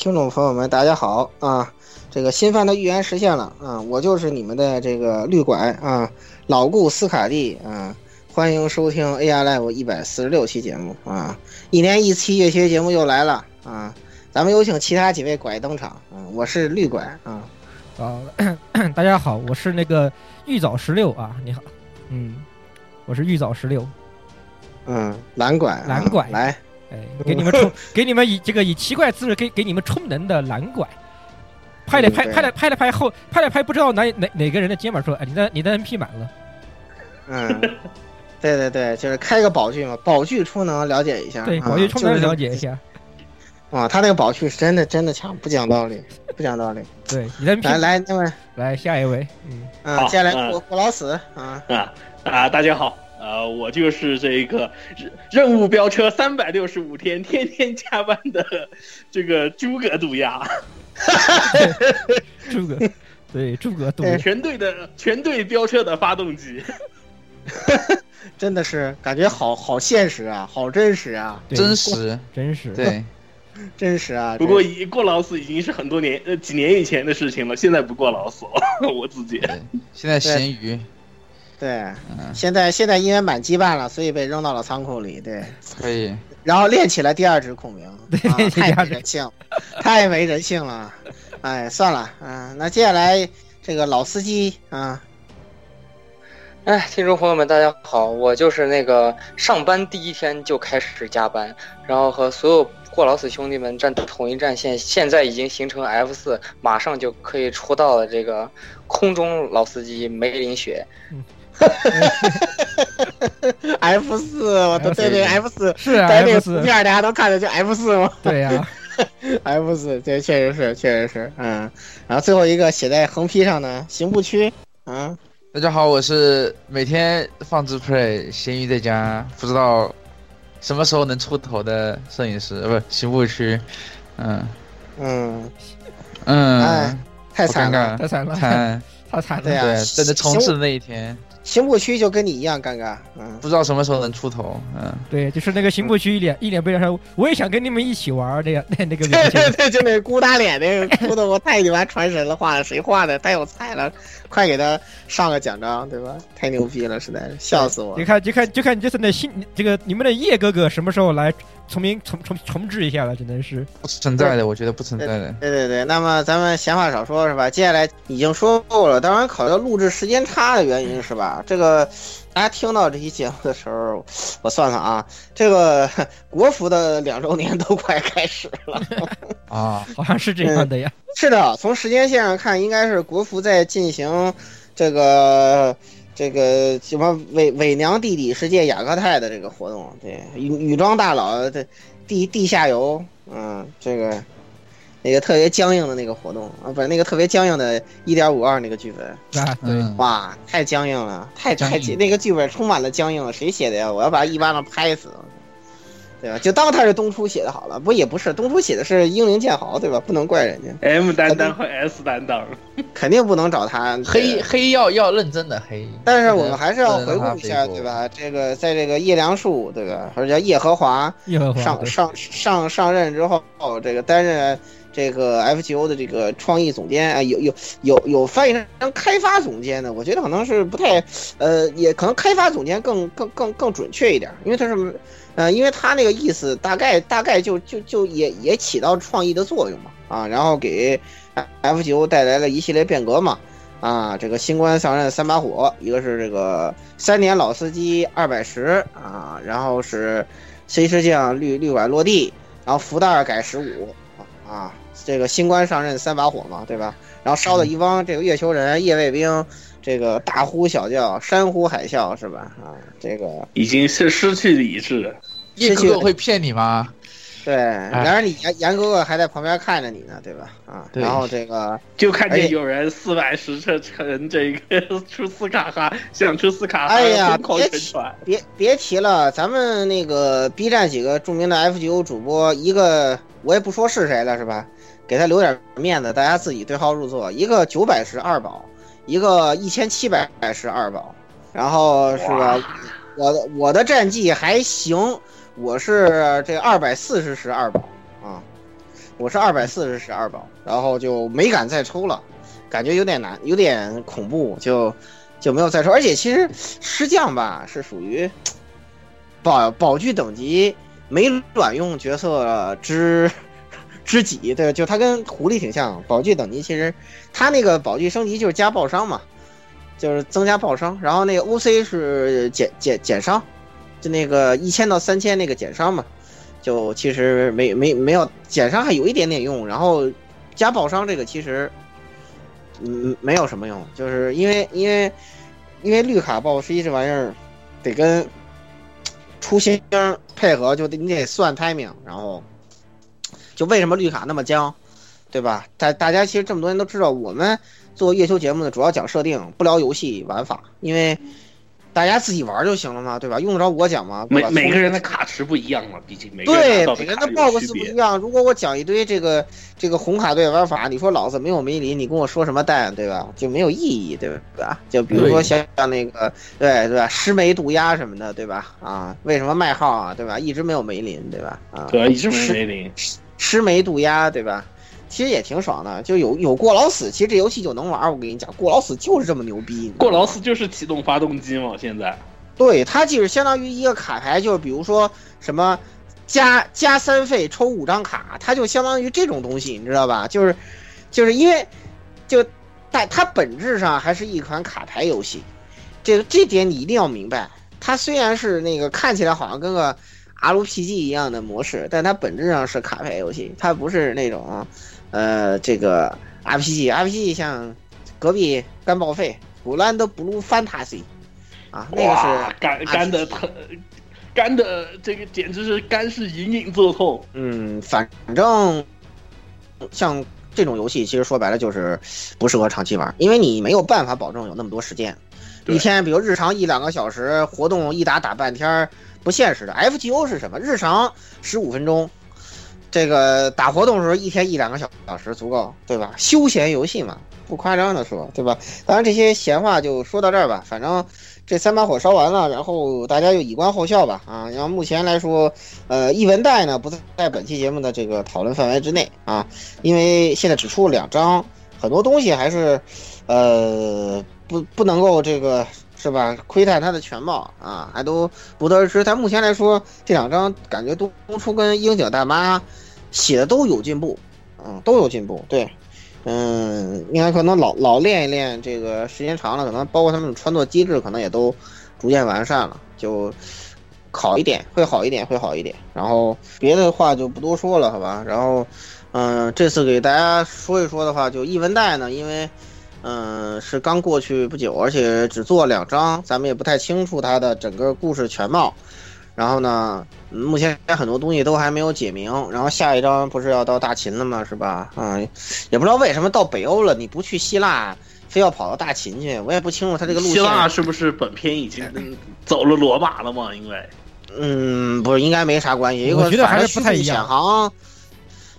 听众朋友们，大家好啊！这个新番的预言实现了啊！我就是你们的这个绿拐啊，老顾斯卡蒂啊！欢迎收听 AR Live 一百四十六期节目啊！一年一期月学节目又来了啊！咱们有请其他几位拐登场啊！我是绿拐啊！啊，大家好，我是那个玉藻十六啊！你好，嗯，我是玉藻十六，嗯，蓝拐，蓝拐来。哎，给你们充，给你们以这个以奇怪姿势给给你们充能的蓝拐，拍了拍拍了拍了拍后拍了拍，不知道哪哪哪个人的肩膀说，哎，你的你的 NP 满了。嗯，对对对，就是开个宝具嘛，宝具充能了解一下。对，宝具充能了解一下。啊，他那个宝具是真的真的强，不讲道理，不讲道理。对，你的 NP 来来，那么来下一位，嗯，啊，接下来郭郭老死啊啊啊，大家好。呃，我就是这个任任务飙车三百六十五天，天天加班的这个诸葛毒鸦。诸葛，对，诸葛渡全队的全队飙车的发动机，真的是感觉好好现实啊，好真实啊，真实真实，对，真实啊。不过已过劳死已经是很多年呃几年以前的事情了，现在不过劳死了，我自己。现在咸鱼。对，现在现在因为满羁绊了，所以被扔到了仓库里。对，可以。然后练起了第二只孔明，对，太没人性，太没人性了。哎，算了，嗯，那接下来这个老司机啊，哎，听众朋友们，大家好，我就是那个上班第一天就开始加班，然后和所有过劳死兄弟们站同一战线，现在已经形成 F 四，马上就可以出道的这个空中老司机梅林雪。F 四，我都对对 F 四是啊在那个图片大家都看着就 F 四吗？对呀，F 四，这确实是，确实是，嗯。然后最后一个写在横批上的刑部区，嗯，大家好，我是每天放置 play，闲鱼在家，不知道什么时候能出头的摄影师，不，刑部区，嗯嗯嗯，哎，太惨了，太惨了，惨，太惨了，对呀，等着重置的那一天。刑部区就跟你一样尴尬，嗯，不知道什么时候能出头，嗯，对，就是那个刑部区一脸一脸悲伤，我也想跟你们一起玩那样那那个，对对对，就那孤大脸那个哭的 我太你妈传神了，画的谁画的？太有才了，快给他上个奖章，对吧？太牛逼了，实在是笑死我！你看，就看就看就是那新这个你们的叶哥哥什么时候来重名重重重置一下了？真的是不存在的，我觉得不存在的。对对对，那么咱们闲话少说，是吧？接下来已经说够了，当然考虑到录制时间差的原因，是吧？这个大家听到这期节目的时候，我算算啊，这个 国服的两周年都快开始了 啊，好像是这样的呀。是的，从时间线上看，应该是国服在进行这个这个什么伪伪娘地底世界雅克泰的这个活动，对，女女装大佬的地地下游，嗯，这个。那个特别僵硬的那个活动啊，不是那个特别僵硬的1.52那个剧本啊，对，哇，太僵硬了，太太那个剧本充满了僵硬了，谁写的呀？我要把一巴掌拍死！对吧？就当他是东初写的好了，不也不是东初写的是英灵剑豪，对吧？不能怪人家，M 担当和 S 担当，肯定不能找他黑。黑要要认真的黑，但是我们还是要回顾一下，对吧？这个在这个叶良树，对吧？或者叫叶和华耶和华上上上上任之后，这个担任这个 FGO 的这个创意总监啊，有有有有翻译成开发总监的，我觉得可能是不太，呃，也可能开发总监更更更更准确一点，因为他是，呃，因为他那个意思大概大概就就就也也起到创意的作用嘛，啊，然后给 FGO 带来了一系列变革嘛。啊，这个新官上任三把火，一个是这个三年老司机二百十啊，然后是 C 师将绿绿拐落地，然后福袋改十五啊啊，这个新官上任三把火嘛，对吧？然后烧了一帮这个月球人、夜卫兵，这个大呼小叫、山呼海啸，是吧？啊，这个已经是失去理智了。叶哥哥会骗你吗？对，然而你严严哥哥还在旁边看着你呢，对吧？啊，然后这个就看见有人四百十车乘这个出斯卡哈，想出斯卡哈哎呀别宣传。别别提了，咱们那个 B 站几个著名的 FGO 主播，一个我也不说是谁了，是吧？给他留点面子，大家自己对号入座。一个九百十二宝，一个一千七百十二宝，然后是吧？我的我的战绩还行，我是这二百四十十二宝啊，我是二百四十十二宝，然后就没敢再抽了，感觉有点难，有点恐怖，就就没有再抽。而且其实师匠吧是属于宝宝具等级没卵用角色之知己，对，就他跟狐狸挺像。宝具等级其实他那个宝具升级就是加爆伤嘛，就是增加爆伤，然后那个 OC 是减减减伤，就那个一千到三千那个减伤嘛，就其实没没没有减伤还有一点点用，然后加爆伤这个其实嗯没有什么用，就是因为因为因为绿卡爆击这玩意儿得跟出星配合，就得你得算 timing，然后就为什么绿卡那么僵，对吧？大大家其实这么多年都知道，我们做月球节目呢，主要讲设定，不聊游戏玩法，因为大家自己玩就行了嘛，对吧？用得着我讲吗？每每个人的卡池不一样嘛，毕竟每个人对每个人的卡有 BOSS 区别。不一样。如果我讲一堆这个这个红卡队玩法，你说老子没有梅林，你跟我说什么蛋，对吧？就没有意义，对吧？就比如说像像那个对对吧，石梅毒鸦什么的，对吧？啊，为什么卖号啊，对吧？一直没有梅林，对吧？啊，对，一直没有梅林。湿梅渡鸦，对吧？其实也挺爽的，就有有过劳死，其实这游戏就能玩。我跟你讲，过劳死就是这么牛逼。过劳死就是启动发动机嘛，现在对，它就是相当于一个卡牌，就是比如说什么加加三费抽五张卡，它就相当于这种东西，你知道吧？就是就是因为就但它本质上还是一款卡牌游戏，这个这点你一定要明白。它虽然是那个看起来好像跟个 RPG 一样的模式，但它本质上是卡牌游戏，它不是那种呃这个 RPG。RPG 像隔壁干报废《Grand Blue Fantasy》啊，那个是干干的疼，干的这个简直是干是隐隐作痛。嗯，反正像这种游戏，其实说白了就是不适合长期玩，因为你没有办法保证有那么多时间。一天，比如日常一两个小时，活动一打打半天，不现实的。FGO 是什么？日常十五分钟，这个打活动的时候一天一两个小小时足够，对吧？休闲游戏嘛，不夸张的说，对吧？当然这些闲话就说到这儿吧，反正这三把火烧完了，然后大家就以观后效吧啊。然后目前来说，呃，译文带呢不在本期节目的这个讨论范围之内啊，因为现在只出了两张，很多东西还是呃不不能够这个是吧窥探它的全貌啊，还都不得而知。但目前来说，这两张感觉东初跟樱井大妈写的都有进步，嗯，都有进步，对。嗯，应该可能老老练一练，这个时间长了，可能包括他们的穿着机制，可能也都逐渐完善了，就好一点，会好一点，会好一点。然后别的话就不多说了，好吧？然后，嗯、这次给大家说一说的话，就译文带呢，因为，嗯、是刚过去不久，而且只做两章，咱们也不太清楚它的整个故事全貌。然后呢，嗯目前很多东西都还没有解明。然后下一章不是要到大秦了吗？是吧？嗯、也不知道为什么到北欧了，你不去希腊，非要跑到大秦去，我也不清楚他这个路线。希腊是不是本片已经嗯走了罗马了嘛？因为嗯，不是，应该没啥关系。一个我觉得还是不太一样潜航，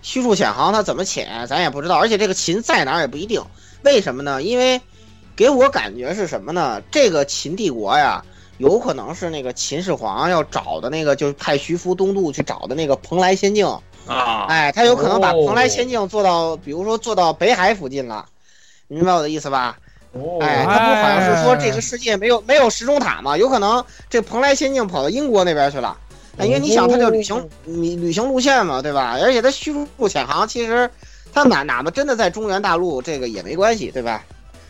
虚数潜航它怎么潜，咱也不知道。而且这个秦在哪儿也不一定。为什么呢？因为给我感觉是什么呢？这个秦帝国呀，有可能是那个秦始皇要找的那个，就是派徐福东渡去找的那个蓬莱仙境。啊，哎，他有可能把哦蓬莱仙境做到，比如说做到北海附近了。你明白我的意思吧？哦哎，他不好像是说这个世界没有没有时钟塔嘛？有可能这蓬莱仙境跑到英国那边去了。哎因为你想，他就旅行你旅行路线嘛，对吧？而且他虚不潜航，其实他哪哪怕真的在中原大陆，这个也没关系，对吧？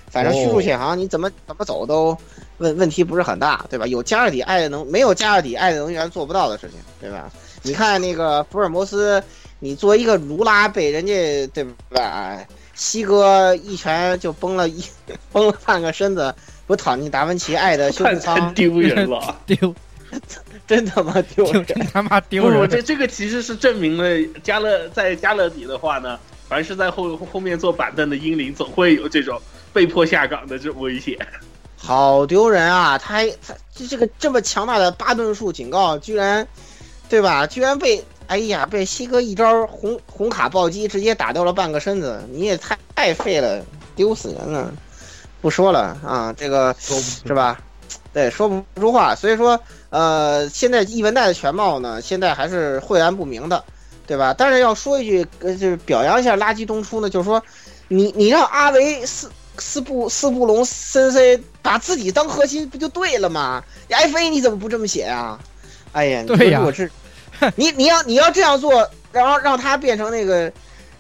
反正虚数潜航，你怎么怎么走都问问题不是很大，对吧？有加勒底爱的能没有加勒底爱的能源做不到的事情，对吧？你看那个福尔摩斯，你作为一个卢拉被人家对吧？哎西哥一拳就崩了一 崩了半个身子，不躺进达芬奇爱的修复舱，丢人了。丢真他妈丢丢人！真他妈丢人我！这这个其实是证明了加勒在加勒底的话呢，凡是在后后面坐板凳的英灵，总会有这种被迫下岗的这种危险。好丢人啊！他还他这这个这么强大的巴顿术警告，居然，对吧？居然被哎呀被西哥一招红红卡暴击直接打掉了半个身子，你也太太废了，丢死人了！不说了啊，这个是吧？对，说不出话。所以说，呃，现在译文带的全貌呢，现在还是晦暗不明的，对吧？但是要说一句，呃，就是表扬一下垃圾东出呢，就是说，你你让阿维斯斯布斯布隆森 C 把自己当核心，不就对了吗？？F A 你怎么不这么写啊？哎呀，你说对呀如果是 你你要你要这样做，然后让他变成那个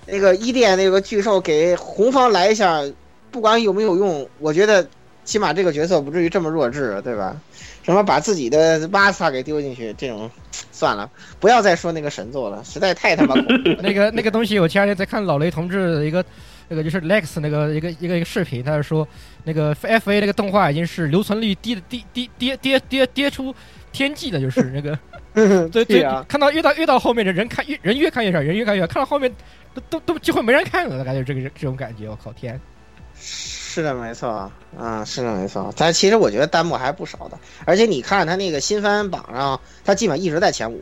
那个伊甸那个巨兽，给红方来一下，不管有没有用，我觉得起码这个角色不至于这么弱智，对吧？什么把自己的巴萨给丢进去，这种算了，不要再说那个神作了，实在太他妈恐怖了。那个那个东西，我前两天在看老雷同志的一个那个就是 Lex 那个一个一个一个视频，他是说那个 FA 那个动画已经是留存率低的低低跌跌跌跌出天际了，就是那个 对对对啊，看到越到越到后面的人看越人越看越少，人越看越少，看到后面都都都几乎没人看了，感觉这个这种感觉，我靠天！是的，没错，啊，是的，没错。但其实我觉得弹幕还不少的，而且你看他那个新番榜上，他基本一直在前五。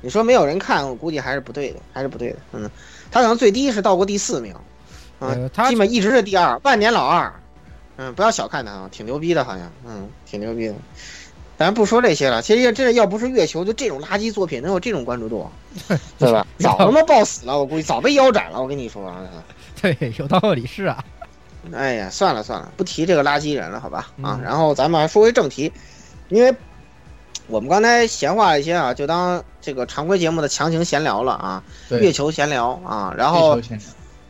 你说没有人看，我估计还是不对的，还是不对的。嗯，他可能最低是到过第四名，啊呃，他基本一直是第二，万年老二。嗯，不要小看他啊，挺牛逼的，好像，嗯，挺牛逼的。咱不说这些了，其实这要不是月球，就这种垃圾作品能有这种关注度，对吧？早他妈爆死了，我估计早被腰斩了。我跟你说，啊对有道理是啊，哎呀，算了算了，不提这个垃圾人了，好吧？啊嗯，然后咱们还说回正题，因为我们刚才闲话了一些啊，就当这个常规节目的强行闲聊了啊，月球闲聊啊，然后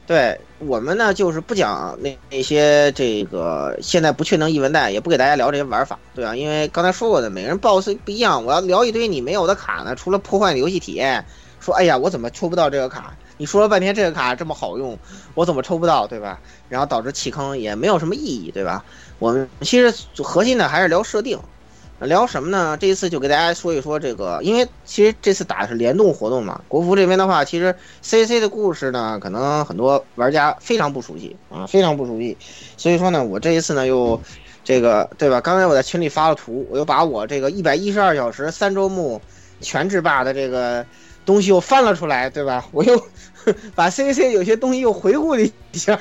对我们呢，就是不讲那那些这个现在不确定一文带，也不给大家聊这些玩法，对啊？因为刚才说过的，每个人 BOSS 不一样，我要聊一堆你没有的卡呢，除了破坏你游戏体验，说哎呀，我怎么抽不到这个卡？你说了半天这个卡这么好用，我怎么抽不到，对吧？然后导致弃坑也没有什么意义，对吧？我们其实核心的还是聊设定，聊什么呢？这一次就给大家说一说这个，因为其实这次打的是联动活动嘛。国服这边的话，其实 C C 的故事呢，可能很多玩家非常不熟悉啊，非常不熟悉。所以说呢，我这一次呢又这个对吧？刚才我在群里发了图，我又把我这个一百一十二小时三周目全制霸的这个东西又翻了出来，对吧？我又把 C C 有些东西又回顾了一下，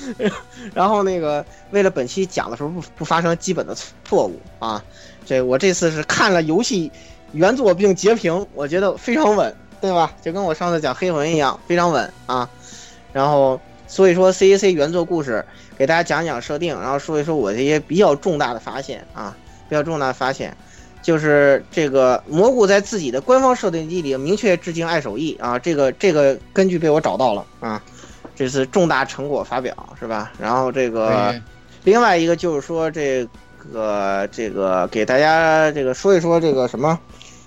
然后那个为了本期讲的时候不不发生基本的错误啊，这我这次是看了游戏原作并截屏，我觉得非常稳，对吧？就跟我上次讲黑魂一样，非常稳啊。然后所以说 C A C 原作故事给大家讲讲设定，然后说一说我这些比较重大的发现啊，比较重大的发现。就是这个蘑菇在自己的官方设定集里明确致敬爱手艺啊，这个这个根据被我找到了啊，这次重大成果发表是吧？然后这个另外一个就是说这个这个给大家这个说一说这个什么，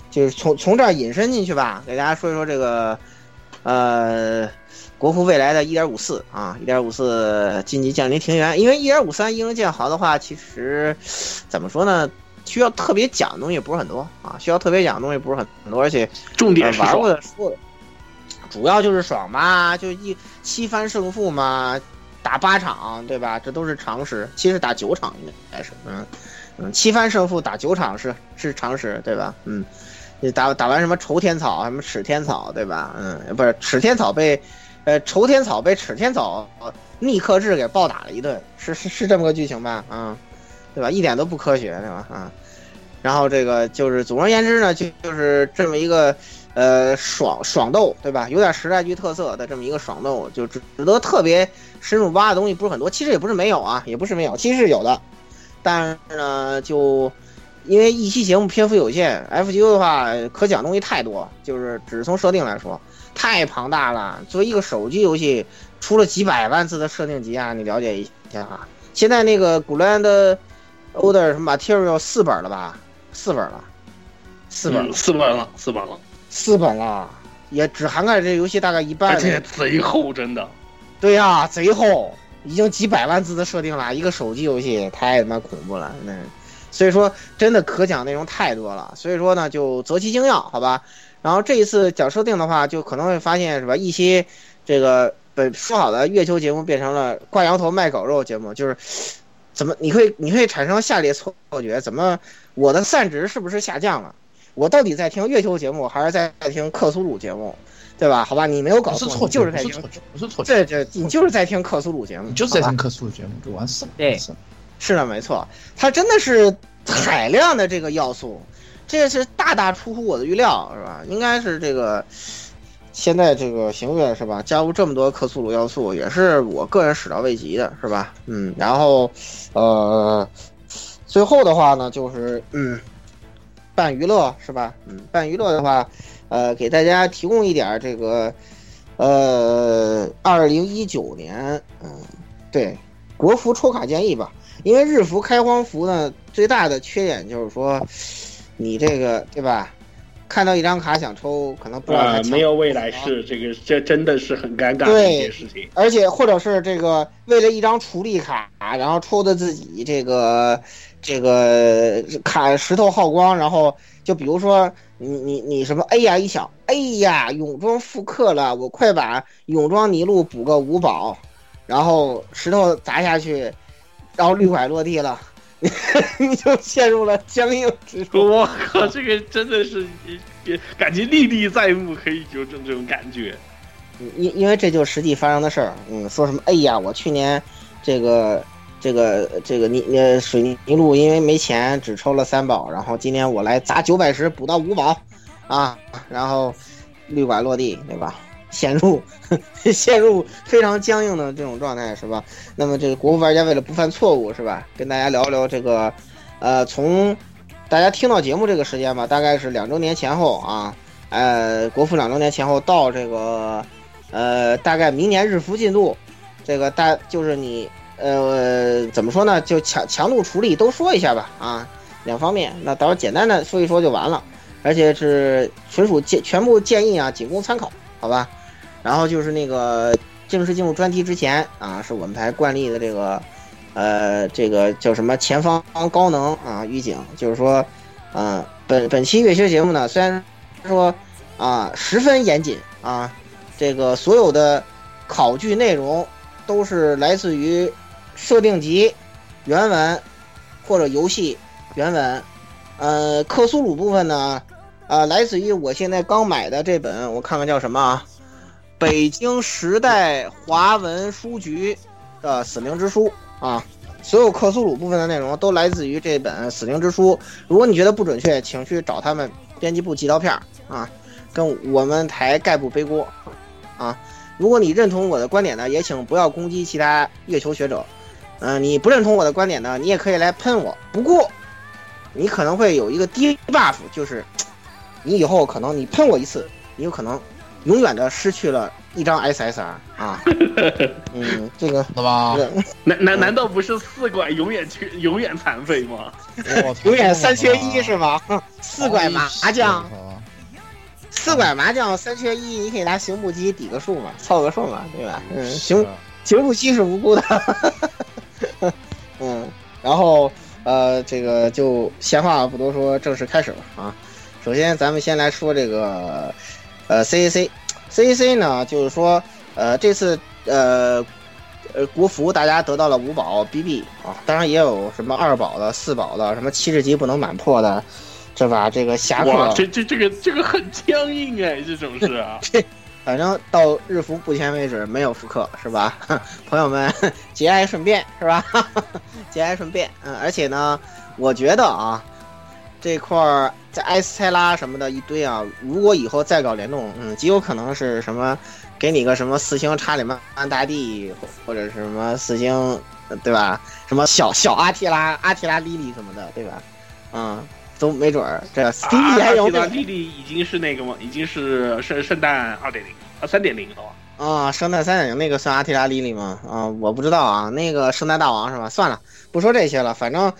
就是从从这儿引申进去吧，给大家说一说这个呃国服未来的一点五四啊一点五四晋级降临庭园，因为一点五三英雄剑豪的话，其实怎么说呢？需要特别讲的东西不是很多啊，需要特别讲的东西不是很很多，而且重点是呃玩过，的说的，主要就是爽嘛，就一七番胜负嘛，打八场对吧？这都是常识。其实打九场应该是，嗯嗯，七番胜负打九场是是常识，对吧？嗯，你打打完什么仇天草，什么齿天草，对吧？嗯，不是齿天草被，呃，仇天草被齿天草逆克制给暴打了一顿，是是是这么个剧情吧？啊、对吧？一点都不科学，对吧？啊，然后这个就是总而言之呢，就就是这么一个呃爽爽斗，对吧？有点时代剧特色的这么一个爽斗，就值得特别深入挖的东西不是很多，其实也不是没有啊，也不是没有，其实是有的，但是呢，就因为一期节目篇幅有限，FGO 的话可讲东西太多，就是只是从设定来说太庞大了。作为一个手机游戏，出了几百万次的设定集啊，你了解一下啊。现在那个古兰的 Order 什么 Material 四本了吧？四本了，四本了嗯，四本了，四本了，四本了，也只涵盖这游戏大概一半而。且贼厚，真的。对呀、贼厚，已经几百万字的设定了，一个手机游戏太他妈恐怖了，那所以说真的可讲内容太多了，所以说呢就择其精要，好吧。然后这一次讲设定的话，就可能会发现是吧，一些这个本说好的月球节目变成了挂羊头卖狗肉节目，就是怎么你会你会产生下列错觉，怎么我的散值是不是下降了？我到底在听月球节目还是在听克苏鲁节目，对吧？好吧，你没有搞错，就是在听不是错觉，不是错觉，这这，你就是在听克苏鲁节目，你就是在听克苏鲁节目就完事了。对是的，没错，它真的是海量的这个要素，这是大大出乎我的预料，是吧？应该是这个现在这个行月是吧？加入这么多克苏鲁要素，也是我个人始料未及的，是吧？嗯，然后呃，最后的话呢，就是嗯，办娱乐是吧？嗯，办娱乐的话，呃，给大家提供一点这个呃，二零一九年，嗯，对，国服抽卡建议吧，因为日服开荒服呢，最大的缺点就是说，你这个对吧？看到一张卡想抽，可能不知道没有未来式，这个这真的是很尴尬的一件事情。而且或者是这个为了一张处理卡，然后抽的自己这个这个卡石头耗光，然后就比如说你你你什么，哎呀一想，哎呀泳装复刻了，我快把泳装泥路补个五宝，然后石头砸下去，然后绿拐落地了，你就陷入了僵硬之中。我靠，这个真的是也感觉历历在目，可以纠正这种感觉。因因为这就是实际发生的事儿。嗯，说什么？哎呀，我去年这个这个这个泥呃水泥路因为没钱只抽了三宝，然后今年我来砸九百十补到五宝，啊，然后绿拐落地，对吧？陷入 陷入非常僵硬的这种状态，是吧？那么这个国服玩家为了不犯错误，是吧？跟大家聊聊这个，呃，从大家听到节目这个时间吧，大概是两周年前后啊，呃，国服两周年前后到这个。呃，大概明年日服进度，这个大就是你呃怎么说呢？就强强度处理都说一下吧啊，两方面，那到时候简单的说一说就完了，而且是纯属建全部建议啊，仅供参考，好吧？然后就是那个正式进入专题之前啊，是我们台惯例的这个呃这个叫什么前方高能啊预警，就是说，嗯、本本期月学节目呢，虽然说啊十分严谨啊。这个所有的考据内容都是来自于设定集原文或者游戏原文。呃，克苏鲁部分呢，啊、来自于我现在刚买的这本，我看看叫什么啊？北京时代华文书局的《死灵之书》啊。所有克苏鲁部分的内容都来自于这本《死灵之书》。如果你觉得不准确，请去找他们编辑部寄刀片儿啊，跟我们台概不背锅。啊，如果你认同我的观点呢，也请不要攻击其他月球学者。嗯、你不认同我的观点呢，你也可以来喷我。不过，你可能会有一个低 buff，就是你以后可能你喷我一次，你有可能永远的失去了一张 SSR 啊。嗯，这个懂吧？这个难难难道不是四拐永远缺永远残废吗？我操永远三缺一是吗？四拐麻将，哦四拐麻将三缺一，你可以拿刑部机抵个数嘛，凑个数嘛，对吧？嗯，刑是刑部机是无辜的。嗯，然后呃，这个就闲话不多说，正式开始吧啊。首先，咱们先来说这个呃 CAC，CAC 呢，就是说呃这次呃呃国服大家得到了五宝 BB 啊，当然也有什么二宝的、四宝的，什么七十级不能满破的，是吧？这个侠哇，客，这这这个这个很僵硬哎，这种事啊，反正到日服目前为止没有复刻，是吧？朋友们节哀顺变，是吧？节哀顺变，嗯，而且呢，我觉得啊，这块儿在埃斯泰拉什么的一堆啊，如果以后再搞联动，嗯，极有可能是什么，给你个什么四星查理曼大帝，或者是什么四星，呃对吧？什么小小阿提拉、阿提拉莉莉什么的，对吧？嗯，都没准儿。这 Stevie 还有这个啊莉莉已经是那个吗？已经是圣圣诞二点零啊，三点零了吧？啊，圣诞三点零那个算阿提拉莉莉吗？啊，我不知道啊，那个圣诞大王是吧？算了，不说这些了，反正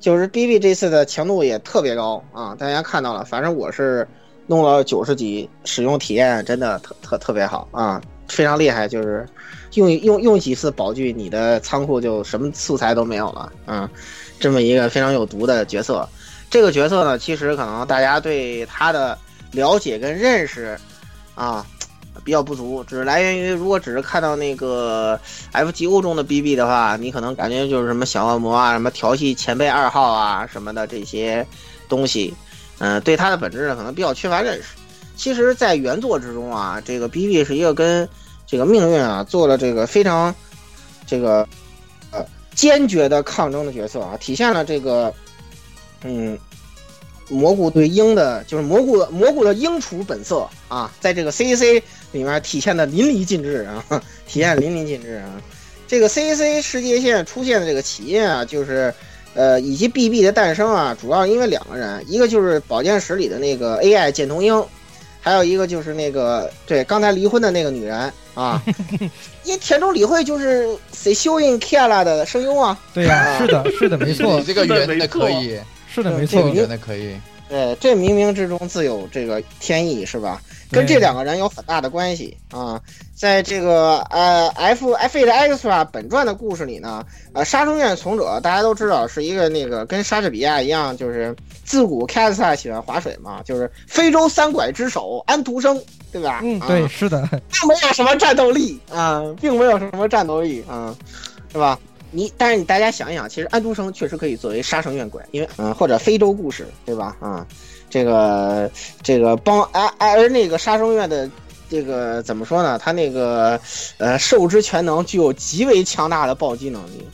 就是 BB 这次的强度也特别高啊，大家看到了，反正我是弄了九十级，使用体验真的特特特别好啊，非常厉害，就是用用用几次宝具，你的仓库就什么素材都没有了，嗯，这么一个非常有毒的角色。这个角色呢，其实可能大家对他的了解跟认识啊。比较不足，只是来源于如果只是看到那个 FGO 中的 BB 的话，你可能感觉就是什么小恶魔啊、什么调戏前辈二号啊什么的这些东西，嗯、对它的本质呢可能比较缺乏认识。其实，在原作之中啊，这个 BB 是一个跟这个命运啊做了这个非常这个呃坚决的抗争的角色啊，体现了这个嗯蘑菇对鹰的，就是蘑菇蘑菇的鹰雏本色啊，在这个 CAC 里面体现的淋漓尽致啊，体现淋漓尽致啊。这个 CAC 世界线出现的这个起因啊，就是呃以及 BB 的诞生啊，主要因为两个人，一个就是保健室里的那个 AI 剑童英，还有一个就是那个对刚才离婚的那个女人啊，因为田中理惠就是 in Kiara 的声优啊，对呀、啊是的，是的，没错。你，这个圆的可以，是的，没错。这个，圆的可以。对，这冥冥之中自有这个天意，是吧？跟这两个人有很大的关系啊。在这个呃 F F A 的 Extra 本传的故事里呢，呃，杀生院从者大家都知道是一个那个跟莎士比亚一样，就是自古凯撒喜欢划水嘛，就是非洲三拐之首安徒生，对吧？嗯，啊对，是的，并没有什么战斗力啊，并没有什么战斗力啊，是吧？你但是你大家想一想，其实安徒生确实可以作为杀生院鬼，因为嗯或者非洲故事，对吧？啊，这个这个帮而而那个杀生院的这个怎么说呢？他那个呃受之全能，具有极为强大的暴击能力。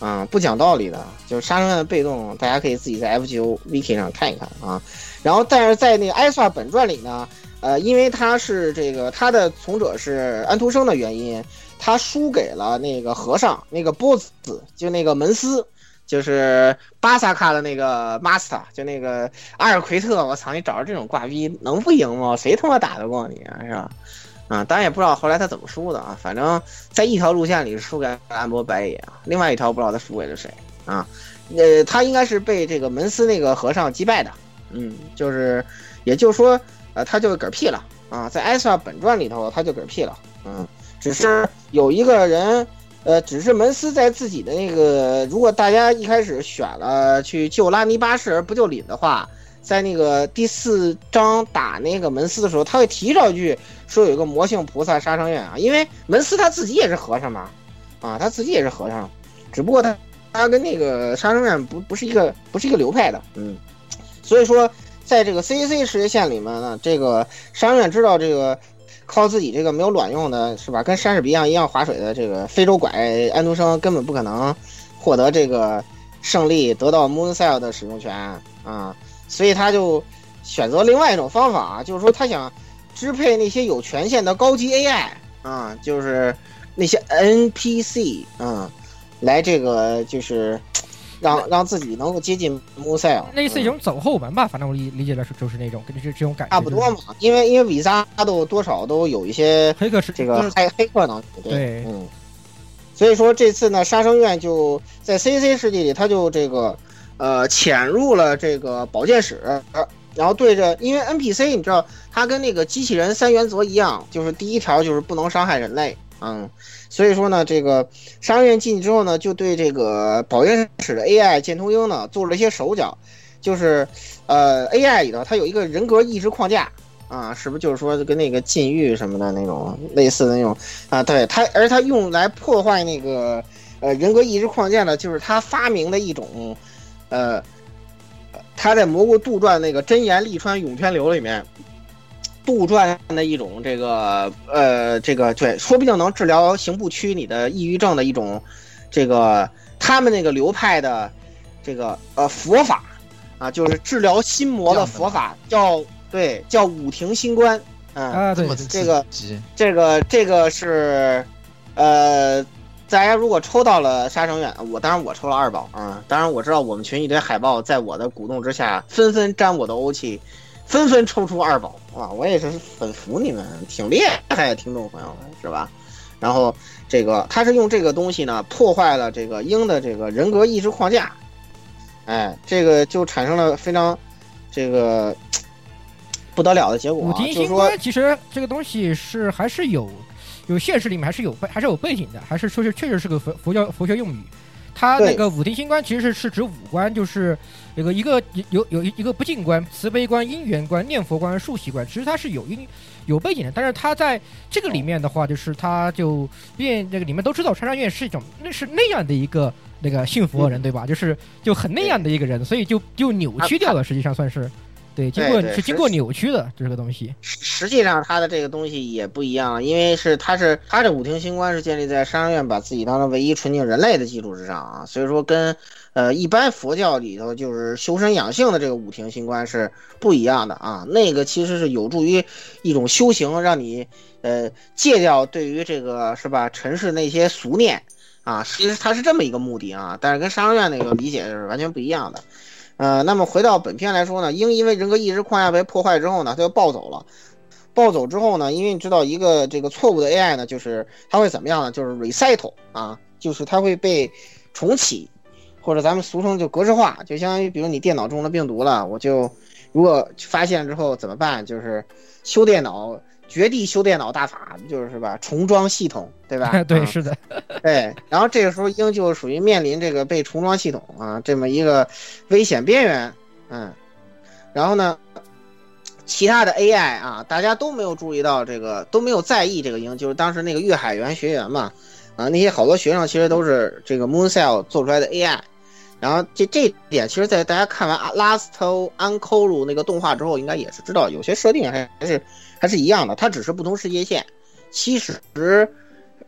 啊、不讲道理的，就是杀生院的被动，大家可以自己在 FGO Wiki 上看一看啊。然后，但是在那个艾萨本传里呢，呃，因为他是这个他的从者是安徒生的原因，他输给了那个和尚，那个波子，就那个门斯，就是巴萨卡的那个 master，就那个阿尔奎特。我操，你找着这种挂逼能不赢吗？谁他妈打得过你啊？是吧？啊，当然也不知道后来他怎么输的啊。反正在一条路线里是输给安博白野，另外一条不知道他输给了谁啊。呃，他应该是被这个门斯那个和尚击败的。嗯，就是，也就是说，呃，他就嗝屁了啊，在艾萨本传里头他就嗝屁了。嗯，只是有一个人，呃，只是门斯在自己的那个，如果大家一开始选了去救拉尼巴士而不救凛的话，在那个第四章打那个门斯的时候，他会提上一句说有一个魔性菩萨杀生院啊，因为门斯他自己也是和尚嘛，啊，他自己也是和尚，只不过他他跟那个杀生院不不是一个不是一个流派的，嗯，所以说在这个 CAC 世界线里面呢，这个杀生院知道这个。靠自己这个没有卵用的是吧？跟莎士比亚一样划水的这个非洲拐安徒生根本不可能获得这个胜利，得到 Moonsail 的使用权啊，所以他就选择另外一种方法，就是说他想支配那些有权限的高级 AI 啊，就是那些 NPC 啊，来这个就是让让自己能够接近 Moonsail，类似一种走后门吧，反正我理理解的是就是那种跟这这种感觉，差不多嘛，因为因为比萨都多少都有一些。黑客是这个就是黑黑客能力，对嗯，所以说这次呢，杀生院就在 CC 世界里，他就这个呃潜入了这个保健室，然后对着，因为 NPC 你知道，他跟那个机器人三原则一样，就是第一条就是不能伤害人类，嗯，所以说呢，这个杀生院进去之后呢，就对这个保健室的 AI 剑通英呢做了一些手脚，就是呃 AI 里头它有一个人格意识框架。啊，是不是就是说跟那个禁欲什么的那种类似的那种啊？对它，而它用来破坏那个呃人格意识框架呢，就是他发明的一种呃，他在蘑菇杜撰那个真言利川涌泉流里面杜撰的一种这个呃这个对，说不定能治疗刑部区你的抑郁症的一种这个他们那个流派的这个呃佛法。啊，就是治疗心魔的佛法，叫对，叫五庭心观。嗯啊，对，这个这个这个是，呃，大家如果抽到了杀生院，我当然我抽了二宝啊，当然我知道我们群一堆海报在我的鼓动之下，纷纷沾我的欧气，纷纷抽出二宝啊，我也是很服你们，挺厉害的听众朋友们，是吧？然后这个他是用这个东西呢，破坏了这个鹰的这个人格意识框架。哎，这个就产生了非常这个不得了的结果。五庭星官其实这个东西是还是有有现实里面还是有背还是有背景的，还是说是确实是个佛佛教佛学用语。它那个五庭星官其实是是指五官，就是有个一个有有一个不净观、慈悲观、因缘观、念佛观、数息观，其实它是有因有背景的。但是它在这个里面的话，就是他就变这个里面都知道，穿山院是一种那是那样的一个。那个信佛人对吧？就是就很那样的一个人，所以就就扭曲掉了。实际上算是，对，经过是经过扭曲的这个东西。实际上，他的这个东西也不一样，因为是他是他这五庭星官是建立在商院把自己当成唯一纯净人类的基础之上啊，所以说跟呃一般佛教里头就是修身养性的这个五庭星官是不一样的啊。那个其实是有助于一种修行，让你呃戒掉对于这个是吧尘世那些俗念。啊，其实它是这么一个目的啊，但是跟商院那个理解是完全不一样的。呃，那么回到本片来说呢，鹰因为人格意识框架被破坏之后呢，它就暴走了。暴走之后呢，因为你知道一个这个错误的 AI 呢，就是它会怎么样呢？就是 reset 啊，就是它会被重启，或者咱们俗称就格式化，就相当于比如你电脑中了病毒了，我就如果发现之后怎么办？就是修电脑。绝地修电脑大法就是是吧？重装系统，对吧？对，是的。对，然后这个时候鹰就属于面临这个被重装系统啊这么一个危险边缘，嗯。然后呢，其他的 AI 啊，大家都没有注意到这个，都没有在意这个鹰，就是当时那个粤海园学员嘛，啊，那些好多学生其实都是这个 Mooncell 做出来的 AI。然后这这点，其实，在大家看完《Last Uncle》那个动画之后，应该也是知道，有些设定还还是。还是一样的，它只是不同世界线。其实，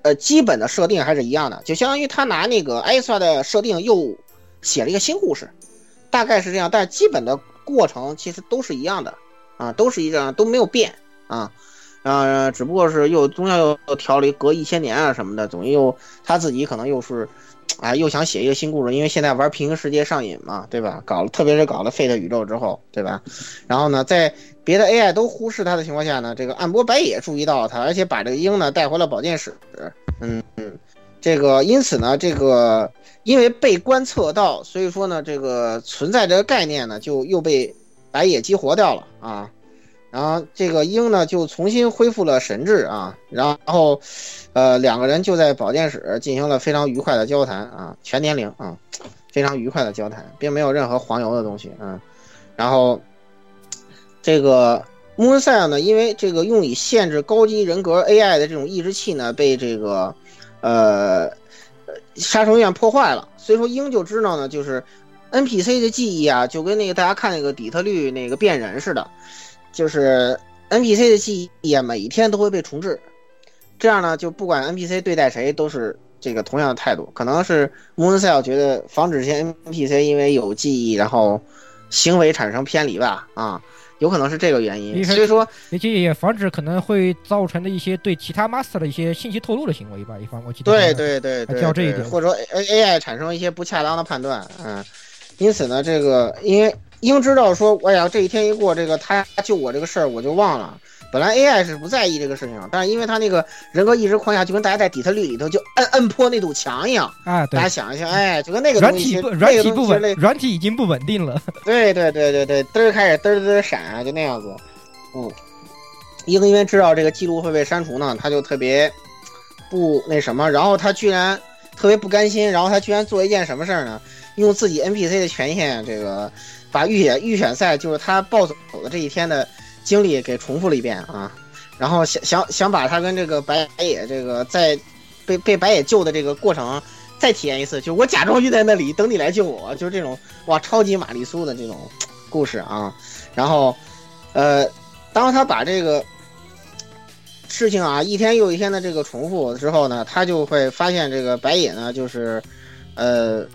呃，基本的设定还是一样的，就相当于他拿那个艾萨的设定又写了一个新故事，大概是这样。但基本的过程其实都是一样的啊，都是一样，都没有变啊啊，只不过是又中间又调了隔一千年啊什么的，总又他自己可能又是。啊，又想写一个新故事，因为现在玩平行世界上瘾嘛，对吧？搞了，特别是搞了 Fate 宇宙之后，对吧？然后呢，在别的 AI 都忽视他的情况下呢，这个暗波白也注意到了他，而且把这个鹰呢带回了保健室。嗯嗯，这个因此呢，这个因为被观测到，所以说呢，这个存在这个概念呢，就又被白野激活掉了啊。然后这个鹰呢就重新恢复了神智啊，然后，呃，两个人就在保健室进行了非常愉快的交谈啊，全年龄啊，非常愉快的交谈，并没有任何黄油的东西啊。然后，这个穆恩塞尔呢，因为这个用以限制高级人格 AI 的这种抑制器呢，被这个呃杀虫院破坏了，所以说鹰就知道呢，就是 NPC 的记忆啊，就跟那个大家看那个底特律那个变人似的。就是 NPC 的记忆啊，每一天都会被重置，这样呢，就不管 NPC 对待谁都是这个同样的态度。可能是 Mooncell 觉得防止这些 NPC 因为有记忆，然后行为产生偏离吧，啊，有可能是这个原因。所以说，也防止可能会造成的一些对其他 Master 的一些信息透露的行为吧。一方我记得对对对对，叫这一点，或者说 AI 产生一些不恰当的判断，嗯，因此呢，这个因为。应知道说，哎呀，这一天一过，这个他救我这个事儿我就忘了。本来 AI 是不在意这个事情，但是因为他那个人格意识框架，就跟大家在底特律里头就摁摁破那堵墙一样啊。大家想一想，哎，就跟那个软体不软体不稳，软体已经不稳定了。对对对对对，嘚儿开始嘚儿嘚儿闪啊，就那样子。嗯，因为因为知道这个记录会被删除呢，他就特别不那什么，然后他居然特别不甘心，然后他居然做一件什么事儿呢？用自己 NPC 的权限，这个。把预选预选赛就是他暴走的这一天的经历给重复了一遍啊，然后想想想把他跟这个白野这个在被被白野救的这个过程再体验一次，就我假装晕在那里等你来救我，就是这种哇超级玛丽苏的这种故事啊。然后，呃，当他把这个事情啊一天又一天的这个重复之后呢，他就会发现这个白野呢就是，呃。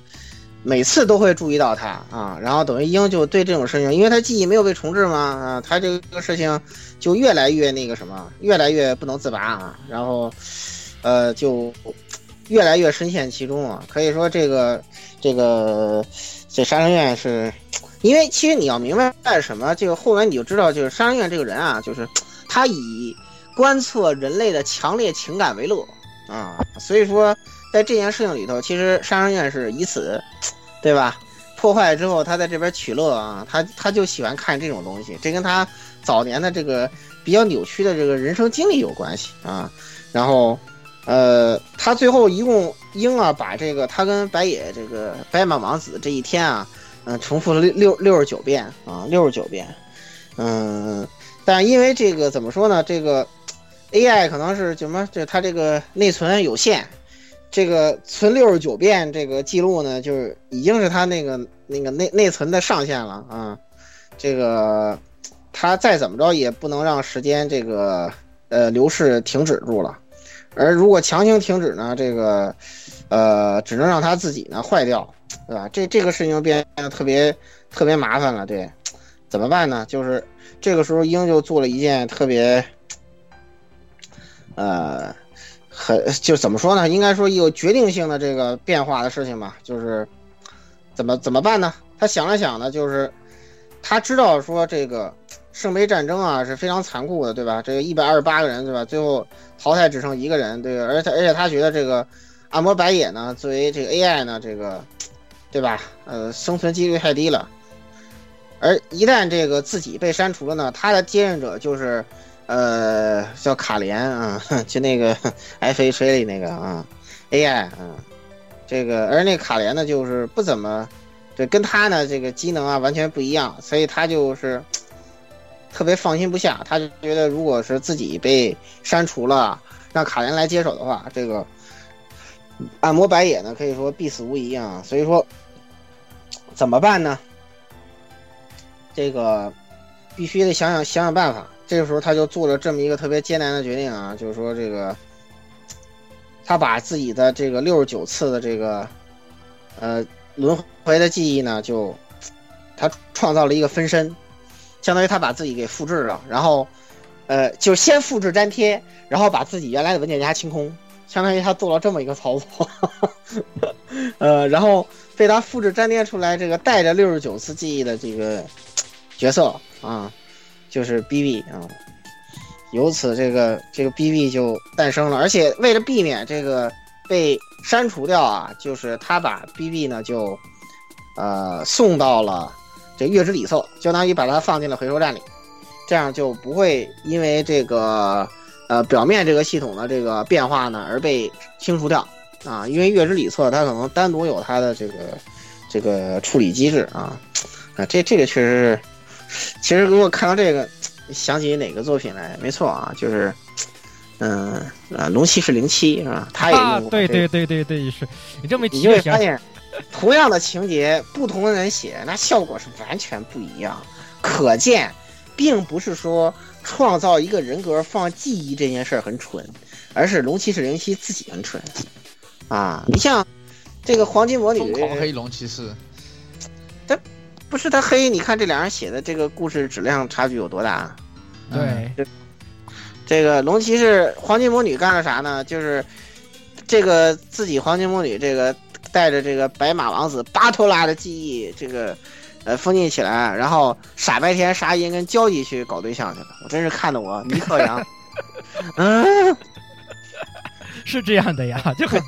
每次都会注意到他啊，然后等于鹰就对这种事情，因为他记忆没有被重置嘛，啊，他这个事情就越来越那个什么，越来越不能自拔啊，然后，呃，就越来越深陷其中啊。可以说这个这个这杀人院是，因为其实你要明白是什么，这个后来你就知道，就是杀人院这个人啊，就是他以观测人类的强烈情感为乐啊，所以说。在这件事情里头，其实杀人院是以此，对吧？破坏之后，他在这边取乐啊，他他就喜欢看这种东西，这跟他早年的这个比较扭曲的这个人生经历有关系啊。然后，呃，他最后一共英啊，把这个他跟白野这个白马王子这一天啊，嗯、重复了六六六十九遍啊，六十九遍，嗯，但因为这个怎么说呢？这个 AI 可能是什么？这它这个内存有限。这个存六十九遍这个记录呢，就是已经是他那个那个内内存的上限了啊。这个他再怎么着也不能让时间这个呃流逝停止住了，而如果强行停止呢，这个呃只能让他自己呢坏掉，对吧？这这个事情变得特别特别麻烦了，对，怎么办呢？就是这个时候鹰就做了一件特别呃。很就怎么说呢？应该说有决定性的这个变化的事情吧，就是怎么怎么办呢？他想了想呢，就是他知道说这个圣杯战争啊是非常残酷的，对吧？这个一百二十八个人，对吧？最后淘汰只剩一个人，对，而且而且他觉得这个暗魔白野呢，作为这个 AI 呢，这个对吧？呃，生存几率太低了，而一旦这个自己被删除了呢，他的接任者就是。呃，叫卡莲啊，就那个 F H A 里那个啊，A I 啊，这个而那卡莲呢，就是不怎么，对，跟他呢这个机能啊完全不一样，所以他就是 特别放心不下，他就觉得如果是自己被删除了，让卡莲来接手的话，这个按摩白野呢可以说必死无疑啊，所以说怎么办呢？这个必须得想想想想办法。这个时候他就做了这么一个特别艰难的决定啊，就是说这个，他把自己的这个六十九次的这个，呃，轮回的记忆呢，就他创造了一个分身，相当于他把自己给复制了，然后，呃，就先复制粘贴，然后把自己原来的文件夹清空，相当于他做了这么一个操作，呃，然后被他复制粘贴出来这个带着六十九次记忆的这个角色啊。就是 B B 啊，由此这个这个 B B 就诞生了，而且为了避免这个被删除掉啊，就是他把 B B 呢就呃送到了这月之里侧，相当于把它放进了回收站里，这样就不会因为这个呃表面这个系统的这个变化呢而被清除掉啊，因为月之里侧它可能单独有它的这个这个处理机制啊。啊，这这个确实是。其实如果看到这个，想起哪个作品来？没错啊，就是，嗯啊，龙骑士零七是吧？他也用过、对对对对对，是你这么一提，你会发现，同样的情节，不同的人写，那效果是完全不一样。可见，并不是说创造一个人格放记忆这件事儿很蠢，而是龙骑士零七自己很蠢啊！你像这个黄金魔女，疯狂黑龙骑士。不是他黑，你看这俩人写的这个故事质量差距有多大？对，这这个龙骑士黄金魔女干了啥呢？就是这个自己黄金魔女这个带着这个白马王子巴托拉的记忆，这个呃封印起来，然后傻白甜、傻银跟交际去搞对象去了。我真是看的我尼克杨，嗯，是这样的呀，就很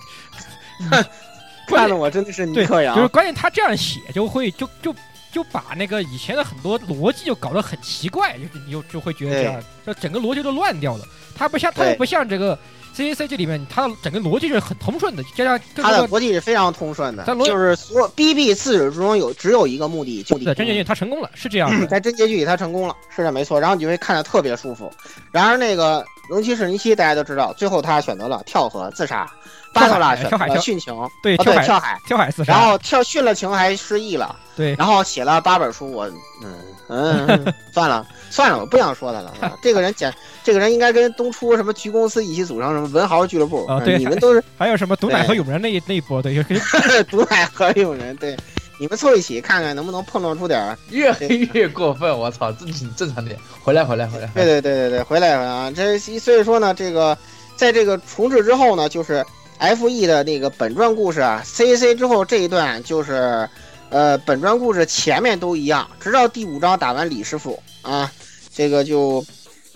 看的我真的是尼克杨，就是关键他这样写就会就就。就把那个以前的很多逻辑就搞得很奇怪，就是你就就会觉得这样，就整个逻辑都乱掉了。它不像，它又不像这个 C A C 这里面它的整个逻辑是很通顺的，加上各它的逻辑是非常通顺的就是所有 BB 自始至终有只有一个目的，就对真结局它成功了，是这样的。在真结局里他成功了，是的，没错。然后你就会看着特别舒服。然而那个龙骑士尼七大家都知道，最后他选择了跳河自杀，巴特拉跳海殉情，对，哦跳海对跳海，跳海自杀，然后跳殉了情还失忆了，对然后写了八本书。我嗯嗯，嗯算了算了，我不想说他了。啊这个人简，这个人应该跟东初什么局公司一起组成什么文豪俱乐部。啊哦对你们都是还有什么毒奶和永人那一那一波，对，就是 毒奶和永人，对，你们凑一起看看能不能碰撞出点儿越黑 越过分，我操，正经正常点，回来回来回来。对对对对对，回来了啊！这所以说呢，这个在这个重置之后呢，就是 F E 的那个本传故事啊，C.C 之后这一段就是，呃，本传故事前面都一样，直到第五章打完李师傅啊，这个就，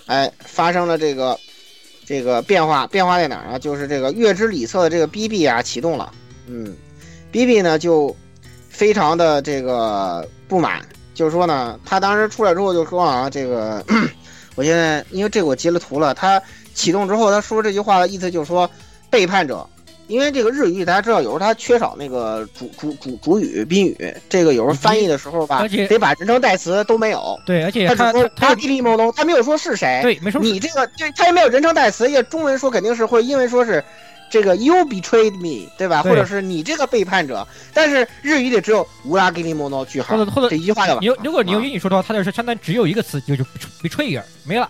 哎，发生了这个这个变化，变化在哪儿呢？就是这个月之里侧的这个 B B 啊启动了，嗯，B B 呢就非常的这个不满，就是说呢，他当时出来之后就说啊，这个。我现在因为这个我截了图了，他启动之后他说这句话的意思就是说背叛者，因为这个日语大家知道有时候它缺少那个主主主主语宾语，这个有时候翻译的时候吧而且，得把人称代词都没有，对，而且他他他地利某龙，他没有说是谁，对没说你这个对他也没有人称代词，也中文说肯定是或者英文说是。这个 you betrayed me，对吧？对或者是你这个背叛者，但是日语里只有乌拉给你莫诺句号或，者或者这一句话就完你用如果你用啊英语说的话，它就是相当于只有一个词，就就 betrayer 没了。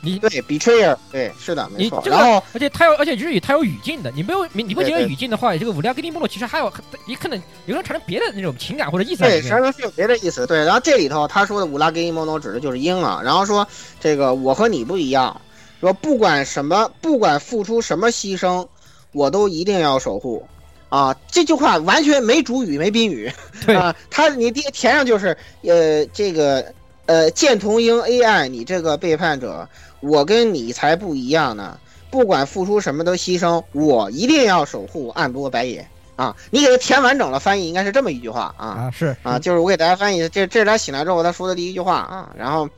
你对 betrayer，对，是的，没错。你这个然后，而且它有，而且日语它有语境的，你没有你你不结合对对语境的话，这个五料跟尼莫洛其实还有也可能有可能产生别的那种情感或者意思对，里面。实际上是有别的意思。对，然后这里头他说的五拉给伊莫诺指的就是鹰啊，然后说这个我和你不一样，说不管什么，不管付出什么牺牲，我都一定要守护。啊，这句话完全没主语没宾语，对啊，他你填填上就是呃这个呃见童英 AI，你这个背叛者，我跟你才不一样呢，不管付出什么都牺牲，我一定要守护暗波白野啊！你给他填完整了，翻译应该是这么一句话啊啊，是啊，就是我给大家翻译，这这是他醒来之后他说的第一句话啊，然后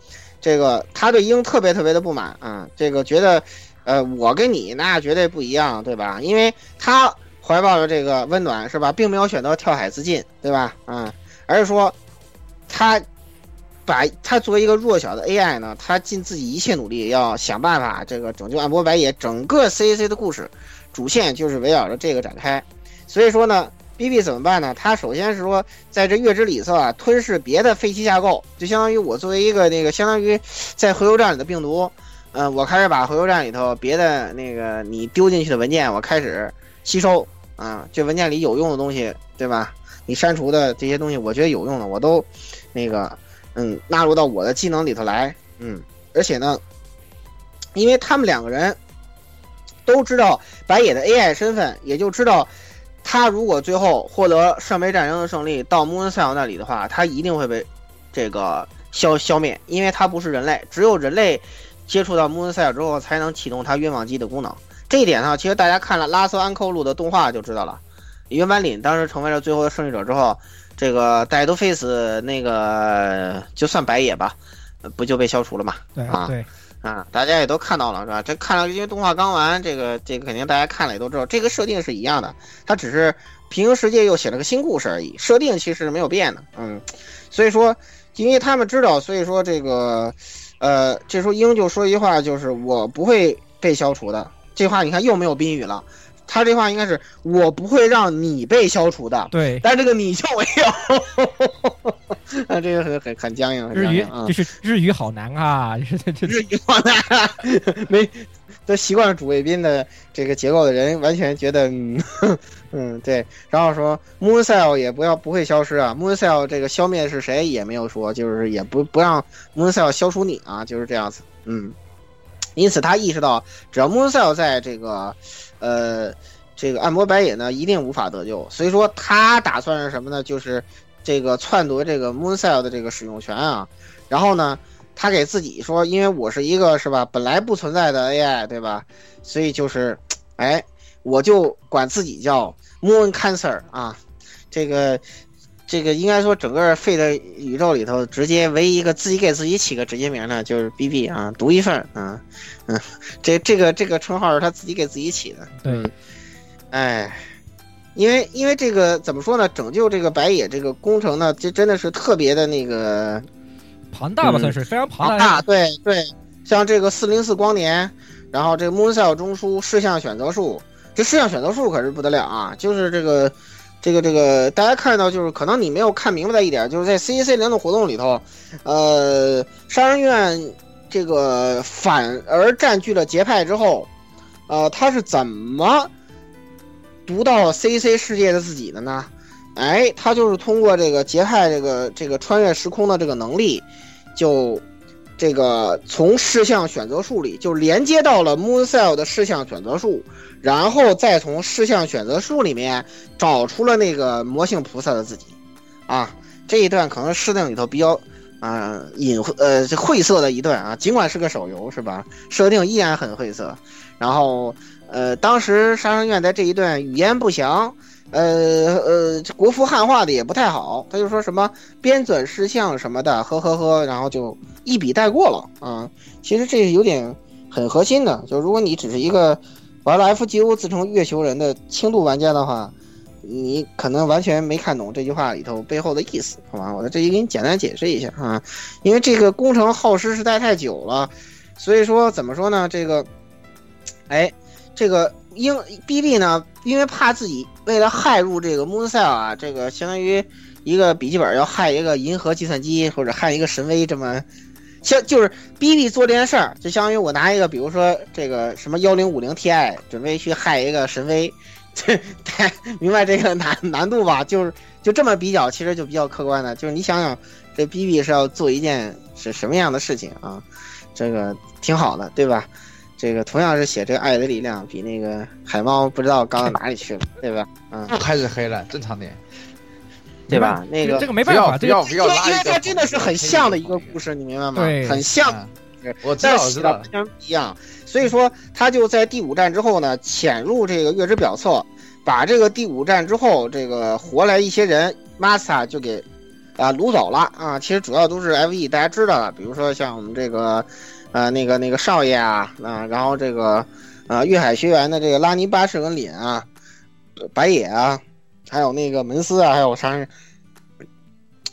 这个他对鹰特别特别的不满啊，这个觉得呃我跟你那绝对不一样，对吧？因为他怀抱着这个温暖是吧，并没有选择跳海自尽，对吧？啊，而是说他。把他作为一个弱小的 AI 呢，他尽自己一切努力要想办法这个拯救暗波白野。整个 CAC 的故事主线就是围绕着这个展开。所以说呢，BB 怎么办呢？他首先是说，在这月之里侧啊，吞噬别的废弃架构，就相当于我作为一个那个相当于在回收站里的病毒，嗯、我开始把回收站里头别的那个你丢进去的文件，我开始吸收啊，这文件里有用的东西，对吧？你删除的这些东西，我觉得有用的，我都那个。嗯，纳入到我的技能里头来，嗯，而且呢，因为他们两个人都知道白野的 AI 身份，也就知道他如果最后获得圣杯战争的胜利到穆恩塞尔那里的话，他一定会被这个消消灭，因为他不是人类，只有人类接触到穆恩塞尔之后才能启动他愿望机的功能。这一点上，其实大家看了拉瑟安扣路的动画就知道了，原版里当时成为了最后的胜利者之后。这个戴多菲斯那个就算白野吧，不就被消除了嘛？对啊对，啊，大家也都看到了是吧？这看了因为动画刚完，这个这个肯定大家看了也都知道，这个设定是一样的，它只是平行世界又写了个新故事而已，设定其实没有变的。嗯，所以说，因为他们知道，所以说这个，呃，这时候鹰就说一句话，就是我不会被消除的。这话你看又没有宾语了。他这话应该是我不会让你被消除的，对，但这个你就没有，啊，这个很很很僵硬，很日语啊。就，是日语好难啊，日语好难，啊。没都习惯了主谓宾的这个结构的人，完全觉得嗯嗯对，然后说 Mooncell 也不要不会消失啊，Mooncell 这个消灭是谁也没有说，就是也不不让 Mooncell 消除你啊，就是这样子，嗯，因此他意识到，只要 Mooncell 在这个。呃，这个按摩白野呢，一定无法得救。所以说，他打算是什么呢？就是这个篡夺这个 Mooncell 的这个使用权啊。然后呢，他给自己说，因为我是一个是吧，本来不存在的 AI，对吧？所以就是，哎，我就管自己叫 Moon Cancer 啊。这个这个应该说整个 Fate 宇宙里头，直接唯一一个自己给自己起个直接名的，就是 BB 啊，独一份啊，嗯，这这个这个称号是他自己给自己起的。对，哎，因为因为这个怎么说呢？拯救这个白野这个工程呢，这真的是特别的那个庞大吧，嗯算是非常庞庞大。对对，像这个四零四光年，然后这个 Mooncell 中枢事项选择数，这事项选择数可是不得了啊！就是这个这个这个，大家看到就是可能你没有看明白的一点，就是在 CEC 联动活动里头，呃，杀人院这个反而占据了节派之后，呃，他是怎么读到 CEC 世界的自己的呢？哎，他就是通过这个节派这个这个穿越时空的这个能力，就这个从事项选择数里就连接到了 Mooncell 的事项选择数，然后再从事项选择树里面找出了那个魔性菩萨的自己，啊，这一段可能是设定里头比较啊、隐晦呃晦涩的一段啊，尽管是个手游是吧？设定依然很晦涩。然后呃，当时杀生院在这一段语言不详。呃呃，国服汉化的也不太好，他就说什么编纂事项什么的，呵呵呵，然后就一笔带过了啊。其实这是有点很核心的，就如果你只是一个玩了 FGO 自称月球人的轻度玩家的话，你可能完全没看懂这句话里头背后的意思，好吧？我在这里给你简单解释一下啊，因为这个工程耗时实在太久了，所以说怎么说呢？这个，哎，这个英 BB 呢，因为怕自己为了害入这个 Mooncell 啊，这个相当于一个笔记本要害一个银河计算机或者害一个神威这么。像就是 BB 做这件事儿，就相当于我拿一个，比如说这个什么幺零五零 Ti，准备去害一个神威，这明白这个难难度吧？就是就这么比较，其实就比较客观的。就是你想想，这 BB 是要做一件是什么样的事情啊？这个挺好的，对吧？这个同样是写这个爱的力量，比那个海猫不知道高到哪里去了，对吧？嗯，又开始黑了，正常点。对吧？那个这个没办法，这个不要要因为它真的是很像的一个故事，你明白吗？对很像。啊我知道，我知不一样。所以说，他就在第五站之后呢，潜入这个月之表侧，把这个第五站之后这个活来一些人，Masa 就给啊掳走了啊。其实主要都是 FE，大家知道了，比如说像我们这个呃那个那个少爷啊啊，然后这个呃月海学员的这个拉尼巴士跟凛啊，白野啊，还有那个门司啊，还有杀人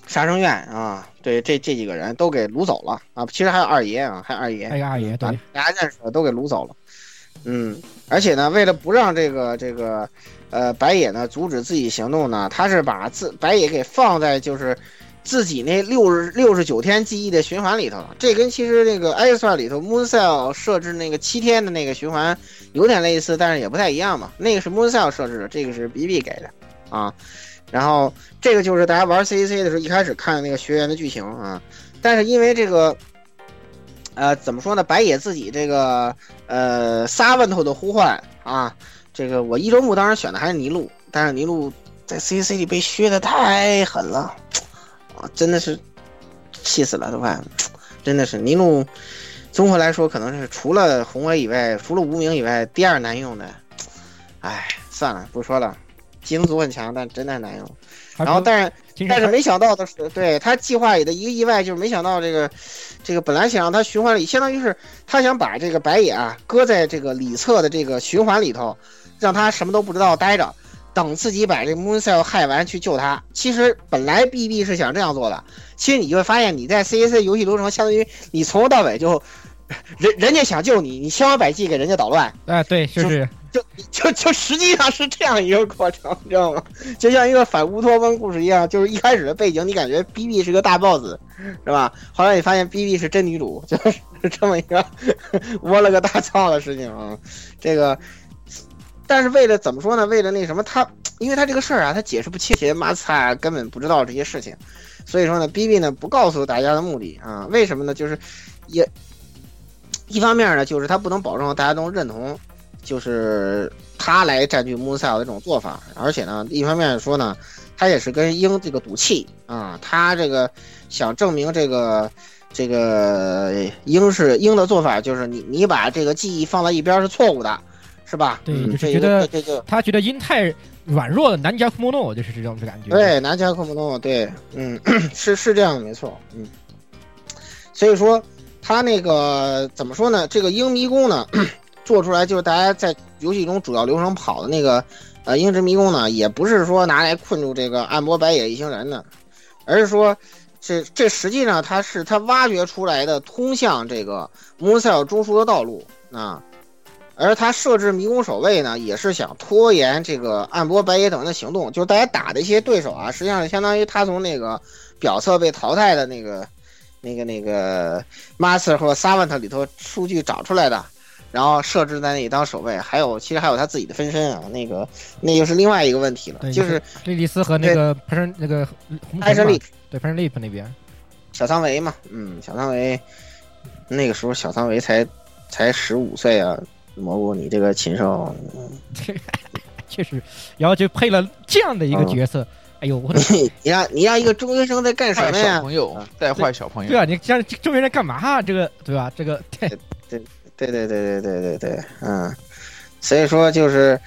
杀生院啊，对，这这几个人都给掳走了啊。其实还有二爷啊，还有二爷，还有二爷对，大家认识的都给掳走了。嗯，而且呢，为了不让这个这个呃白野呢阻止自己行动呢，他是把自白野给放在就是自己那六十六十九天记忆的循环里头了。这跟其实那个 s o 里头 Mooncell 设置那个七天的那个循环有点类似，但是也不太一样嘛。那个是 Mooncell 设置的，这个是 BB 给的啊。然后这个就是大家玩 CAC 的时候一开始看的那个学员的剧情啊，但是因为这个，呃，怎么说呢？白野自己这个呃仨问头的呼唤啊，这个我一周目当时选的还是尼禄，但是尼禄在 CAC 里被削的太狠了，啊，真的是气死了都快，真的是尼禄。综合来说，可能是除了宏伟以外，除了无名以外，第二难用的。哎，算了，不说了。技能组很强，但真的很难用。然后，但是但是没想到的是，对他计划里的一个意外，就是没想到这个，这个本来想让他循环里，相当于是他想把这个白野啊搁在这个里侧的这个循环里头，让他什么都不知道待着，等自己把这 Mooncell 害完去救他。其实本来 BB 是想这样做的，其实你就会发现你在 CAC 游戏流程，相当于你从头到尾就 人人家想救你，你千方百计给人家捣乱。哎，对，就是就就就实际上是这样一个过程，你知道吗？就像一个反乌托邦故事一样，就是一开始的背景，你感觉 BB 是个大 boss，是吧？后来你发现 BB 是真女主，就是 这么一个窝了个大操的事情啊。这个，但是为了怎么说呢？为了那什么，他因为他这个事儿啊，他解释不清，且马萨根本不知道这些事情，所以说呢，BB 呢不告诉大家的目的啊，为什么呢？就是也一方面呢，就是他不能保证大家都认同。就是他来占据穆塞尔的这种做法，而且呢，一方面说呢，他也是跟鹰这个赌气啊，他这个想证明这个这个鹰是鹰的做法，就是你你把这个记忆放在一边是错误的，是吧？对就是觉得这个他觉得鹰太软弱了，南迦库莫诺就是这种感觉。对，南加科莫诺，对，嗯，是是这样的，没错，嗯。所以说他那个怎么说呢？这个鹰迷宫呢，做出来就是大家在游戏中主要流程跑的那个呃鹰之迷宫呢，也不是说拿来困住这个暗波白野一行人的，而是说这这实际上它是它挖掘出来的通向这个穆塞尔中枢的道路啊。而他设置迷宫守卫呢，也是想拖延这个暗波白野等人的行动。就是大家打的一些对手啊，实际上相当于他从那个表侧被淘汰的那个、那个、那个 Master 或 Savant 里头数据找出来的，然后设置在那里当守卫。还有，其实还有他自己的分身啊，那个那又是另外一个问题了，对，就是莉莉丝和那个潘生那个艾神利对潘生 lip 那边，小桑维嘛，嗯，小桑维那个时候小桑维才才十五岁啊，蘑菇你这个禽兽，确实，然后就配了这样的一个角色。哎呦，我的你 你让你让一个中学生在干什么呀小？朋友，带坏小朋友对。啊，你像中学生干嘛、啊这个对吧？这个对对对对对对对对对，嗯，所以说就是，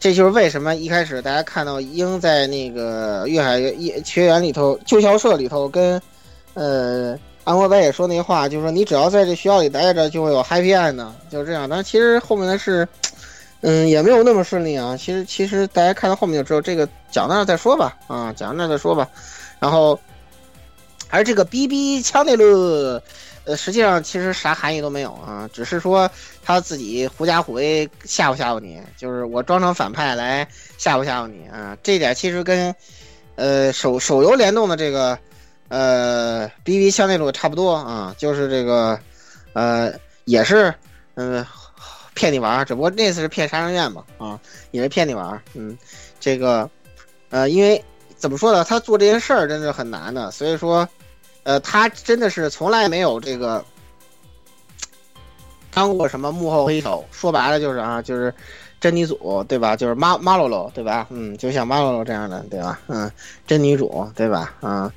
这就是为什么一开始大家看到鹰在那个粤海夜学园里头旧校舍里头跟，呃，安国白也说那话，就是说你只要在这学校里待着，就会有 happy end 呢，就是这样。但是其实后面的事，嗯，也没有那么顺利啊。其实其实大家看到后面就知道，这个讲到那再说吧，啊，讲到那再说吧。然后，而这个 BB 枪内路。呃，实际上其实啥含义都没有啊，只是说他自己狐假虎威吓唬吓唬你，就是我装成反派来吓唬吓唬你啊。这点其实跟呃手手游联动的这个呃 BB 枪内路差不多啊，就是这个呃也是嗯、骗你玩儿，只不过那次是骗杀人院嘛啊，也是骗你玩儿。嗯，这个呃因为怎么说呢，他做这件事儿真是很难的，所以说。呃，他真的是从来没有这个当过什么幕后黑手，说白了就是啊，就是真女主对吧？就是马马洛洛对吧？嗯，就像马洛洛这样的对吧？嗯，真女主对吧？啊，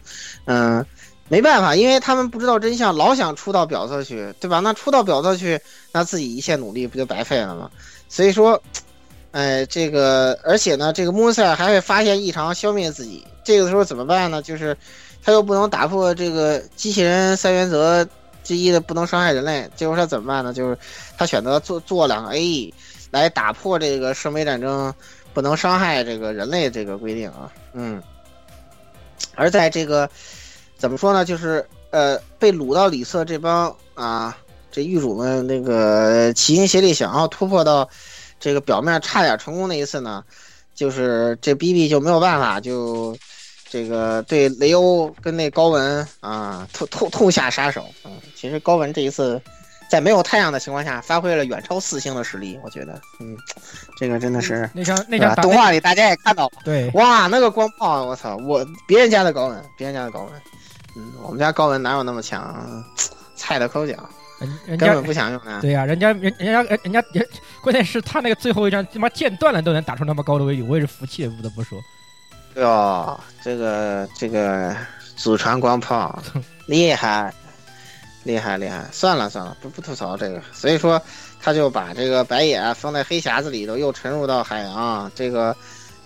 嗯，没办法，因为他们不知道真相，老想出到表侧去对吧？那出到表侧去，那自己一切努力不就白费了吗？所以说，哎，这个而且呢，这个穆塞尔还会发现异常，消灭自己，这个时候怎么办呢？就是。他又不能打破这个机器人三原则之一的不能伤害人类，结果他怎么办呢？就是他选择做做两个 A，来打破这个圣杯战争不能伤害这个人类这个规定啊。嗯，而在这个怎么说呢？就是呃，被掳到里瑟这帮啊，这狱主们那个齐心协力想要突破到这个表面，差点成功那一次呢，就是这 BB 就没有办法就。这个对雷欧跟那高文啊，痛痛痛下杀手。嗯，其实高文这一次在没有太阳的情况下，发挥了远超四星的实力。我觉得，嗯，这个真的是那张那张动画里大家也看到了。对，哇，那个光炮，我操！我别人家的高文，别人家的高文，嗯，我们家高文哪有那么强？菜的抠脚，人家根本不想用啊。对呀、啊，人家人人家人人家人，关键是他那个最后一张他妈剑断了都能打出那么高的威力，我也是服气，不得不说。哟，这个这个祖传光炮 厉害，厉害厉害！算了算了，不不吐槽这个。所以说，他就把这个白眼放在黑匣子里头，又沉入到海洋。这个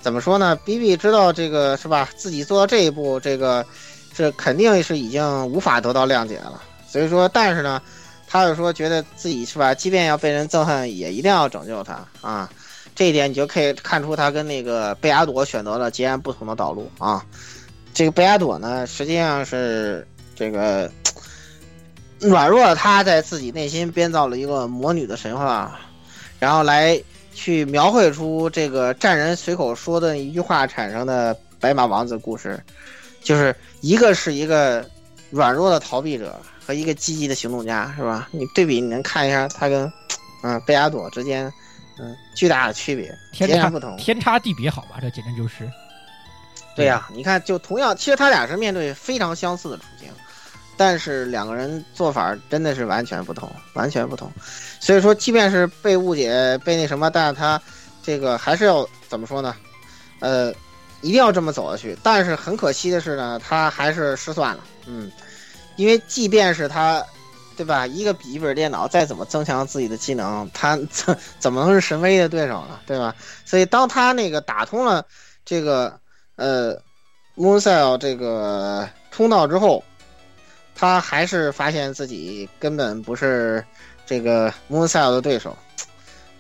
怎么说呢？B B 知道这个是吧？自己做到这一步，这个这肯定是已经无法得到谅解了。所以说，但是呢，他又说觉得自己是吧？即便要被人憎恨，也一定要拯救他啊！这一点你就可以看出他跟那个贝亚朵选择了截然不同的道路啊。这个贝亚朵呢，实际上是这个软弱，他在自己内心编造了一个魔女的神话，然后来去描绘出这个战人随口说的一句话产生的白马王子故事，就是一个是一个软弱的逃避者和一个积极的行动家，是吧？你对比，你能看一下他跟嗯贝亚朵之间。嗯，巨大的区别，天差不同，天差地别，好吧，这简直就是。对呀、啊，你看，就同样，其实他俩是面对非常相似的处境，但是两个人做法真的是完全不同，完全不同。所以说，即便是被误解、被那什么，但是他这个还是要怎么说呢？呃，一定要这么走下去。但是很可惜的是呢，他还是失算了。嗯，因为即便是他。对吧？一个笔记本电脑再怎么增强自己的技能，他 怎怎么能是神威的对手呢？对吧？所以当他那个打通了这个呃 Mooncell 这个通道之后，他还是发现自己根本不是这个 Mooncell 的对手。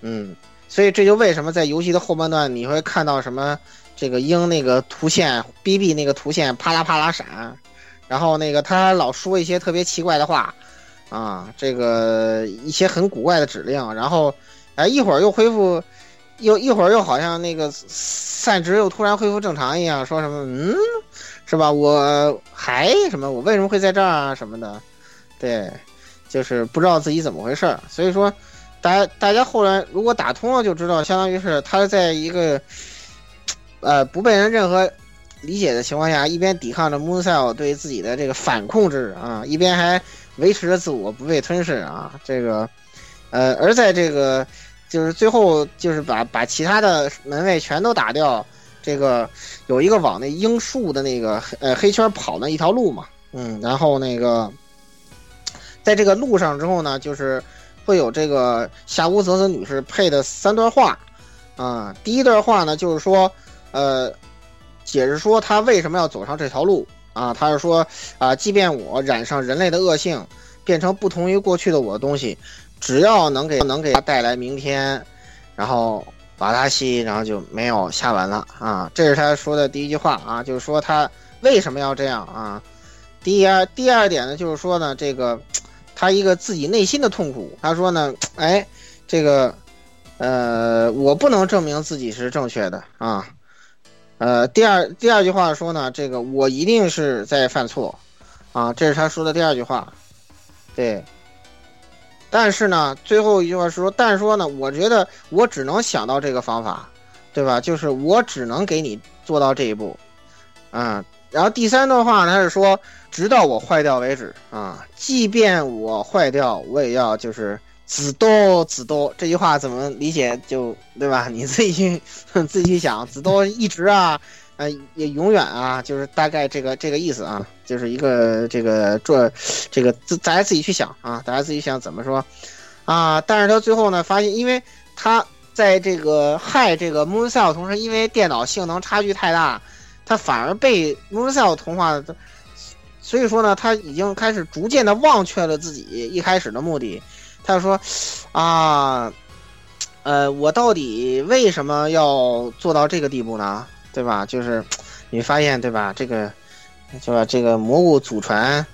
嗯，所以这就为什么在游戏的后半段你会看到什么这个鹰那个图线 BB 那个图线啪啦啪啦闪，然后那个他老说一些特别奇怪的话。啊，这个一些很古怪的指令，然后，哎，一会儿又恢复，又一会儿又好像那个散值又突然恢复正常一样，说什么嗯，是吧？我还什么？我为什么会在这儿啊？什么的？对，就是不知道自己怎么回事儿。所以说，大家大家后来如果打通了就知道，相当于是他在一个呃不被人任何理解的情况下，一边抵抗着 Mooncell 对自己的这个反控制啊，一边还。维持着自我不被吞噬啊，这个，呃，而在这个就是最后就是把把其他的门卫全都打掉，这个有一个往那樱树的那个呃黑圈跑那一条路嘛，嗯，然后那个在这个路上之后呢，就是会有这个夏乌泽泽女士配的三段话啊，第一段话呢就是说，呃，解释说她为什么要走上这条路。啊，他是说啊，即便我染上人类的恶性，变成不同于过去的我的东西，只要能给能给他带来明天，然后瓦达西，然后就没有下文了啊。这是他说的第一句话啊，就是说他为什么要这样啊？第二第二点呢，就是说呢，这个他一个自己内心的痛苦。他说呢，哎，这个呃，我不能证明自己是正确的啊。呃，第二第二句话说呢，这个我一定是在犯错，啊，这是他说的第二句话，对。但是呢，最后一句话是说，但是说呢，我觉得我只能想到这个方法，对吧？就是我只能给你做到这一步，啊。然后第三段话他是说，直到我坏掉为止，啊，即便我坏掉，我也要就是。子多子多这句话怎么理解？就对吧？你自己去 自己去想。子多一直啊，呃，也永远啊，就是大概这个这个意思啊，就是一个这个做这个自大家自己去想啊，大家自己想怎么说啊？但是他最后呢，发现因为他在这个害这个 Mooncell 同时，因为电脑性能差距太大，他反而被 Mooncell 同化，所以说呢，他已经开始逐渐的忘却了自己一开始的目的。他就说：“啊，呃，我到底为什么要做到这个地步呢？对吧？就是你发现对吧？这个，是吧？这个蘑菇祖传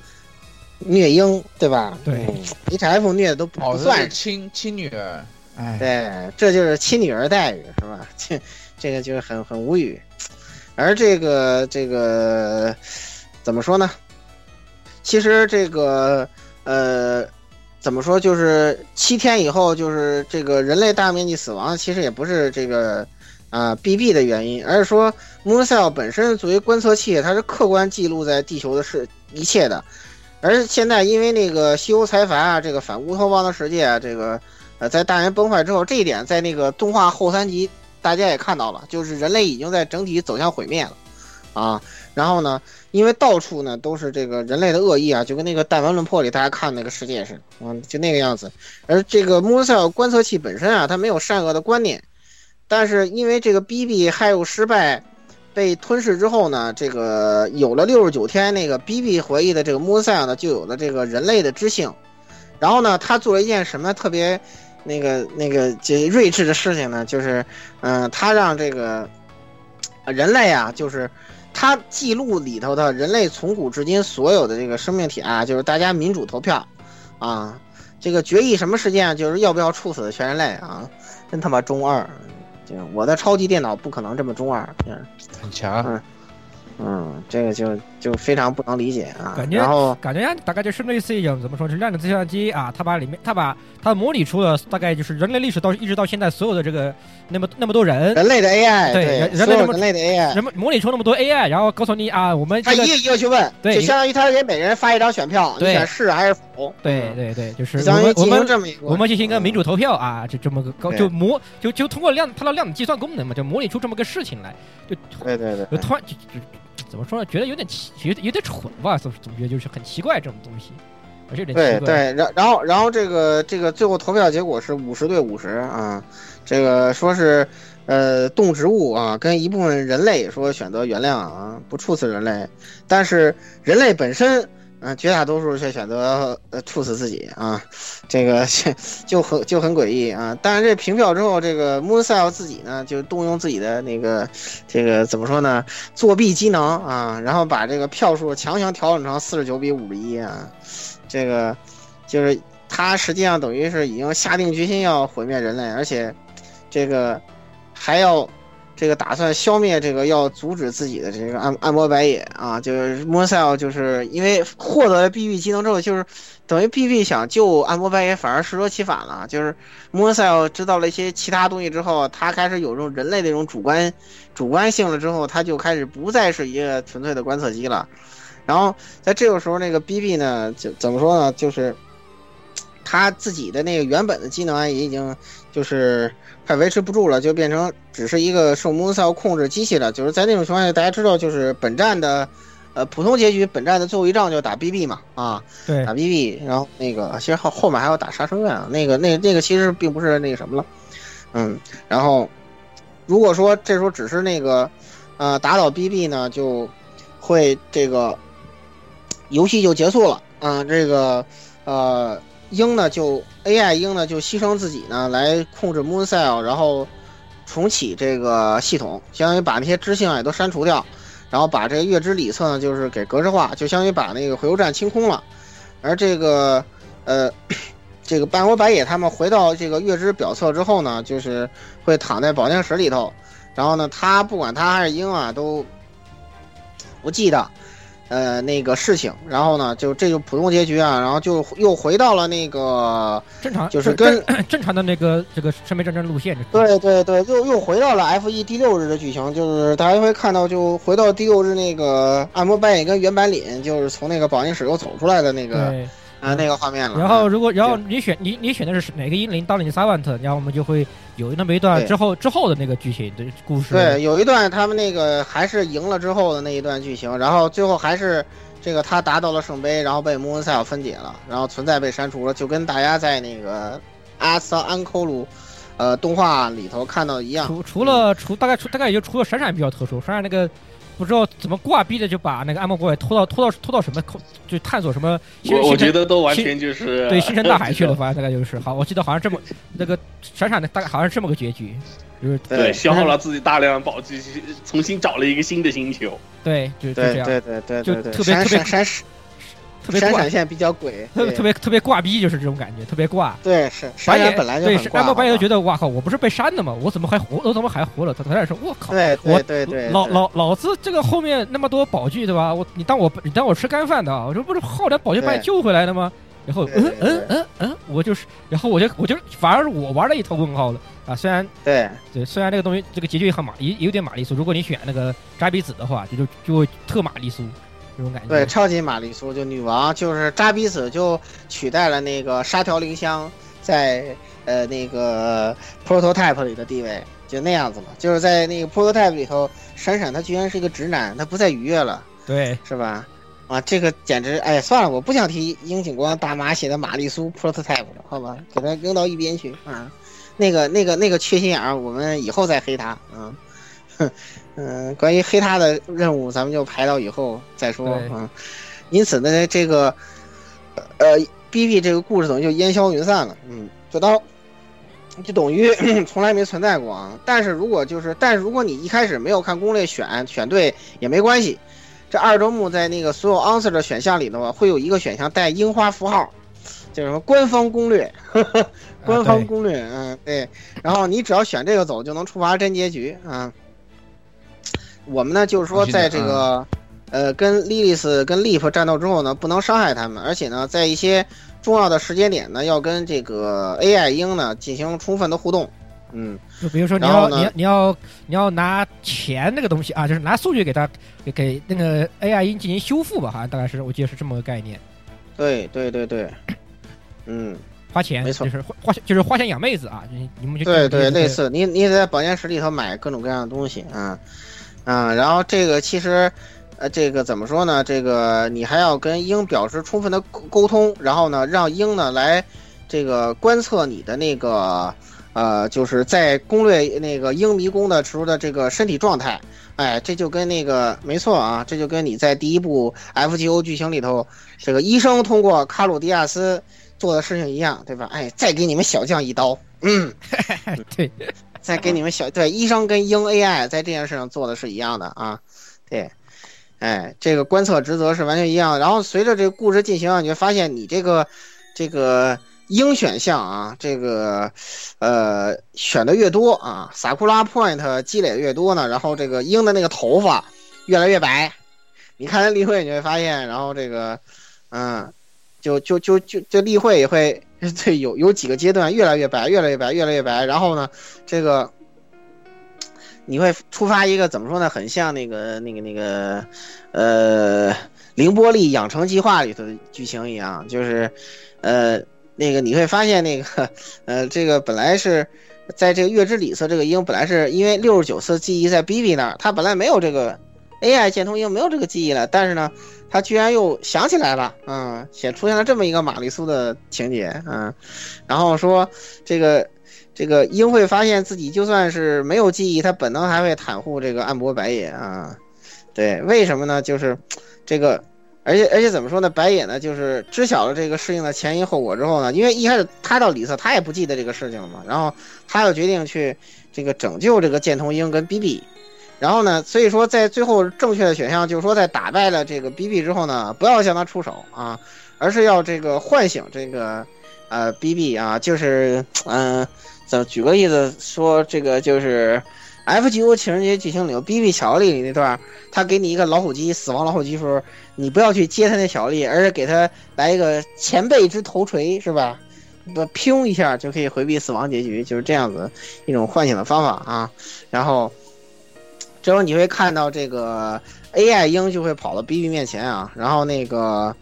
虐婴，对吧？对，H F 虐的都不算亲亲女儿，哎，对，这就是亲女儿待遇，是吧？这 这个就是很很无语。而这个这个怎么说呢？其实这个呃。”怎么说？就是七天以后，就是这个人类大面积死亡，其实也不是这个啊 BB 的原因，而是说 Mooncell 本身作为观测器，它是客观记录在地球的事一切的。而现在因为那个西欧财阀啊，这个反乌托邦的世界啊，这个呃在大元崩坏之后，这一点在那个动画后三集大家也看到了，就是人类已经在整体走向毁灭了啊。然后呢？因为到处呢都是这个人类的恶意啊，就跟那个《弹丸论破》里大家看那个世界似的，嗯，就那个样子。而这个 Mooncell 观测器本身啊，它没有善恶的观念，但是因为这个 BB 害入失败被吞噬之后呢，这个有了六十九天那个 BB 回忆的这个 Mooncell 呢，就有了这个人类的知性。然后呢，他做了一件什么特别那个那个这睿智的事情呢？就是，嗯，他让这个人类啊，就是。它记录里头的人类从古至今所有的这个生命体啊，就是大家民主投票，啊，这个决议什么事件，就是要不要处死全人类啊，真他妈中二，就我的超级电脑不可能这么中二，很强。嗯嗯，这个就就非常不能理解啊。感觉，然后感觉大概就是类似一种怎么说，是量子计算机啊，它把里面，它把它模拟出了大概就是人类历史到一直到现在所有的这个那么那么多人，人类的 AI，对，人类人类的 AI，人们模拟出那么多 AI，然后告诉你啊，我们他一个一个去问，对，就相当于他给每个人发一张选票，你选是还是否？对对对，就是相当于进行这么一个，我们进行一个民主投票啊，就这么个高，就模就就通过量它的量子计算功能嘛，就模拟出这么个事情来，就对对对，就突然就就。怎么说呢？觉得有点奇，有点有点蠢吧？总总觉得就是很奇怪这种东西。而且有点对奇怪。对，然然后然后这个这个最后投票结果是五十对五十啊，这个说是呃动植物啊跟一部分人类说选择原谅啊不处死人类，但是人类本身。嗯、绝大多数却选择呃处死自己啊，这个 就很就很诡异啊。但是这平票之后，这个 Mooncell 自己呢就动用自己的那个这个怎么说呢，作弊机能啊，然后把这个票数强行调整成四十九比五十一啊，这个就是他实际上等于是已经下定决心要毁灭人类，而且这个还要这个打算消灭这个要阻止自己的这个暗暗魔白野啊，就是 Mooncell 就是因为获得了 BB 技能之后，就是等于 BB 想救暗魔白野反而适得其反了，就是 Mooncell 知道了一些其他东西之后，他开始有这种人类的这种主观主观性了之后，他就开始不再是一个纯粹的观测机了。然后在这个时候，那个 BB 呢，就怎么说呢？就是他自己的那个原本的技能，也已经就是快维持不住了，就变成只是一个受 Mooncell 控制机器了。就是在那种情况下，大家知道，就是本站的呃普通结局，本站的最后一仗就打 BB 嘛，啊，对打 BB，然后那个其实后后面还要打杀生院啊，那个那那个其实并不是那个什么了，嗯，然后如果说这时候只是那个呃打倒 BB 呢，就会这个游戏就结束了，嗯、这个呃鹰呢就 AI 鹰呢就牺牲自己呢来控制 Mooncell，然后重启这个系统，相当于把那些支线也都删除掉。然后把这个月之里侧呢，就是给格式化，就相当于把那个回游站清空了。而这个，呃，这个半国白野他们回到这个月之表侧之后呢，就是会躺在保健室里头。然后呢，他不管他还是鹰啊，都不记得，呃，那个事情。然后呢，就这就普通结局啊，然后就又回到了那个，正常就是跟正常的那个这个生命战争路线。对对对，又又回到了 F 一第六日的剧情，就是大家会看到，就回到第六日那个按摩扮演跟原版凛，就是从那个保健室又走出来的那个对，啊那个画面了。然后如果然后你选你你选的是哪个英灵到了你 s a v a n t 然后我们就会有那么一段之后之后的那个剧情的故事。对，有一段他们那个还是赢了之后的那一段剧情，然后最后还是这个他达到了圣杯，然后被穆恩塞尔分解了，然后存在被删除了，就跟大家在那个阿斯安科鲁呃动画里头看到一样。除除了除大概除大概也就除了闪闪比较特殊，闪闪那个不知道怎么挂逼的就把那个暗魔国也拖到拖到拖到什么口就探索什么我我觉得都完全就是对星辰大海去了，反正大概就是。好，我记得好像这么那个闪闪的大概好像是这么个结局，就是对，消耗了自己大量的宝具，重新找了一个新的星球。对就就这样，对对对对就对对，闪特别特别闪闪特别闪闪现比较鬼，特别特别特别挂逼，就是这种感觉，特别挂。对是白眼本来就对，是暗魔白眼好吧都觉得哇靠，我不是被删的吗？我怎么还活？我怎么还活了？他他在说，我靠，对我对对对，老老老子这个后面那么多宝具对吧？我你当我你当我吃干饭的啊？我说不是耗点宝具把你救回来的吗？然后嗯嗯嗯嗯，我就是，然后我就我就反而我玩了一头问号了啊！虽然对对，虽然这个东西这个结局也很玛也也有点玛丽苏，如果你选那个扎比子的话，就就就会特玛丽苏这种感觉。对，超级玛丽苏就女王，就是扎比子就取代了那个沙条绫香在呃那个 prototype 里的地位，就那样子嘛。就是在那个 prototype 里头，闪闪他居然是一个直男，他不再愉悦了，对是吧？啊，这个简直哎，算了，我不想提樱井光大妈写的玛丽苏 prototype 了，好吧，给他扔到一边去啊。那个那个那个缺心眼儿，我们以后再黑他啊。哼，嗯，关于黑他的任务，咱们就排到以后再说对啊。因此呢，这个呃，B B 这个故事等于就烟消云散了，嗯，就当就等于 从来没存在过啊。但是如果就是，但是如果你一开始没有看攻略选选对也没关系。这二周目在那个所有 answer 的选项里的话，会有一个选项带樱花符号，就是什么官方攻略，呵 呵官方攻略，嗯，对。然后你只要选这个走，就能触发真结局啊。我们呢，就是说在这个呃跟莉莉丝跟 Leaf 战斗之后呢，不能伤害他们，而且呢，在一些重要的时间点呢，要跟这个 AI 鹰呢进行充分的互动。嗯，就比如说你要你要你要你要拿钱那个东西啊，就是拿数据给他给给那个 AI 音进行修复吧，好像大概是我记得是这么个概念，对对对对，嗯。花钱没错就是花花钱就是花钱养妹子啊，你你们就对对，类似你你得在保健室里头买各种各样的东西啊啊，然后这个其实呃，这个怎么说呢？这个你还要跟鹰表示充分的沟沟通，然后呢，让鹰呢来这个观测你的那个呃，就是在攻略那个鹰迷宫的时候的这个身体状态。哎，这就跟那个没错啊，这就跟你在第一部 FGO 剧情里头，这个医生通过卡鲁迪亚斯做的事情一样，对吧？哎，再给你们小将一刀，嗯，对，再给你们小对医生跟鹰 AI 在这件事上做的是一样的啊，对，哎，这个观测职责是完全一样。然后随着这个故事进行啊，你会发现你这个这个鹰选项啊，这个呃选的越多啊，萨库拉 point 积累的越多呢，然后这个鹰的那个头发越来越白。你看他例会，你会发现，然后这个嗯，就就就就就例会也会对有有几个阶段越来越白，越来越白，越来越白。然后呢，这个你会触发一个怎么说呢？很像那个那个那个呃凌波丽养成计划里头的剧情一样，就是呃那个你会发现那个呃这个本来是在这个月之里色这个鹰本来是因为六十九次记忆在 B B 那儿，他本来没有这个 AI 剑通英没有这个记忆了，但是呢。他居然又想起来了，嗯，显出现了这么一个玛丽苏的情节，嗯，然后说这个这个英会发现自己就算是没有记忆，他本能还会袒护这个暗波白野啊，对，为什么呢？就是这个，而且而且怎么说呢？白野呢，就是知晓了这个事情的前因后果之后呢，因为一开始他到里侧他也不记得这个事情了嘛，然后他又决定去这个拯救这个剑童英跟 BB。然后呢？所以说，在最后正确的选项就是说，在打败了这个 BB 之后呢，不要向他出手啊，而是要这个唤醒这个呃 BB 啊，就是嗯，怎举个例子说，这个就是 FGO 情人节剧情里头 BB 巧克力里那段，他给你一个老虎机，死亡老虎机时候，你不要去接他那巧克力，而是给他来一个前辈之头锤，是吧？不，砰一下就可以回避死亡结局，就是这样子一种唤醒的方法啊，然后。这时候你会看到这个 AI 鹰就会跑到 BB 面前啊，然后那个，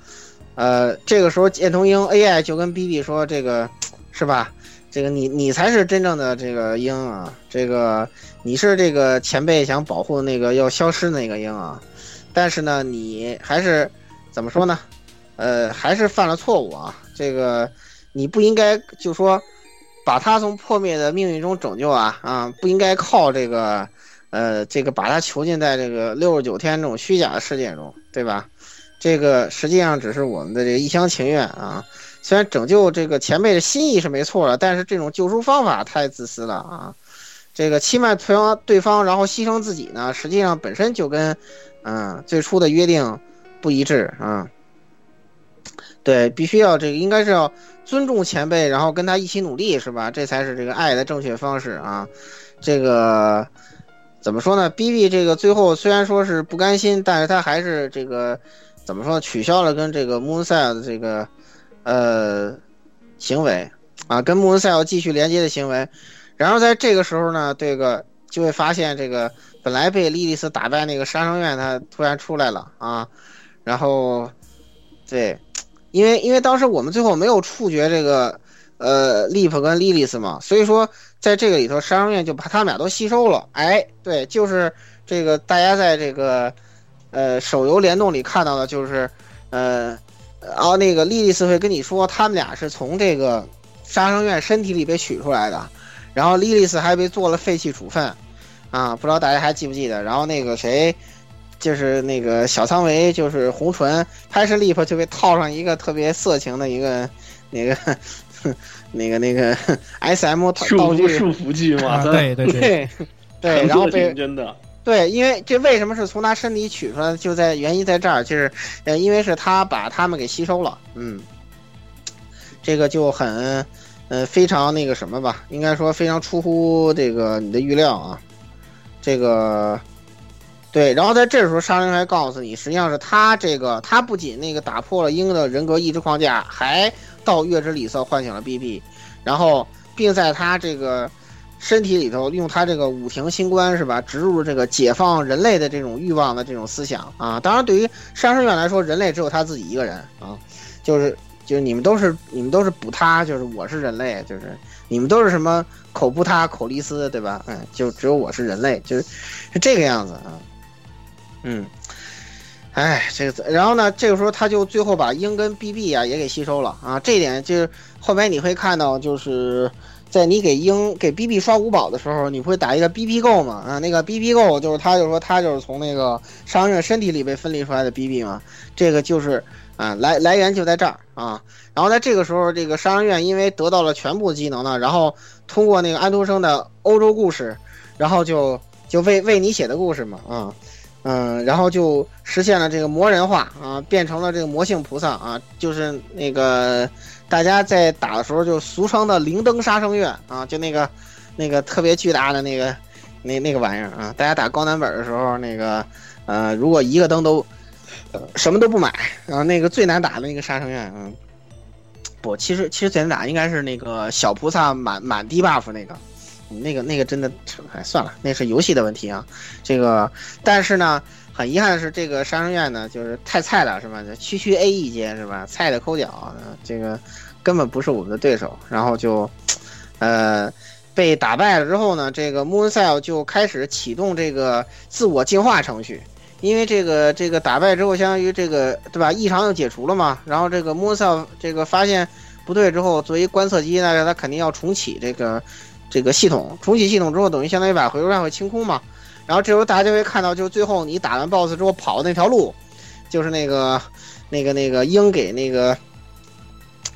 呃，这个时候剑童鹰 AI 就跟 BB 说：“这个是吧？这个你你才是真正的这个鹰啊，这个你是这个前辈想保护那个要消失那个鹰啊，但是呢，你还是怎么说呢？呃，还是犯了错误啊。这个你不应该就说把他从破灭的命运中拯救啊啊，不应该靠这个。”呃，这个把他囚禁在这个六十九天这种虚假的世界中，对吧？这个实际上只是我们的这个一厢情愿啊。虽然拯救这个前辈的心意是没错的，但是这种救赎方法太自私了啊！这个欺瞒对方，对方然后牺牲自己呢，实际上本身就跟嗯最初的约定不一致啊。对，必须要这个应该是要尊重前辈，然后跟他一起努力，是吧？这才是这个爱的正确方式啊！这个。怎么说呢？B B 这个最后虽然说是不甘心，但是他还是这个怎么说？取消了跟这个 Moonside 的这个呃行为啊，跟 Moonside 继续连接的行为。然后在这个时候呢，这个就会发现这个本来被莉莉丝打败那个杀生院，他突然出来了啊。然后对，因为因为当时我们最后没有处决这个呃 Leap 跟莉莉丝嘛，所以说。在这个里头，杀生院就把他们俩都吸收了。哎，对，就是这个大家在这个呃手游联动里看到的，就是呃，然后那个莉莉丝会跟你说，他们俩是从这个杀生院身体里被取出来的，然后莉莉丝还被做了废弃处分啊，不知道大家还记不记得？然后那个谁，就是那个小仓唯，就是红唇，拍摄 Leap 就被套上一个特别色情的一个那个。那个那个 S M 道具束缚具嘛，对对对。对，然后被真的。对，因为这为什么是从他身体取出来？就在原因在这儿，就是呃，因为是他把他们给吸收了，嗯，这个就很呃非常那个什么吧，应该说非常出乎这个你的预料啊，这个对，然后在这时候杀人还告诉你，实际上是他这个他不仅那个打破了鹰的人格意志框架，还。到月之里色唤醒了 BB，然后并在他这个身体里头用他这个五庭星官是吧，植入这个解放人类的这种欲望的这种思想啊。当然，对于杀生院来说，人类只有他自己一个人啊，就是就是你们都是你们都是补他，就是我是人类，就是你们都是什么口不他口利斯对吧？嗯，就只有我是人类，就是是这个样子啊。嗯，哎，这个，然后呢，这个时候他就最后把鹰跟 BB 啊也给吸收了啊，这一点就是后面你会看到，就是在你给鹰给 BB 刷五宝的时候，你会打一个 BP 够嘛？啊，那个 BP 够就是他就说他就是从那个商人身体里被分离出来的 BB 嘛，这个就是啊来来源就在这儿啊。然后在这个时候，这个商人院因为得到了全部技能呢，然后通过那个安徒生的欧洲故事，然后就就为为你写的故事嘛啊。嗯，然后就实现了这个魔人化啊，变成了这个魔性菩萨啊，就是那个大家在打的时候就俗称的灵灯杀生院啊，就那个那个特别巨大的那个那那个玩意儿啊，大家打高难本的时候，那个呃，如果一个灯都什么都不买，然后那个最难打的那个杀生院，嗯，不，其实其实最难打应该是那个小菩萨满满低 buff 那个。那个那个真的，哎，算了，那是游戏的问题啊。这个，但是呢，很遗憾的是，这个杀生院呢，就是太菜了，是吧？区区 A 一阶是吧？菜的抠脚，这个根本不是我们的对手。然后就，呃，被打败了之后呢，这个 Mooncell 就开始启动这个自我进化程序，因为这个这个打败之后，相当于这个对吧？异常又解除了嘛。然后这个 Mooncell 这个发现不对之后，作为观测机呢，它肯定要重启这个。这个系统重启系统之后，等于相当于把回收站会清空嘛。然后这时候大家就会看到，就最后你打完 BOSS 之后跑的那条路，就是那个那个那个鹰给那个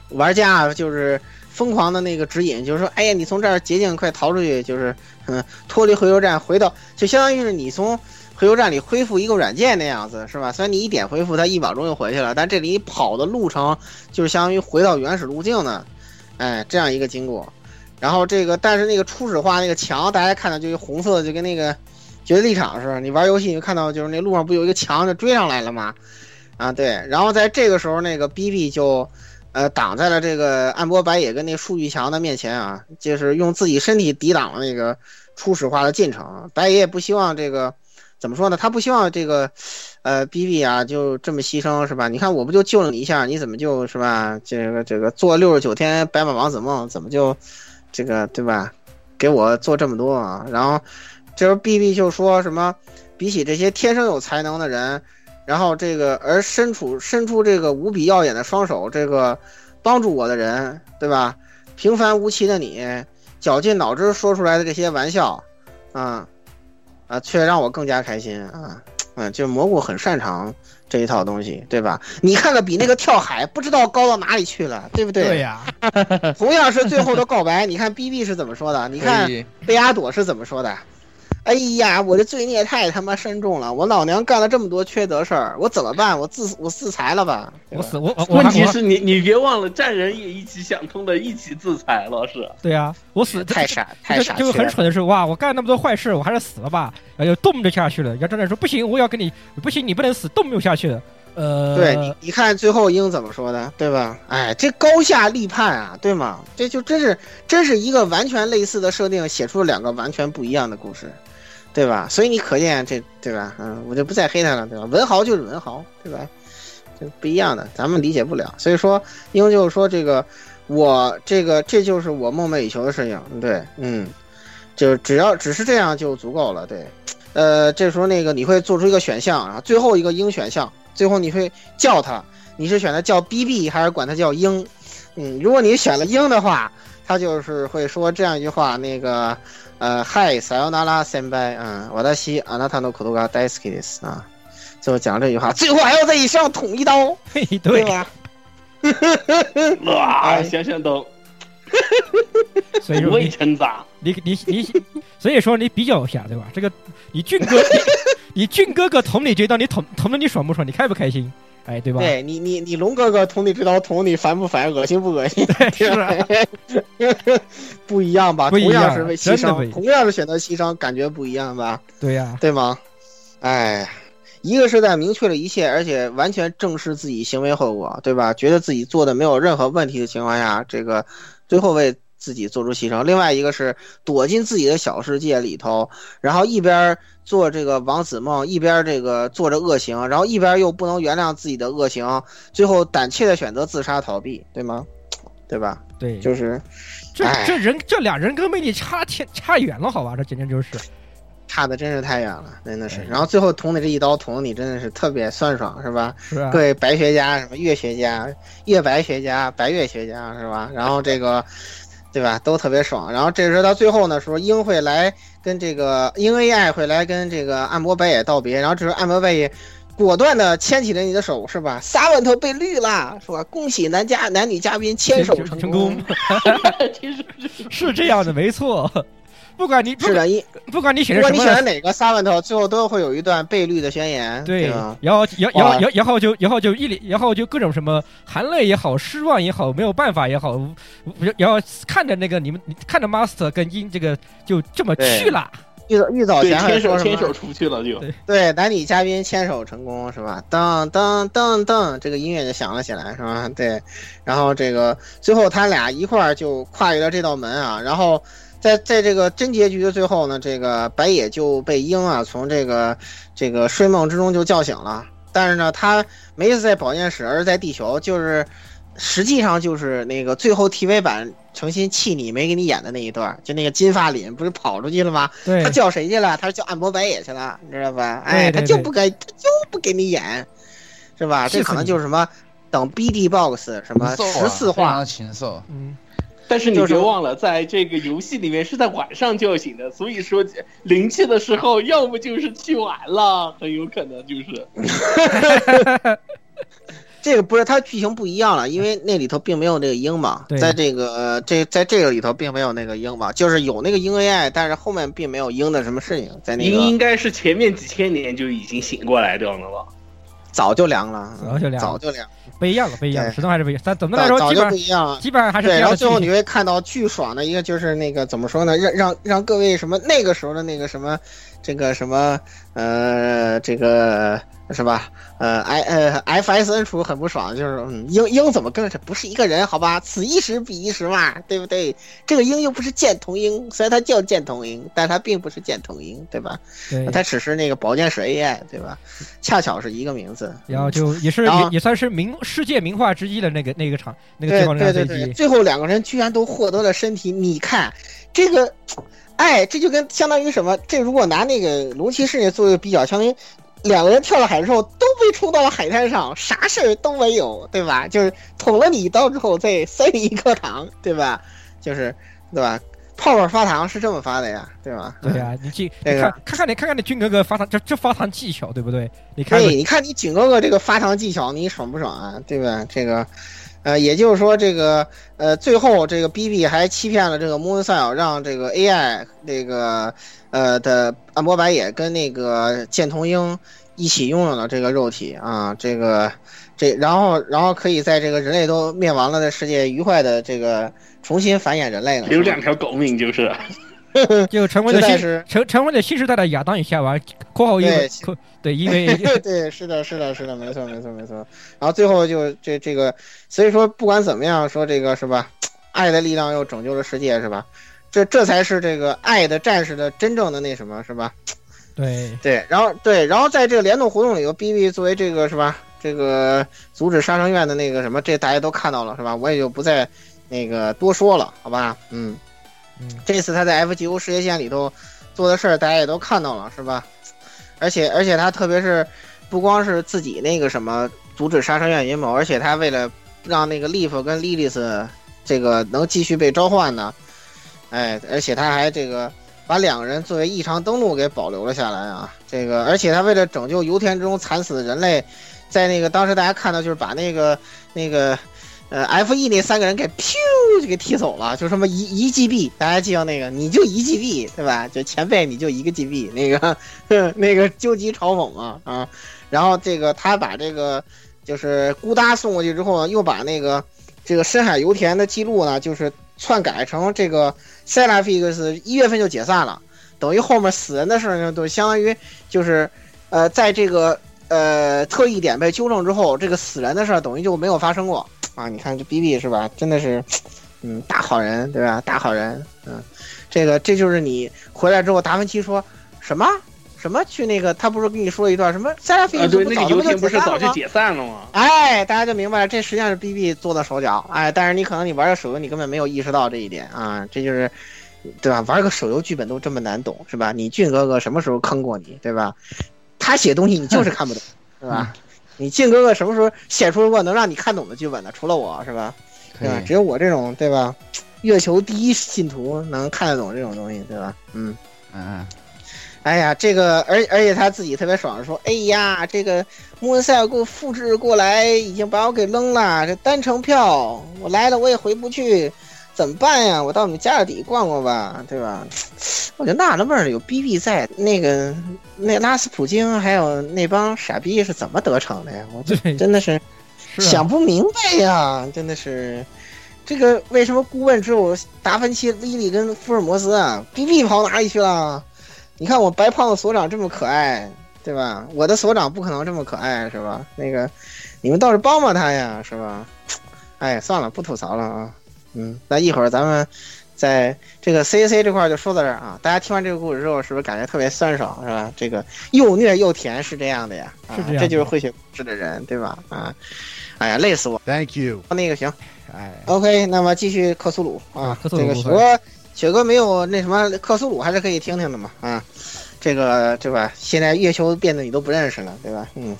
玩家就是疯狂的那个指引，就是说，哎呀，你从这儿捷径快逃出去，就是嗯脱离回收站，回到就相当于是你从回收站里恢复一个软件那样子，是吧？虽然你一点恢复，它一秒钟就回去了，但这里跑的路程就是相当于回到原始路径的，哎，这样一个经过。然后这个，但是那个初始化那个墙，大家看到就是红色的，就跟那个绝地场似的。你玩游戏，你就看到就是那路上不有一个墙就追上来了吗？啊，对。然后在这个时候，那个 BB 就呃挡在了这个暗波白野跟那数据墙的面前啊，就是用自己身体抵挡了那个初始化的进程。白野也不希望这个怎么说呢？他不希望这个呃 BB 啊就这么牺牲是吧？你看我不就救了你一下，你怎么就是吧？这个这个做六十九天白马王子梦，怎么就？这个对吧？给我做这么多啊！然后，这时候 B B 就说什么？比起这些天生有才能的人，然后这个而伸出伸出这个无比耀眼的双手，这个帮助我的人，对吧？平凡无奇的你，绞尽脑汁说出来的这些玩笑，啊啊，却让我更加开心啊！嗯，就蘑菇很擅长。这一套东西，对吧？你看看比那个跳海不知道高到哪里去了，对不对？对呀。同样是最后的告白，你看 B B 是怎么说的？你看贝阿朵是怎么说的？哎呀，我的罪孽太他妈深重了！我老娘干了这么多缺德事儿，我怎么办？我自我自裁了吧？我死我。问题是你你别忘了，战人也一起想通了，一起自裁了，是。对呀，我死太傻太傻。就是很蠢的是，哇！我干那么多坏事，我还是死了吧？然后动就下去了。要战人说不行，我要跟你不行，你不能死，动不下去了。呃，对你你看最后鹰怎么说的，对吧？哎，这高下立判啊，对吗？这就真是真是一个完全类似的设定，写出了两个完全不一样的故事。对吧？所以你可见这，对吧？嗯，我就不再黑他了，对吧？文豪就是文豪，对吧？这不一样的，咱们理解不了。所以说，英就是说这个，我这个这就是我梦寐以求的事情。对，嗯，就只要只是这样就足够了。对，呃，这时候那个你会做出一个选项啊，最后一个鹰选项，最后你会叫他，你是选择叫 BB 还是管他叫鹰？嗯，如果你选了鹰的话，他就是会说这样一句话，那个。呃，嗨，撒由那拉先拜，嗯，瓦达西阿纳塔诺库多嘎戴斯基斯啊，最后讲这句话，最后还要在你身上捅一刀，对吧？哇，想想都，所以说未成长，你你你，所以说你比较一下，对吧？这个你俊哥，你俊哥哥捅你这刀，你捅捅的你爽不爽？你开不开心？哎，对吧？对你，你你龙哥哥捅你这刀，捅你烦不烦？恶心不恶心？是 不一样吧？不一样是为牺牲，同样是选择牺牲，感觉不一样吧？对呀，对吗？哎，一个是在明确了一切，而且完全正视自己行为后果，对吧？觉得自己做的没有任何问题的情况下，这个最后为。自己做出牺牲，另外一个是躲进自己的小世界里头，然后一边做这个王子梦，一边这个做着恶行，然后一边又不能原谅自己的恶行，最后胆怯的选择自杀逃避，对吗？对吧？对，就是这这人这俩人格魅力差天差远了，好吧？这简直就是差的真是太远了，真的是哎。然后最后捅你这一刀捅的你真的是特别酸爽，是吧？是啊各，位白学家，什么月学家、月白学家、白月学家，是吧？然后这个，对吧？都特别爽。然后这时候到最后呢，说鹰会来跟这个鹰 AI 会来跟这个暗波白野道别，然后这时候暗波白野果断的牵起了你的手，是吧？撒万头被绿了，是吧？恭喜男嘉男女嘉宾牵手成功成功，其实是是这样的，没错。不管你不是的，一不管你选不管择什么你选择哪个撒万头，最后都会有一段被绿的宣言，对吧？，然后然后然后然后就然后就一脸，然后就各种什么含泪也好，失望也好，没有办法也好，然后看着那个你们看着 Master 跟鹰这个就这么去了，遇到遇早对前还牵手说什么牵手出去了就。对，男女嘉宾牵手成功是吧？噔噔噔噔，这个音乐就响了起来是吧？对，然后这个最后他俩一块儿就跨越了这道门啊，然后在在这个真结局的最后呢，这个白野就被鹰啊从这个这个睡梦之中就叫醒了，但是呢，他没是在保健室，而是在地球，就是实际上就是那个最后 TV 版诚心气你没给你演的那一段，就那个金发凛不是跑出去了吗？对他叫谁去了？他是叫按摩白野去了，你知道吧？哎，对对对他就不给，他就不给你演，是吧？这可能就是什么等 BD box 什么十四话，禽兽，嗯，但是你别忘了，在这个游戏里面是在晚上叫醒的，所以说灵气的时候，要么就是去晚了，很有可能就是。这个不是它剧情不一样了，因为那里头并没有那个鹰嘛，在这个呃这在这个里头并没有那个鹰嘛，就是有那个鹰 AI，但是后面并没有鹰的什么事情，在那应应该是前面几千年就已经醒过来掉了吧？早就凉了，早就凉了。早就凉，不一样了，不一样始终还是不一样。但总的来说，早早就基本上不一样了。基本上还是对，然后。最后你会看到巨爽的一个，就是那个怎么说呢？让让让各位什么那个时候的那个什么，这个什么呃，这个是吧？呃，I 呃 FSN 出很不爽，就是嗯，鹰鹰怎么跟着不是一个人？好吧，此一时彼一时嘛，对不对？这个鹰又不是剑童鹰，虽然它叫剑童鹰，但它并不是剑童鹰，对吧？对，它只是那个保健室 AI，对吧？恰巧是一个名字。然后就也是也也算是名世界名画之一的那个那个场那个最对后那辆对对。最后两个人居然都获得了身体，你看这个，哎，这就跟相当于什么？这如果拿那个龙骑士作为比较，相当于两个人跳了海之后都被冲到了海滩上，啥事儿都没有，对吧？就是捅了你一刀之后再 塞你一颗糖，对吧？就是对吧？泡泡发糖是这么发的呀，对吧？对呀、你去 这个看看看你看看你军哥哥发糖，这这发糖技巧对不对？你看对，你看你军哥哥这个发糖技巧，你爽不爽啊？对吧？这个，呃，也就是说，这个，呃，最后这个 BB 还欺骗了这个 Moon s a l 让这个 AI 这个，呃的暗波白也跟那个剑童鹰一起拥有了这个肉体啊，这个，这然后然后可以在这个人类都灭亡了的世界愉快的这个重新繁衍人类了。留两条狗命就是。就成为了新实在是成成为了新时代的亚当与夏娃（括号因为对括对因为对，是的，是的，是的，没错，没错，没错。然后最后就这这个，所以说不管怎么样，说这个是吧？爱的力量又拯救了世界，是吧？这这才是这个爱的战士的真正的那什么，是吧？对对，然后对，然后在这个联动活动里头，B B 作为这个是吧？这个阻止杀生院的那个什么，这大家都看到了是吧？我也就不再那个多说了，好吧？嗯，这次他在 F G O 世界线里头做的事儿，大家也都看到了是吧？而且而且他特别是不光是自己那个什么阻止杀生院阴谋，而且他为了让那个 Leaf 跟 Lilith 这个能继续被召唤呢，哎，而且他还这个把两个人作为异常登录给保留了下来啊。这个，而且他为了拯救油田中惨死的人类，在那个当时大家看到就是把那个那个呃 F E 那三个人给 p 就给踢走了，就什么一一 G B，大家记得那个你就一 G B 对吧？就前辈你就一个 G B，那个 那个究极嘲讽嘛啊。然后这个他把这个就是孤搭送过去之后呢，又把那个这个深海油田的记录呢，就是篡改成这个 c e l a f i x 一月份就解散了，等于后面死人的事儿呢，都相当于就是呃，在这个呃特异点被纠正之后，这个死人的事儿等于就没有发生过啊！你看这 B B 是吧？真的是，嗯，大好人对吧？大好人，嗯，这个这就是你回来之后，达芬奇说什么什么去那个，他不是跟你说一段什么 e 对，那个油田不是早就解解散了吗？哎，大家就明白了，这实际上是 B B 做的手脚，哎，但是你可能你玩的手游，你根本没有意识到这一点啊，这就是对吧？玩个手游剧本都这么难懂，是吧？你俊哥哥什么时候坑过你，对吧？他写东西你就是看不懂，是吧？你俊哥哥什么时候写出过能让你看懂的剧本呢？除了我是吧？可对吧？只有我这种对吧？月球第一信徒能看得懂这种东西，对吧？嗯。嗯嗯，哎呀，这个，而而且他自己特别爽，说：“哎呀，这个穆恩塞尔给我复制过来，已经把我给扔了。这单程票，我来了我也回不去，怎么办呀？我到你们家底逛逛吧，对吧？” 我就纳了闷了，有 BB 在，那个那拉斯普京还有那帮傻逼是怎么得逞的呀？我这真的是是啊想不明白呀，真的是。这个为什么顾问只有达芬奇、莉莉跟福尔摩斯啊？B B 跑哪里去了？你看我白胖子所长这么可爱，对吧？我的所长不可能这么可爱，是吧？那个，你们倒是帮帮他呀，是吧？哎，算了，不吐槽了啊。嗯，那一会儿咱们在这个 C C 这块儿就说到这儿啊。大家听完这个故事之后，是不是感觉特别酸爽，是吧？这个又虐又甜是这样的呀，啊是这样的这就是会写故事的人，对吧？啊，哎呀，累死我。Thank you。那个行哎，，OK，那么继续克苏鲁啊啊，克苏鲁这个雪哥，雪哥没有那什么克苏鲁，还是可以听听的嘛啊。这个对吧？现在月球变得你都不认识了，对吧？嗯，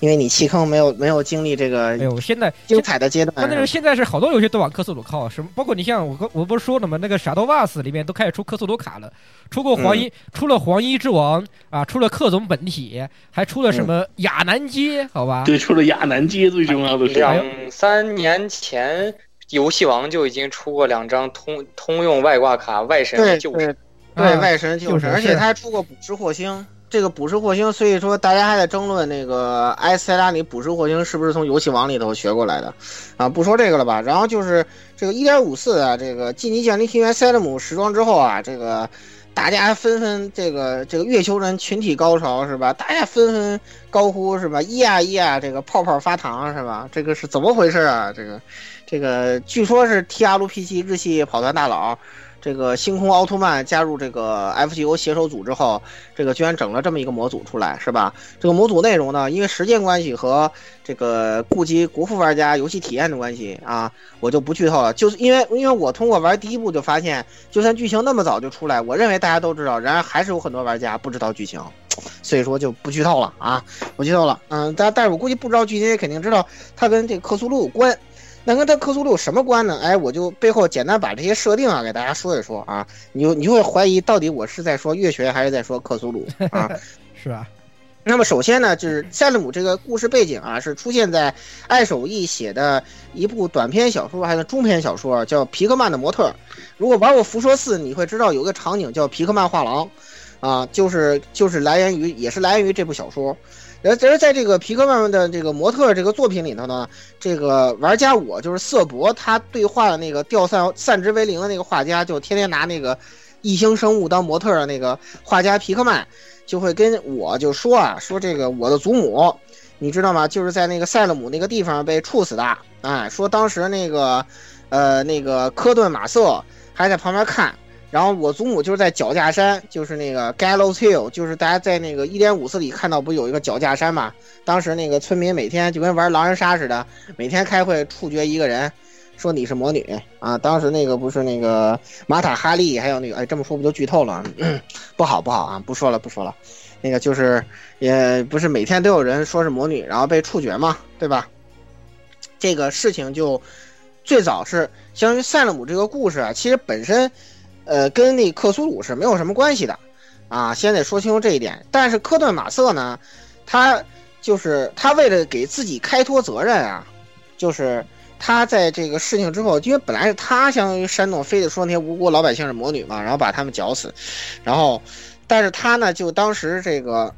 因为你弃坑没有没有经历这个哎呦，现在精彩的阶段。关键是现在是好多游戏都往克苏鲁靠，什么包括你像我刚我不是说了吗？那个 Shadow Vars 里面都开始出克苏鲁卡了，出过黄衣，出了黄衣之王啊，出了克总本体，还出了什么亚南街，好吧？对，出了亚南街最重要的是，两三年前，游戏王就已经出过两张通通用外挂卡，外神对对救世。对，啊外神就是就是，而且他还出过捕食火星。这个捕食火星，所以说大家还在争论那个埃塞拉里捕食火星是不是从游戏王里头学过来的，啊，不说这个了吧。然后就是这个一点五四啊，这个晋级降临庭园塞勒姆时装之后啊，这个大家纷纷这个这个月球人群体高潮是吧？大家纷纷高呼是吧？咿呀咿呀，这个泡泡发糖是吧？这个是怎么回事啊？这个这个据说是 T R P 七日系跑团大佬。这个星空奥特曼加入这个 FGO 携手组之后，这个居然整了这么一个模组出来，是吧？这个模组内容呢，因为时间关系和这个顾及国服玩家游戏体验的关系啊，我就不剧透了。就是因为因为我通过玩第一部就发现，就算剧情那么早就出来，我认为大家都知道，然而还是有很多玩家不知道剧情，所以说就不剧透了啊，不剧透了。嗯，但但是我估计不知道剧情也肯定知道它跟这个克苏鲁有关。那跟他克苏鲁有什么关呢？哎，我就背后简单把这些设定啊给大家说一说啊，你就你就会怀疑到底我是在说月学还是在说克苏鲁啊？是吧，那么首先呢，就是塞勒姆这个故事背景啊，是出现在艾守义写的一部短篇小说，还是中篇小说，叫《皮克曼的模特》。如果玩过《福说四》，你会知道有个场景叫皮克曼画廊，啊，就是就是来源于也是来源于这部小说。而而在这个皮克曼的这个模特这个作品里头呢，这个玩家我就是瑟博，他对话的那个调散散之为零的那个画家，就天天拿那个异星生物当模特的那个画家皮克曼，就会跟我就说啊，说这个我的祖母，你知道吗？就是在那个塞勒姆那个地方被处死的，哎，说当时那个呃那个科顿马瑟还在旁边看。然后我祖母就是在脚架山，就是那个 Gallows Hill，就是大家在那个一点五四里看到不有一个脚架山嘛？当时那个村民每天就跟玩狼人杀似的，每天开会处决一个人，说你是魔女啊。当时那个不是那个玛塔哈利，还有那个哎，这么说不就剧透了？不好不好啊，不说了不说了。那个就是也不是每天都有人说是魔女，然后被处决嘛，对吧？这个事情就最早是相当于塞勒姆这个故事啊，其实本身。呃，跟那克苏鲁是没有什么关系的，啊，先得说清楚这一点。但是科顿马瑟呢，他就是他为了给自己开脱责任啊，就是他在这个事情之后，因为本来是他相当于煽动，非得说那些无辜老百姓是魔女嘛，然后把他们绞死，然后，但是他呢，就当时这个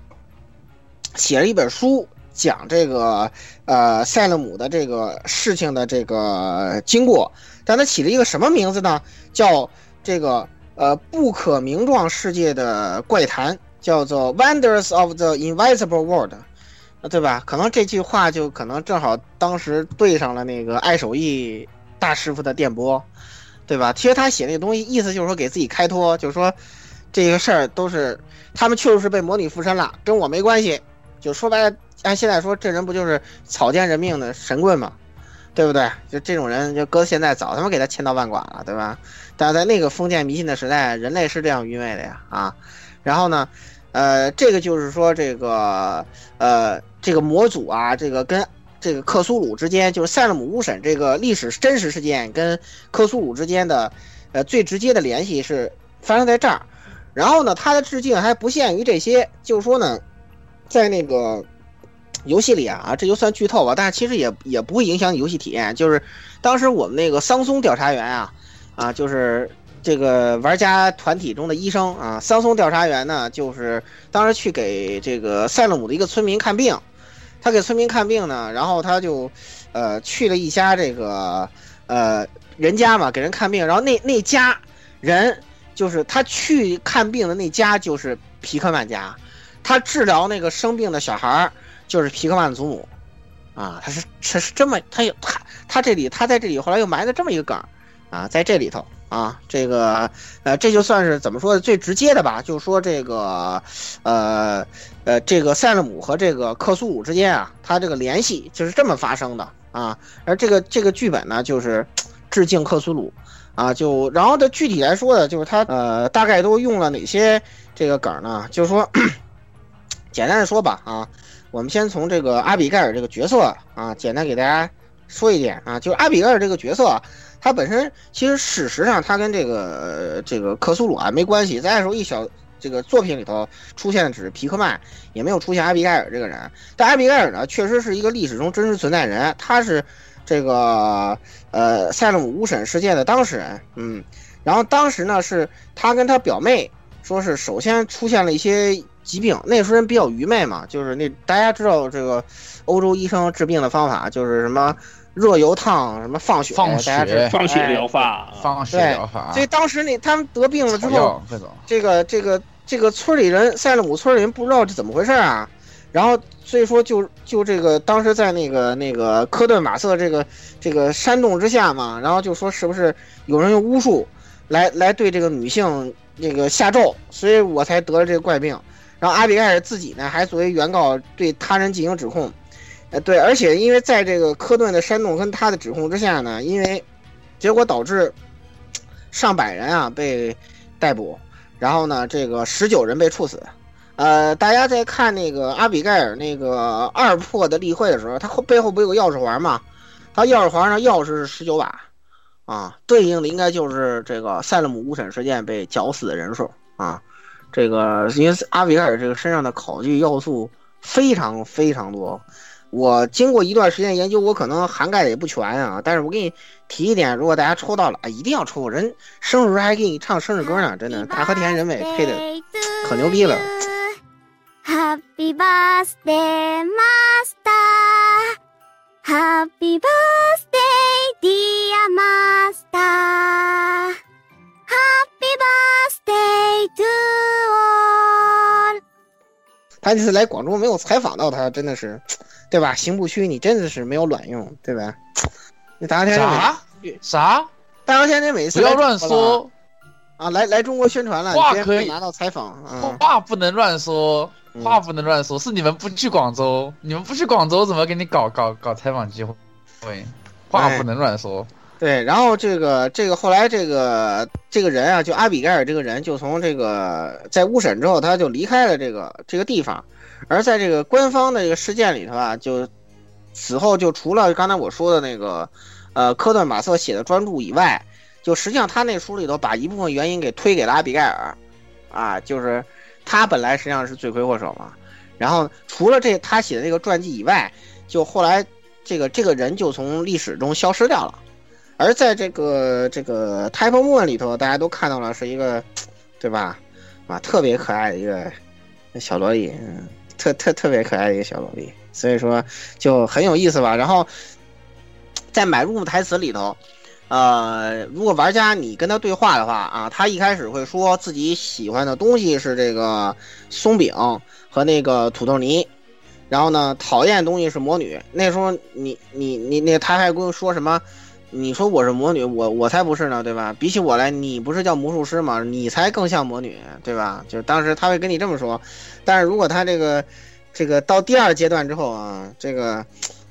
写了一本书，讲这个呃塞勒姆的这个事情的这个经过，但他起了一个什么名字呢？叫这个呃不可名状世界的怪谈，叫做《Wonders of the Invisible World》，对吧？可能这句话就可能正好当时对上了那个爱手艺大师傅的电波，对吧？其实他写那东西意思就是说给自己开脱，就是说这个事儿都是他们确实是被魔女附身了，跟我没关系。就说白了，按现在说这人不就是草菅人命的神棍吗？对不对？就这种人，就搁现在早他妈给他千刀万剐了，对吧？但是在那个封建迷信的时代，人类是这样愚昧的呀啊！然后呢，呃，这个就是说这个呃这个模组啊，这个跟这个克苏鲁之间，就是塞勒姆巫审这个历史真实事件跟克苏鲁之间的呃最直接的联系是发生在这儿。然后呢，它的致敬还不限于这些，就是说呢，在那个游戏里啊，这就算剧透吧，但是其实也也不会影响你游戏体验。就是当时我们那个桑松调查员啊，啊，就是这个玩家团体中的医生啊，桑松调查员呢，就是当时去给这个塞勒姆的一个村民看病，他给村民看病呢，然后他就呃去了一家这个呃人家嘛，给人看病，然后那那家人。就是他去看病的那家就是皮克曼家，他治疗那个生病的小孩儿就是皮克曼祖母，啊，他是他是这么他有他他这里他在这里后来又埋了这么一个梗，啊，在这里头啊，这个呃这就算是怎么说最直接的吧，就说这个呃呃这个塞勒姆和这个克苏鲁之间啊，他这个联系就是这么发生的啊，而这个这个剧本呢就是致敬克苏鲁。啊，就然后的具体来说呢，就是他呃，大概都用了哪些这个梗呢？就是说，简单的说吧，啊，我们先从这个阿比盖尔这个角色啊，简单给大家说一点啊，就是阿比盖尔这个角色，他本身其实事实上他跟这个这个克苏鲁啊没关系。再说一小这个作品里头出现的只是皮克曼，也没有出现阿比盖尔这个人。但阿比盖尔呢，确实是一个历史中真实存在人，他是。这个呃，塞勒姆巫审事件的当事人，嗯，然后当时呢是他跟他表妹说是首先出现了一些疾病，那时候人比较愚昧嘛，就是那大家知道这个欧洲医生治病的方法就是什么热油烫什么放血，放血放血疗法，放血疗法。所以当时那他们得病了之后，这个这个这个村里人塞勒姆村里人不知道这怎么回事啊。然后，所以说，就就这个当时在那个那个科顿马瑟这个这个山洞之下嘛，然后就说是不是有人用巫术来来对这个女性那个下咒，所以我才得了这个怪病。然后阿比盖尔自己呢，还作为原告对他人进行指控。呃，对，而且因为在这个科顿的煽动跟他的指控之下呢，因为结果导致上百人啊被逮捕，然后呢，这个十九人被处死。呃，大家在看那个阿比盖尔那个二破的例会的时候，他后背后不有个钥匙环吗？他钥匙环上钥匙是十九把，啊，对应的应该就是这个塞勒姆巫审事件被绞死的人数啊。这个因为阿比盖尔这个身上的考据要素非常非常多，我经过一段时间研究，我可能涵盖的也不全啊。但是我给你提一点，如果大家抽到了啊，一定要抽！人生日还给你唱生日歌呢，真的，大和田人美配的可牛逼了。Happy birthday, master. Happy birthday, dear master. Happy birthday to all. 他这次来广州没有采访到他，真的是，对吧？刑部区你真的是没有卵用，对吧？你大天啥啥？大和田你每次不要乱说啊！来来中国宣传了，话可以拿到采访，话不能乱说。话不能乱说，是你们不去广州，你们不去广州，怎么给你搞搞搞采访机会？对，话不能乱说。对，然后这个这个后来这个这个人啊，就阿比盖尔这个人，就从这个在乌审之后，他就离开了这个这个地方。而在这个官方的这个事件里头啊，就此后就除了刚才我说的那个呃科顿马瑟写的专著以外，就实际上他那书里头把一部分原因给推给了阿比盖尔，啊，就是。他本来实际上是罪魁祸首嘛，然后除了这他写的这个传记以外，就后来这个这个人就从历史中消失掉了，而在这个这个 Type Moon 里头，大家都看到了是一个，对吧？啊，特别可爱的一个小萝莉，嗯，特特特别可爱一个小萝莉，所以说就很有意思吧。然后在买入台词里头。呃，如果玩家你跟他对话的话啊，他一开始会说自己喜欢的东西是这个松饼和那个土豆泥，然后呢，讨厌的东西是魔女。那时候你你你那他还跟我说什么？你说我是魔女，我我才不是呢，对吧？比起我来，你不是叫魔术师吗？你才更像魔女，对吧？就当时他会跟你这么说。但是如果他这个这个到第二阶段之后啊，这个，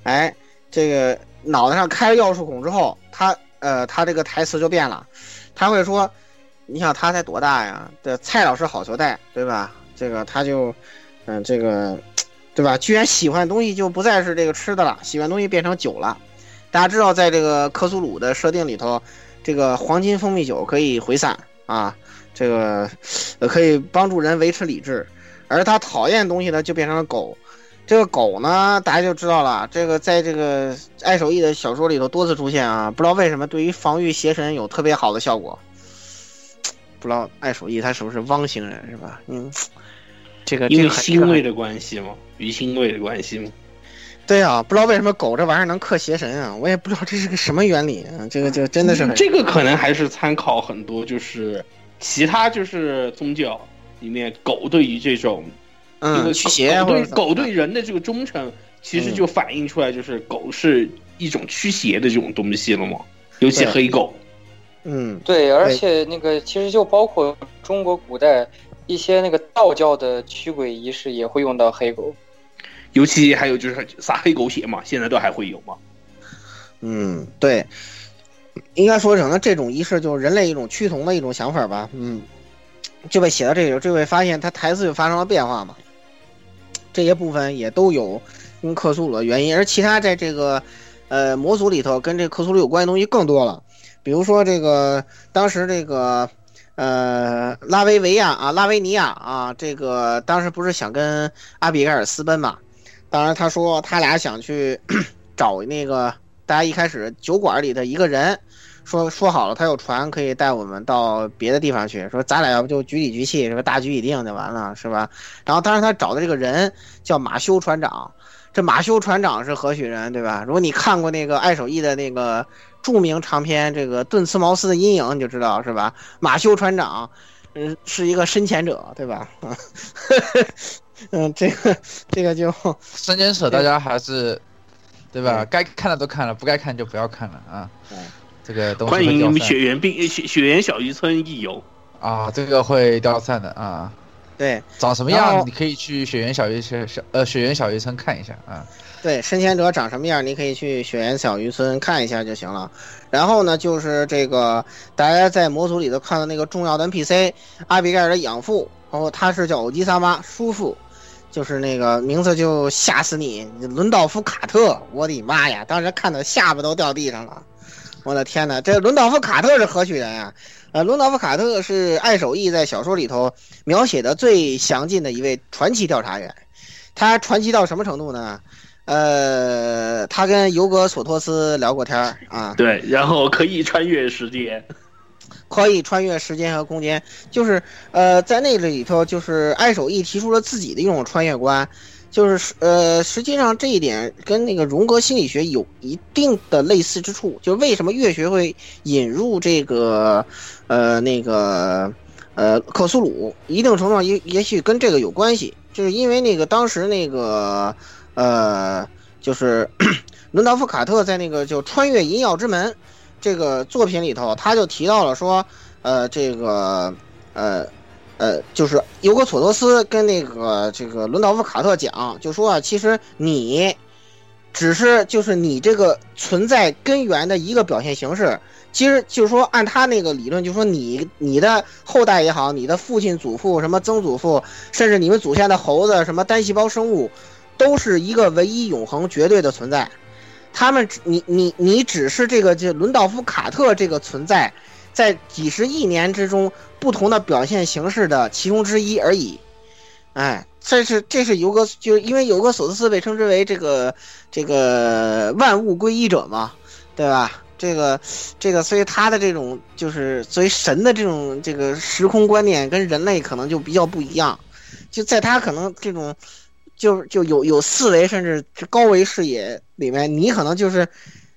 哎，这个。脑袋上开了药术孔之后，他呃他这个台词就变了，他会说，你想他才多大呀？这蔡老师好球带，对吧？这个他就，嗯、这个，对吧？居然喜欢的东西就不再是这个吃的了，喜欢东西变成酒了。大家知道，在这个克苏鲁的设定里头，这个黄金蜂蜜酒可以回散啊，这个可以帮助人维持理智，而他讨厌的东西呢，就变成了狗。这个狗呢，大家就知道了。这个在这个爱手艺的小说里头多次出现啊，不知道为什么对于防御邪神有特别好的效果。不知道爱手艺他是不是汪星人是吧？嗯，这个因为腥味的关系吗，鱼腥味的关系吗。对啊，不知道为什么狗这玩意儿能克邪神啊，我也不知道这是个什么原理啊。这个就真的是很这个可能还是参考很多，就是其他就是宗教里面狗对于这种嗯驱邪狗对或者狗对人的这个忠诚，其实就反映出来就是狗是一种驱邪的这种东西了嘛，尤其黑狗。嗯对，而且那个其实就包括中国古代一些那个道教的驱鬼仪式也会用到黑狗。尤其还有就是撒黑狗血嘛，现在都还会有嘛。嗯对，应该说成呢这种仪式就是人类一种趋同的一种想法吧。嗯，就被写到这里，就会发现他台词就发生了变化嘛。这些部分也都有跟克苏鲁的原因，而其他在这个呃模组里头跟这克苏鲁有关的东西更多了，比如说这个当时这个呃拉维维亚啊拉维尼亚啊，这个当时不是想跟阿比盖尔私奔嘛？当然他说他俩想去 找那个大家一开始酒馆里的一个人。说说好了，他有船可以带我们到别的地方去。说咱俩要不就局里局气，是吧？大局已定就完了，是吧？然后当时他找的这个人叫马修船长，这马修船长是何许人，对吧？如果你看过那个爱手艺的那个著名长篇《这个顿茨茅斯的阴影》，你就知道是吧？马修船长，嗯，是一个深潜者，对吧？嗯，这个这个就三监舍大家还是，对吧？该看的都看了，不该看就不要看了啊对。这个东西欢迎雪原冰雪雪原小渔村一游。啊，这个会掉散的啊。对长什么样，你可以去雪原小渔村小呃雪原小渔村看一下啊。对，深潜者长什么样，你可以去雪原小渔村看一下就行了。然后呢，就是这个大家在模组里头看到那个重要的 NPC 阿比盖尔的养父，然后他是叫欧吉萨妈叔父，就是那个名字就吓死你，伦道夫卡特，我的妈呀！当时看的下巴都掉地上了，我的天哪，这伦道夫卡特是何许人啊？呃，伦道夫卡特是爱手艺在小说里头描写的最详尽的一位传奇调查员，他传奇到什么程度呢？呃，他跟尤格索托斯聊过天儿啊，对，然后可以穿越时间。可以穿越时间和空间，就是呃，在那个里头，就是爱手艺提出了自己的一种穿越观，就是呃，实际上这一点跟那个荣格心理学有一定的类似之处，就是为什么乐学会引入这个呃那个呃克苏鲁，一定程度上也也许跟这个有关系，就是因为那个当时那个呃就是 伦道夫卡特在那个就穿越银耀之门。这个作品里头，他就提到了说，呃，这个，呃，呃，就是尤格索托斯跟那个这个伦道夫卡特讲，就说啊，其实你只是就是你这个存在根源的一个表现形式。其实就是说，按他那个理论，就是说你你的后代也好，你的父亲、祖父、什么曾祖父，甚至你们祖先的猴子，什么单细胞生物，都是一个唯一、永恒、绝对的存在。他们，你你你只是这个就伦道夫卡特这个存在，在几十亿年之中不同的表现形式的其中之一而已。哎，这是这是尤格，就是因为尤格索斯斯被称之为这个这个万物归一者嘛，对吧？这个这个，所以他的这种就是作为神的这种这个时空观念跟人类可能就比较不一样，就在他可能这种。就就有有四维甚至高维视野里面，你可能就是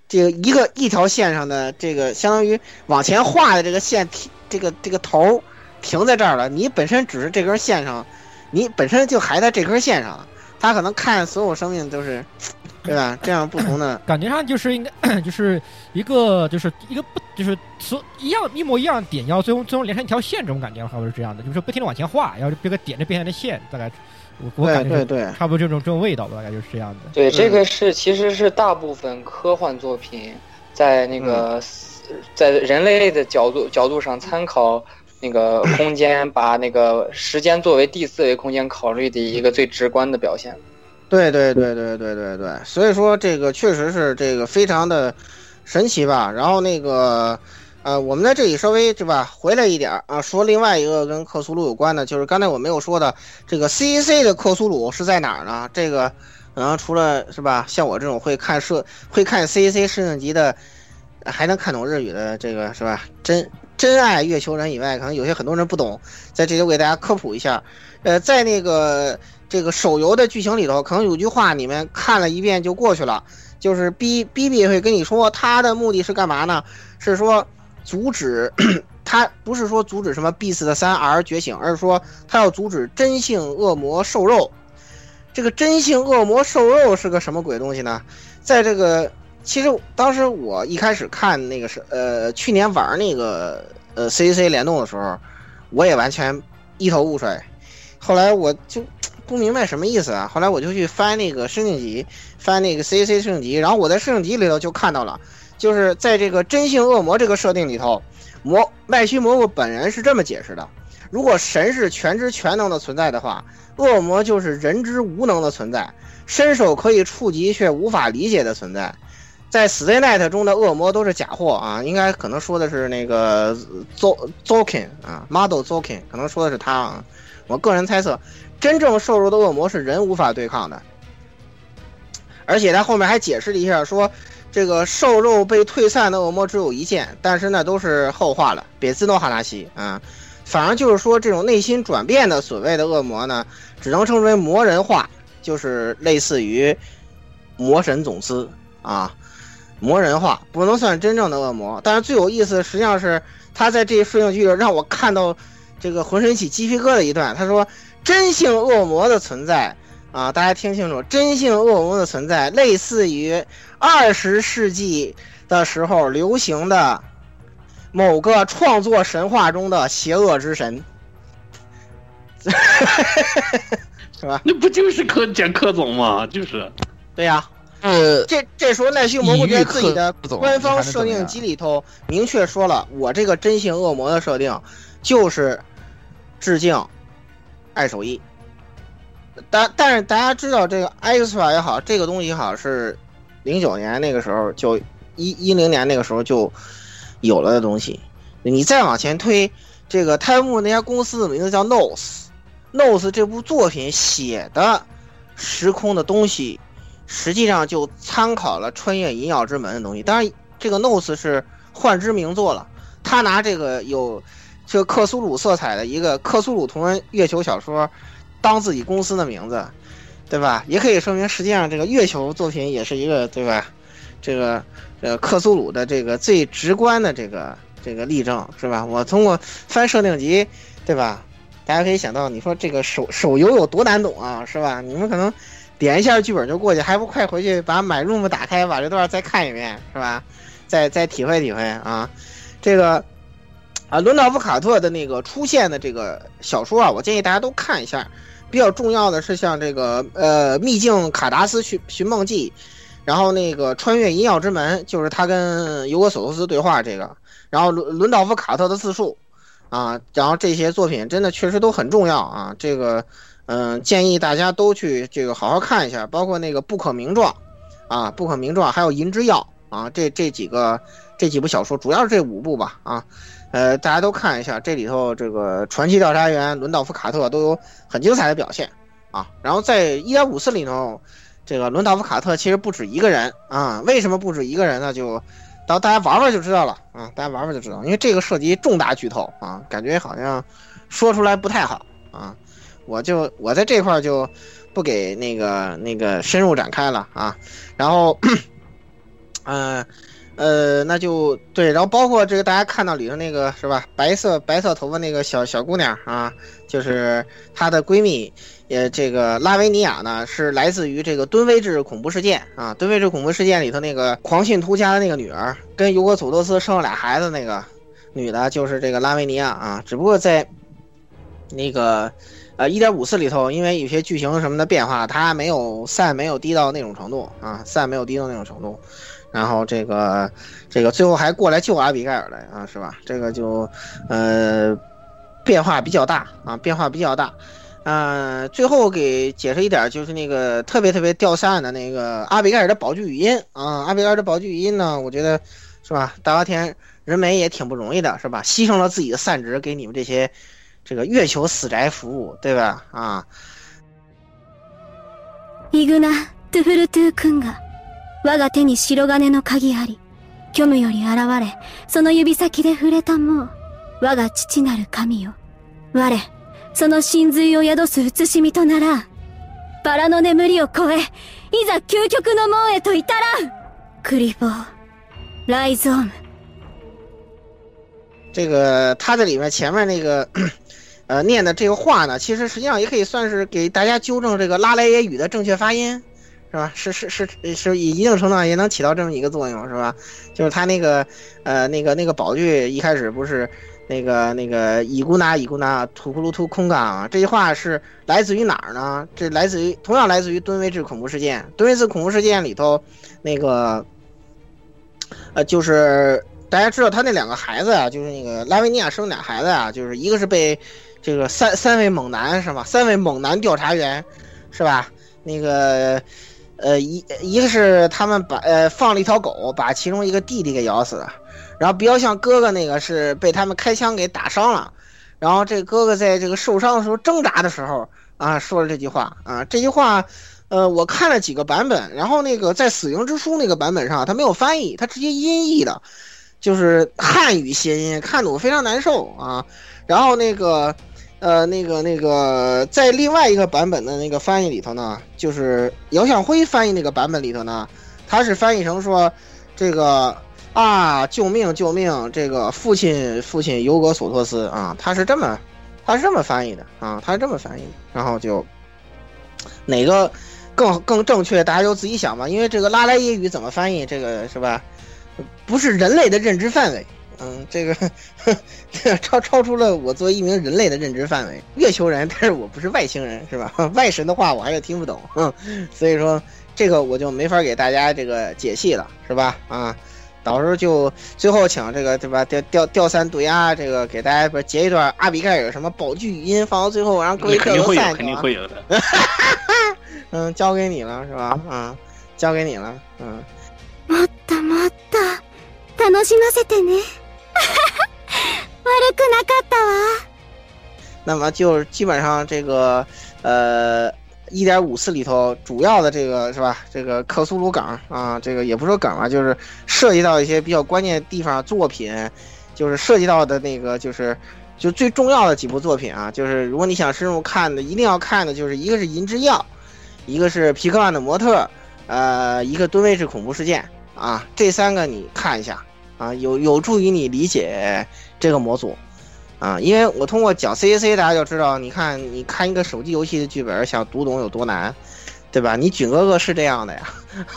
这个一个一条线上的这个相当于往前画的这个线停，这个这个头停在这儿了。你本身只是这根线上，你本身就还在这根线上。他可能看所有生命都是对吧？这样不同的，感觉上就是应该 就是一个就是一个不就是所一样一模一样的点，要最后最后连成一条线，这种感觉好像是这样的，就是不停的往前画，然后这个点着变成的线，大概我感觉对对，差不多这种这种味道吧，大概就是这样的。对，这嗯个是其实是大部分科幻作品在那个、在人类的角度角度上参考那个空间，把那个时间作为第四维空间考虑的一个最直观的表现。对对对对对对对，所以说这个确实是这个非常的神奇吧。然后那个呃，我们在这里稍微对吧回来一点啊，说另外一个跟克苏鲁有关的，就是刚才我没有说的这个 CEC 的克苏鲁是在哪儿呢？这个可能除了是吧，像我这种会看设会看 CEC 设定集的，还能看懂日语的这个是吧？真真爱月球人以外，可能有些很多人不懂，在这里我给大家科普一下。呃，在那个这个手游的剧情里头，可能有句话你们看了一遍就过去了，就是 B B B 会跟你说他的目的是干嘛呢？是说阻止他不是说阻止什么 B 四的三 R 觉醒，而是说他要阻止真性恶魔兽肉。这个真性恶魔兽肉是个什么鬼东西呢？在这个其实当时我一开始看那个是呃去年玩那个呃 CC 联动的时候，我也完全一头雾水。后来我就不明白什么意思啊。后来我就去翻那个设定集，翻那个 CC 设定集，然后我在设定集里头就看到了，就是在这个真性恶魔这个设定里头，魔麦须蘑菇本人是这么解释的：如果神是全知全能的存在的话，恶魔就是人之无能的存在，伸手可以触及却无法理解的存在。在 Stay Night 中的恶魔都是假货啊，应该可能说的是那个 Zo Zokin 啊，Model Zokin，可能说的是他啊。我个人猜测，真正瘦弱的恶魔是人无法对抗的。而且他后面还解释了一下，说这个瘦肉被退散的恶魔只有一件，但是那都是后话了，别自动哈拉西啊。反而就是说，这种内心转变的所谓的恶魔呢，只能称之为魔人化，就是类似于魔神总司啊，魔人化不能算真正的恶魔。但是最有意思实际上是他在这摄影剧里让我看到。这个浑身起鸡皮疙瘩一段，他说真性恶魔的存在啊，大家听清楚，真性恶魔的存在类似于二十世纪的时候流行的某个创作神话中的邪恶之神，是吧？那不就是柯讲柯总吗？就是，对呀、呃，这这时候奈须蘑菇在自己的官方设定集里头明确说了，我这个真性恶魔的设定就是致敬爱手艺。但但是大家知道这个 X 法也好，这个东西也好是零九年那个时候就一一零年那个时候就有了的东西。你再往前推，这个泰木那家公司的名字叫 Nose，Nose 这部作品写的时空的东西。实际上就参考了《穿越银耀之门》的东西，当然这个 Nose 是幻之名作了。他拿这个有这克苏鲁色彩的一个克苏鲁同人月球小说当自己公司的名字，对吧？也可以说明实际上这个月球作品也是一个对吧？这个呃克苏鲁的这个最直观的这个这个例证是吧？我通过翻设定集，对吧？大家可以想到，你说这个手手游有多难懂啊，是吧？你们可能。点一下剧本就过去，还不快回去把买 room 打开，把这段再看一遍，是吧？再再体会体会啊！这个啊，伦道夫卡特的那个出现的这个小说啊，我建议大家都看一下。比较重要的是像这个呃《秘境卡达斯寻寻梦记》，然后那个《穿越银耀之门》，就是他跟尤格索托斯对话这个，然后伦伦道夫卡特的自述啊，然后这些作品真的确实都很重要啊，这个。嗯，建议大家都去这个好好看一下，包括那个《不可名状》，啊，《不可名状》，还有《银之药》啊，这这几个这几部小说，主要是这五部吧，啊，呃，大家都看一下，这里头这个传奇调查员伦道夫卡特都有很精彩的表现啊。然后在一点五四里头，这个伦道夫卡特其实不止一个人啊，为什么不止一个人呢？就到大家玩玩就知道了啊，大家玩玩就知道，因为这个涉及重大剧透啊，感觉好像说出来不太好啊。我就我在这块就不给那个那个深入展开了啊，然后，嗯、呃，呃，那就对，然后包括这个大家看到里头那个是吧，白色白色头发那个小小姑娘啊，就是她的闺蜜，也这个拉维尼亚呢，是来自于这个敦威治恐怖事件啊，敦威治恐怖事件里头那个狂信徒家的那个女儿，跟尤格佐多斯生了俩孩子那个女的，就是这个拉维尼亚啊，只不过在那个呃一点五四里头，因为有些剧情什么的变化，她没有散没有低到那种程度啊，散没有低到那种程度。然后这个这个最后还过来救阿比盖尔来啊，是吧？这个就呃变化比较大啊，变化比较大。呃，最后给解释一点，就是那个特别特别掉散的那个阿比盖尔的宝具语音啊，阿比盖尔的宝具语音呢，我觉得是吧？大和田人美也挺不容易的，是吧？牺牲了自己的散值给你们这些这个月球死宅服务，对吧？啊。イグナ・トゥフルトゥ君が 我が手に白金の鍵あり、虚無より現れ、その指先で触れたもう、我が父なる神よ。我、その真髄を宿す慈しみとならん。バラの眠りを超え、いざ究極の門へと至らんクリボー、ライゾーム。这个他这里面前面那个，呃，念的这个话呢，其实实际上也可以算是给大家纠正这个拉莱耶语的正确发音。是吧？是是是是，一定程度上也能起到这么一个作用，是吧？就是他那个呃那个那个宝具一开始不是那个那个伊古纳伊古纳土库鲁图空港啊，这句话是来自于哪儿呢？这来自于同样来自于敦威治恐怖事件。敦威治恐怖事件里头那个呃，就是大家知道他那两个孩子啊，就是那个拉维尼亚生俩孩子啊，就是一个是被这个三三位猛男是吧？三位猛男调查员是吧？那个。呃，一一个是他们把呃放了一条狗，把其中一个弟弟给咬死了，然后比较像哥哥那个是被他们开枪给打伤了，然后这哥哥在这个受伤的时候挣扎的时候啊说了这句话啊，这句话，呃，我看了几个版本，然后那个在死刑之书那个版本上他没有翻译，他直接音译的，就是汉语谐音，看得我非常难受啊，然后那个。呃，那个那个，在另外一个版本的那个翻译里头呢，就是姚向辉翻译那个版本里头呢，他是翻译成说，这个啊，救命救命，这个父亲父亲尤格索托斯啊，他是这么，他是这么翻译的啊，他是这么翻译的，然后就哪个更更正确，大家就自己想吧，因为这个拉莱耶语怎么翻译，这个是吧？不是人类的认知范围。嗯，这个超超出了我作为一名人类的认知范围。月球人，但是我不是外星人，是吧？外神的话我还是听不懂，嗯，所以说这个我就没法给大家这个解析了，是吧？啊，到时候就最后请这个对吧？调调调三对啊，这个给大家不截一段阿比盖尔什么宝具语音放到最后，然后各位肯定会有，肯定会有的。嗯，交给你了，是吧？啊，交给你了，嗯。もっともっと楽しませてね。 悪くなかったわ。那么就基本上这个呃一点五四里头主要的这个是吧？这个克苏鲁梗啊，这个也不说梗啊，就是涉及到一些比较关键地方作品，就是涉及到的那个就是就最重要的几部作品啊，就是如果你想深入看的，一定要看的就是一个是《银之药》，一个是皮克曼的模特，呃，一个吨位式恐怖事件啊，这三个你看一下。 啊，有有助于你理解这个模组，啊，因为我通过讲 C A C，大家就知道，你看，你看一个手机游戏的剧本，想读懂有多难，对吧？你囧哥哥是这样的呀，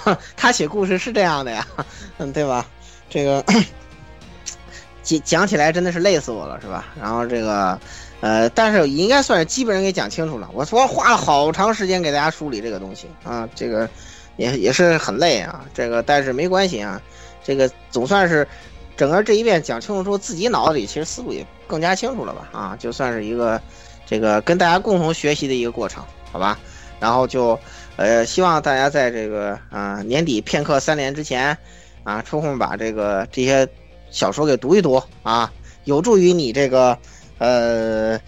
他写故事是这样的呀，嗯，对吧？这个讲讲起来真的是累死我了，是吧？然后这个，呃，但是应该算是基本上给讲清楚了。我说花了好长时间给大家梳理这个东西啊，这个也也是很累啊，这个但是没关系啊。这个总算是整个这一遍讲清楚之后，自己脑子里其实思路也更加清楚了吧？啊，就算是一个这个跟大家共同学习的一个过程，好吧？然后就呃，希望大家在这个啊年底片刻三连之前啊，抽空把这个这些小说给读一读啊，有助于你这个呃。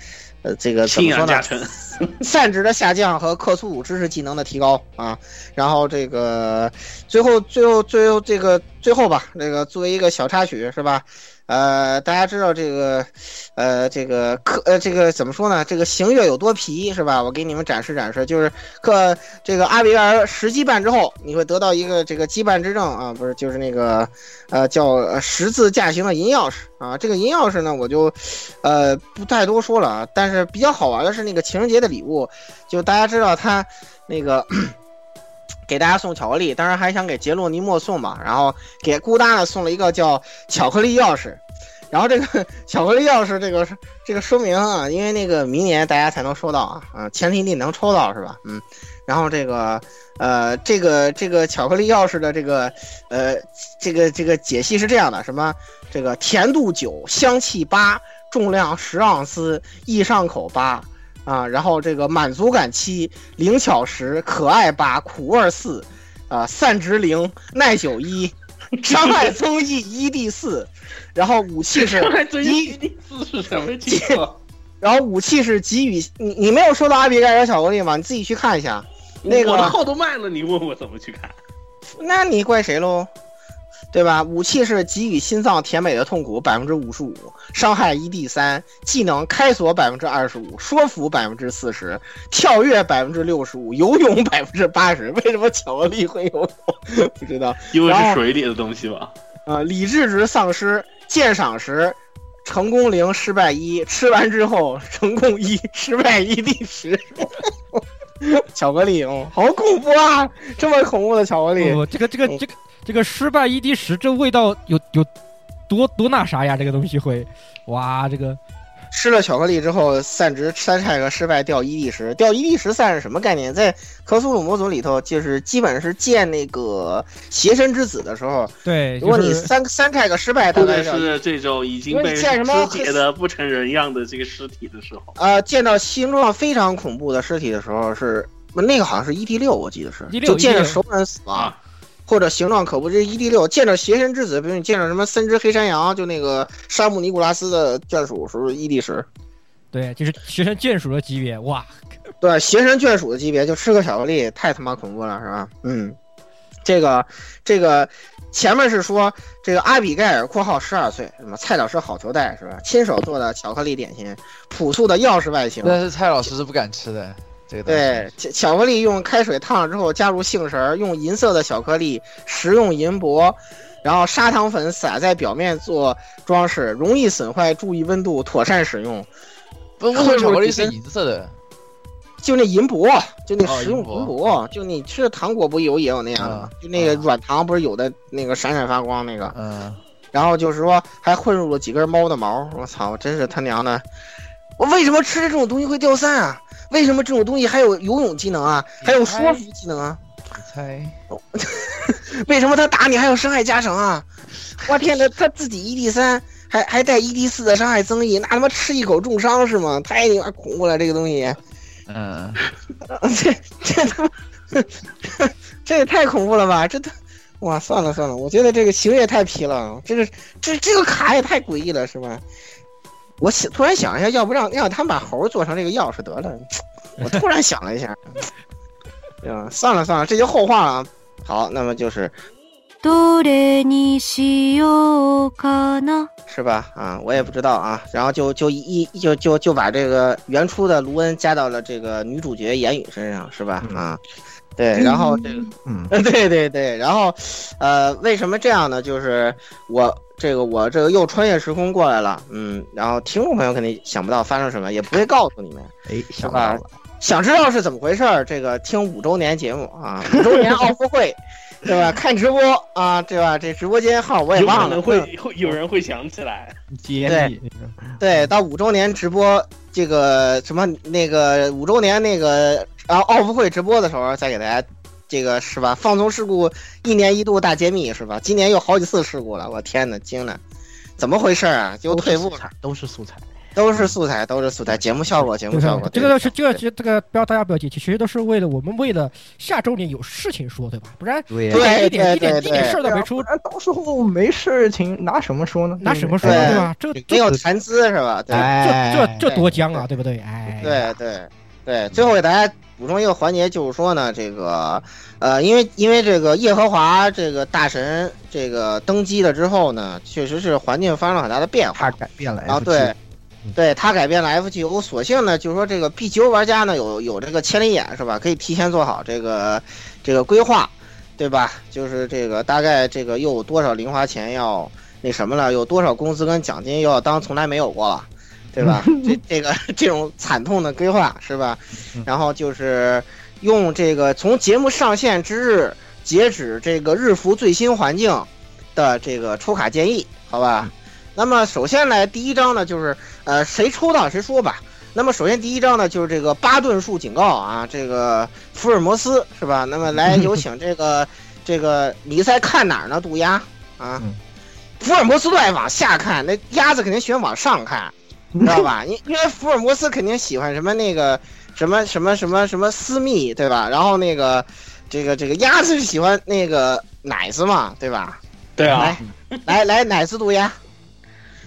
呃，这个怎么说呢？散值的下降和克苏鲁知识技能的提高啊，然后这个最后最后最后这个最后吧，这个作为一个小插曲是吧？呃，大家知道这个呃，这个克呃，这个怎么说呢？这个行月有多皮是吧？我给你们展示展示，就是克这个阿维尔十羁绊之后，你会得到一个这个羁绊之证啊，不是，就是那个呃叫十字架形的银钥匙啊。这个银钥匙呢，我就呃不太多说了啊。但是比较好玩的是那个情人节的礼物，就大家知道他那个。给大家送巧克力，当然还想给杰洛尼莫送嘛，然后给孤达呢送了一个叫巧克力钥匙，然后这个 巧克力钥匙这个这个说明啊，因为那个明年大家才能收到啊，嗯，前提你能抽到是吧？嗯，然后这个呃这个这个巧克力钥匙的这个呃这个这个解析是这样的，什么这个甜度九，香气八，重量十盎司，易上口八。啊，然后这个满足感七，灵巧十，可爱八，苦味四，啊，散值零，耐久一，伤害 增益一 d 四，然后武器是 一 d 四是什么情况？然后武器是给予你，你没有收到阿比盖尔巧克力吗？你自己去看一下。那个我的号都卖了，你问我怎么去看？那你怪谁喽？对吧？武器是给予心脏甜美的痛苦百分之五十五，伤害一 d 三，技能开锁百分之二十五，说服百分之四十，跳跃百分之六十五，游泳百分之八十。为什么巧克力会游泳？不知道，因为是水里的东西吧？啊，理智值丧失，鉴赏时成功零，失败一，吃完之后成功一，失败一 d 十。巧克力哦，好恐怖啊！这么恐怖的巧克力，这个这个这个。这个失败一滴十，这味道有有多多那啥呀？这个东西会，哇，这个吃了巧克力之后散值三拆个失败掉一滴十，掉一滴十散是什么概念？在克苏鲁模组里头，就是基本是见那个邪神之子的时候，对，如果你三三拆个失败，大概是这种已经被肢解的不成人样的这个尸体的时候，啊，见到形状非常恐怖的尸体的时候是那个好像是 E D 六，我记得是，就见着熟人死亡。或者形状可不，这 E D 六见着邪神之子，比如你见着什么森之黑山羊，就那个沙姆尼古拉斯的眷属，是不是 E D 十？对，就是邪神眷属的级别，哇！对，邪神眷属的级别，就吃个巧克力，太他妈恐怖了，是吧？嗯，这个这个前面是说这个阿比盖尔（括号十二岁）什么蔡老师好球带是吧？亲手做的巧克力点心，朴素的钥匙外形，但是蔡老师是不敢吃的。对，巧巧克力用开水烫了之后，加入杏仁，用银色的巧克力，食用银箔，然后砂糖粉撒在表面做装饰，容易损坏，注意温度，妥善使用。不，为什么 巧克力是银色的？就那银箔，就那食用银箔，就你吃的糖果不有也有那样的吗？就那个软糖不是有的那个闪闪发光那个？嗯。然后就是说还混入了几根猫的毛，我操，真是他娘的！我为什么吃这种东西会掉散啊？为什么这种东西还有游泳技能啊？还有说服技能啊？猜，为什么他打你还有伤害加成啊？我天呐，他自己一 d 三还还带一 d 四的伤害增益，那他妈吃一口重伤是吗？太他妈恐怖了这个东西。嗯，这这他妈，这也太恐怖了吧？这他，哇，算了算了，我觉得这个行也太皮了，这个这这个卡也太诡异了，是吧？我想突然想一下，要不让让他们把猴做成这个钥匙得了。我突然想了一下，嗯，算了算了，这就后话了。好，那么就是，是吧？啊，我也不知道啊。然后就就一就就就把这个原初的卢恩加到了这个女主角言语身上，是吧？啊，对，然后这个，嗯，对对对，然后，呃，为什么这样呢？就是我。这个我这个又穿越时空过来了，嗯，然后听众朋友肯定想不到发生什么，也不会告诉你们，哎，想吧？想知道是怎么回事儿，这个听五周年节目啊，五周年奥运会，对吧？看直播啊，对吧？这直播间号我也忘了，会会有人会想起来，对对，到五周年直播这个什么那个五周年那个然后奥运会直播的时候再给大家。这个是吧？放纵事故一年一度大揭秘是吧？今年又好几次事故了，我天哪，惊了！怎么回事啊？就退步了，都是素材，都是素材，都是素材，节目效果，节目效果。这个是这个这这个不要大家不要急，其实都是为了我们为了下周年有事情说，对吧？不然对一点一点一点事儿都没出，到时候没事情拿什么说呢？拿什么说对吧？这没有谈资是吧？对，这这这多僵啊，对不对？哎，对对对，最后给大家。补充一个环节，就是说呢，这个，呃，因为因为这个耶和华这个大神这个登基了之后呢，确实是环境发生了很大的变化，他改变了。然后对，对他改变了 FGO，所幸呢，就是说这个 BGO 玩家呢有有这个千里眼是吧？可以提前做好这个这个规划，对吧？就是这个大概这个又有多少零花钱要那什么了，有多少工资跟奖金又要当从来没有过了，对吧？这这个这种惨痛的规划是吧？然后就是用这个从节目上线之日截止这个日服最新环境的这个抽卡建议，好吧？那么首先来第一张呢，就是呃谁抽到谁说吧。那么首先第一张呢，就是这个巴顿树警告啊，这个福尔摩斯是吧？那么来有请这个 这个你在看哪儿呢？渡鸦啊，福尔摩斯都爱往下看，那鸭子肯定喜欢往上看，知道吧？因因为福尔摩斯肯定喜欢什么那个什么什么什么什么私密，对吧？然后那个这个这个鸭子是喜欢那个奶子嘛，对吧？对啊，来来来，奶子毒鸭。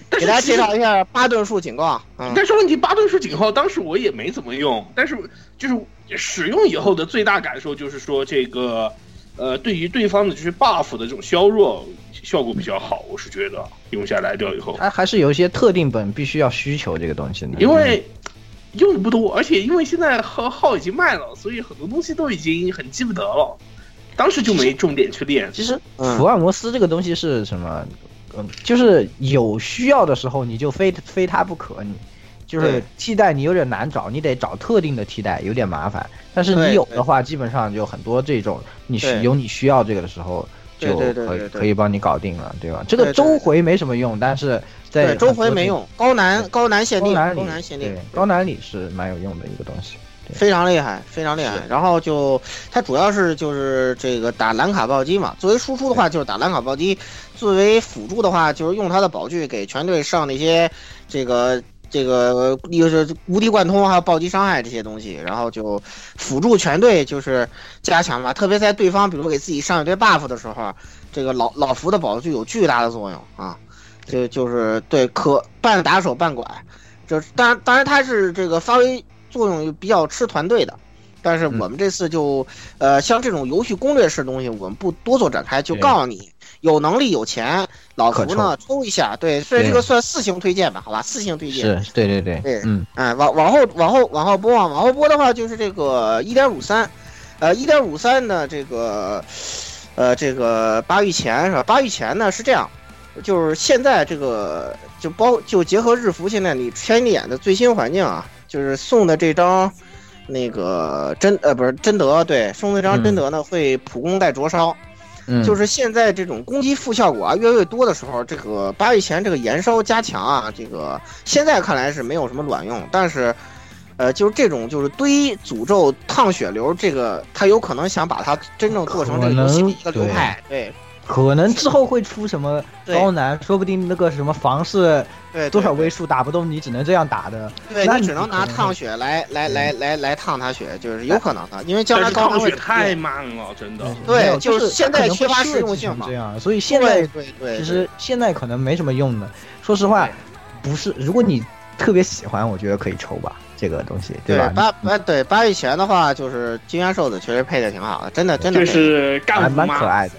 给大家介绍一下巴顿树警告。嗯，但是问题，巴顿树警号当时我也没怎么用，但是就是使用以后的最大感受就是说，这个呃，对于对方的就是 buff 的这种削弱效果比较好，我是觉得用下来掉以后，它还是有一些特定本必须要需求这个东西的，因为用的不多，而且因为现在号号已经卖了，所以很多东西都已经很记不得了。当时就没重点去练。其实福尔摩斯这个东西是什么？嗯，就是有需要的时候你就非非它不可，你就是替代你有点难找，你得找特定的替代，有点麻烦。但是你有的话，基本上就很多这种你需有你需要这个的时候，就可以可以帮你搞定了，对吧？这个周回没什么用，但是在周回没用，高难高难限定，高难限定，高难里是蛮有用的一个东西。非常厉害，非常厉害。然后就它主要是就是这个打蓝卡暴击嘛。作为输出的话，就是打蓝卡暴击；作为辅助的话，就是用它的宝具给全队上那些这个这个又是无敌贯通还有暴击伤害这些东西。然后就辅助全队就是加强吧。特别在对方比如给自己上一堆 buff 的时候，这个老老福的宝具有巨大的作用啊。就就是对可半打手半拐，就当然当然他是这个发挥。作用比较吃团队的，但是我们这次就，呃，像这种游戏攻略式东西，我们不多做展开，就告诉你，有能力有钱，老福呢抽一下，对，所以这个算四星推荐吧，好吧，四星推荐，是对对对对，嗯，哎，往往后往后往后播啊，往后播的话就是这个一点五三，呃，一点五三呢这个，呃，这个八玉钱是吧？八玉钱呢是这样，就是现在这个就包就结合日服现在你千里眼的最新环境啊。就是送的这张，那个真呃不是真德对送那张真德呢会普攻带灼烧，嗯，就是现在这种攻击负效果啊越来越多的时候，这个八月前这个燃烧加强啊，这个现在看来是没有什么卵用，但是，呃就是这种就是堆诅咒烫血流这个他有可能想把它真正做成这个游戏的一个流派，对。可能之后会出什么高难，说不定那个什么房是多少位数打不动，你只能这样打的。对，你只能拿烫血来来来来来烫他血，就是有可能的，因为将来高难血太慢了，真的。对，就是现在缺乏实用性嘛。这样，所以现在对对，其实现在可能没什么用的。说实话，不是，如果你特别喜欢，我觉得可以抽吧，这个东西，对吧？八八对八月前的话，就是金元兽子确实配的挺好的，真的真的。就是干蛮可爱的。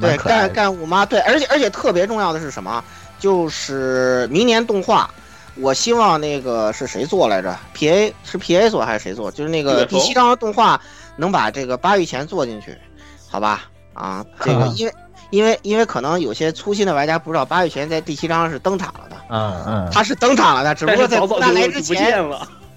对，干干五妈，对，而且而且特别重要的是什么？就是明年动画，我希望那个是谁做来着？P A 是 P A 做还是谁做？就是那个第七章的动画能把这个八玉钱做进去，好吧？啊，这个 因为因为因为可能有些粗心的玩家不知道八月前在第七章是登场了的，嗯嗯，他是登场了的，只不过在孤单来之前，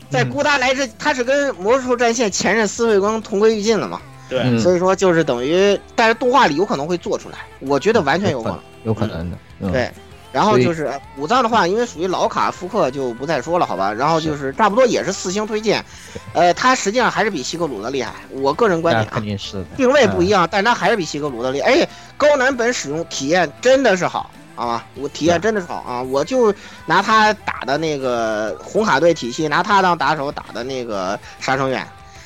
在孤单来之，他是跟魔术战线前任司卫光同归于尽了嘛？对，所以说就是等于，但是动画里有可能会做出来，我觉得完全有可能，有可能的。对，然后就是五藏的话，因为属于老卡复刻，就不再说了，好吧？然后就是差不多也是四星推荐，呃，它实际上还是比西格鲁的厉害，我个人观点啊，肯定是定位不一样，但它还是比西格鲁的厉害，哎高难本使用体验真的是好啊，我体验真的是好啊，我就拿他打的那个红卡队体系，拿他当打手打的那个杀生院。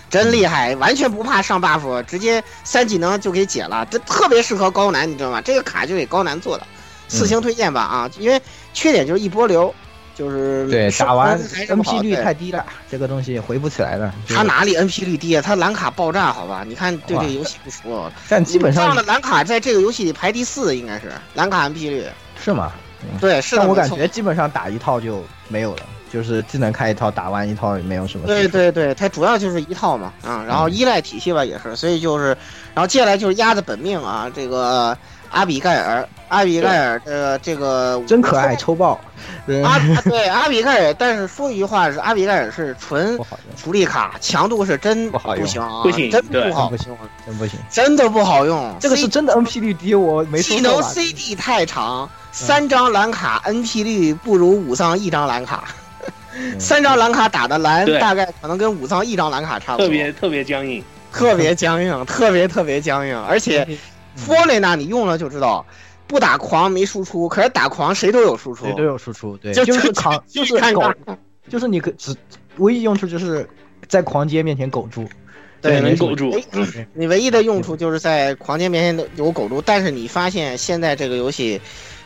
真厉害，完全不怕上 buff，直接三技能就给解了，这特别适合高难，你知道吗？这个卡就给高难做的，四星推荐吧啊！因为缺点就是一波流，就是对打完 NP 率太低了，这个东西回不起来了。他哪里 NP 率低啊？他蓝卡爆炸，好吧？你看对这个游戏不熟，但基本上的蓝卡在这个游戏里排第四，应该是蓝卡 NP 率是吗？对，是的，但我感觉基本上打一套就没有了，就是技能开一套，打完一套也没有什么。对，对对，它主要就是一套嘛，啊，然后依赖体系吧也是，所以就是，然后接下来就是鸭子本命啊，这个阿比盖尔，阿比盖尔这个这个真可爱，抽爆。阿对阿比盖尔，但是说一句话是阿比盖尔是纯福利卡，强度是真不好用行啊，不行真不好不行用，真不行。真的不好用，这个是真的 NP 率低，我没说技能？CD 太长，三张蓝卡 NP 率不如武藏一张蓝卡，嗯三张蓝卡打的蓝大概可能跟武藏一张蓝卡差不多，特别特别僵硬。特别僵硬，特别特别僵硬，而且嗯。F o r 那你用了就知道，不打狂没输出，可是打狂谁都有输出。谁，都有输出，对，就就是扛，就是狗，看狗，就是你可只唯一用处就是在狂街面前苟住。对，能苟住。哎你唯一的用处就是在狂街面前有苟住，但是你发现现在这个游戏。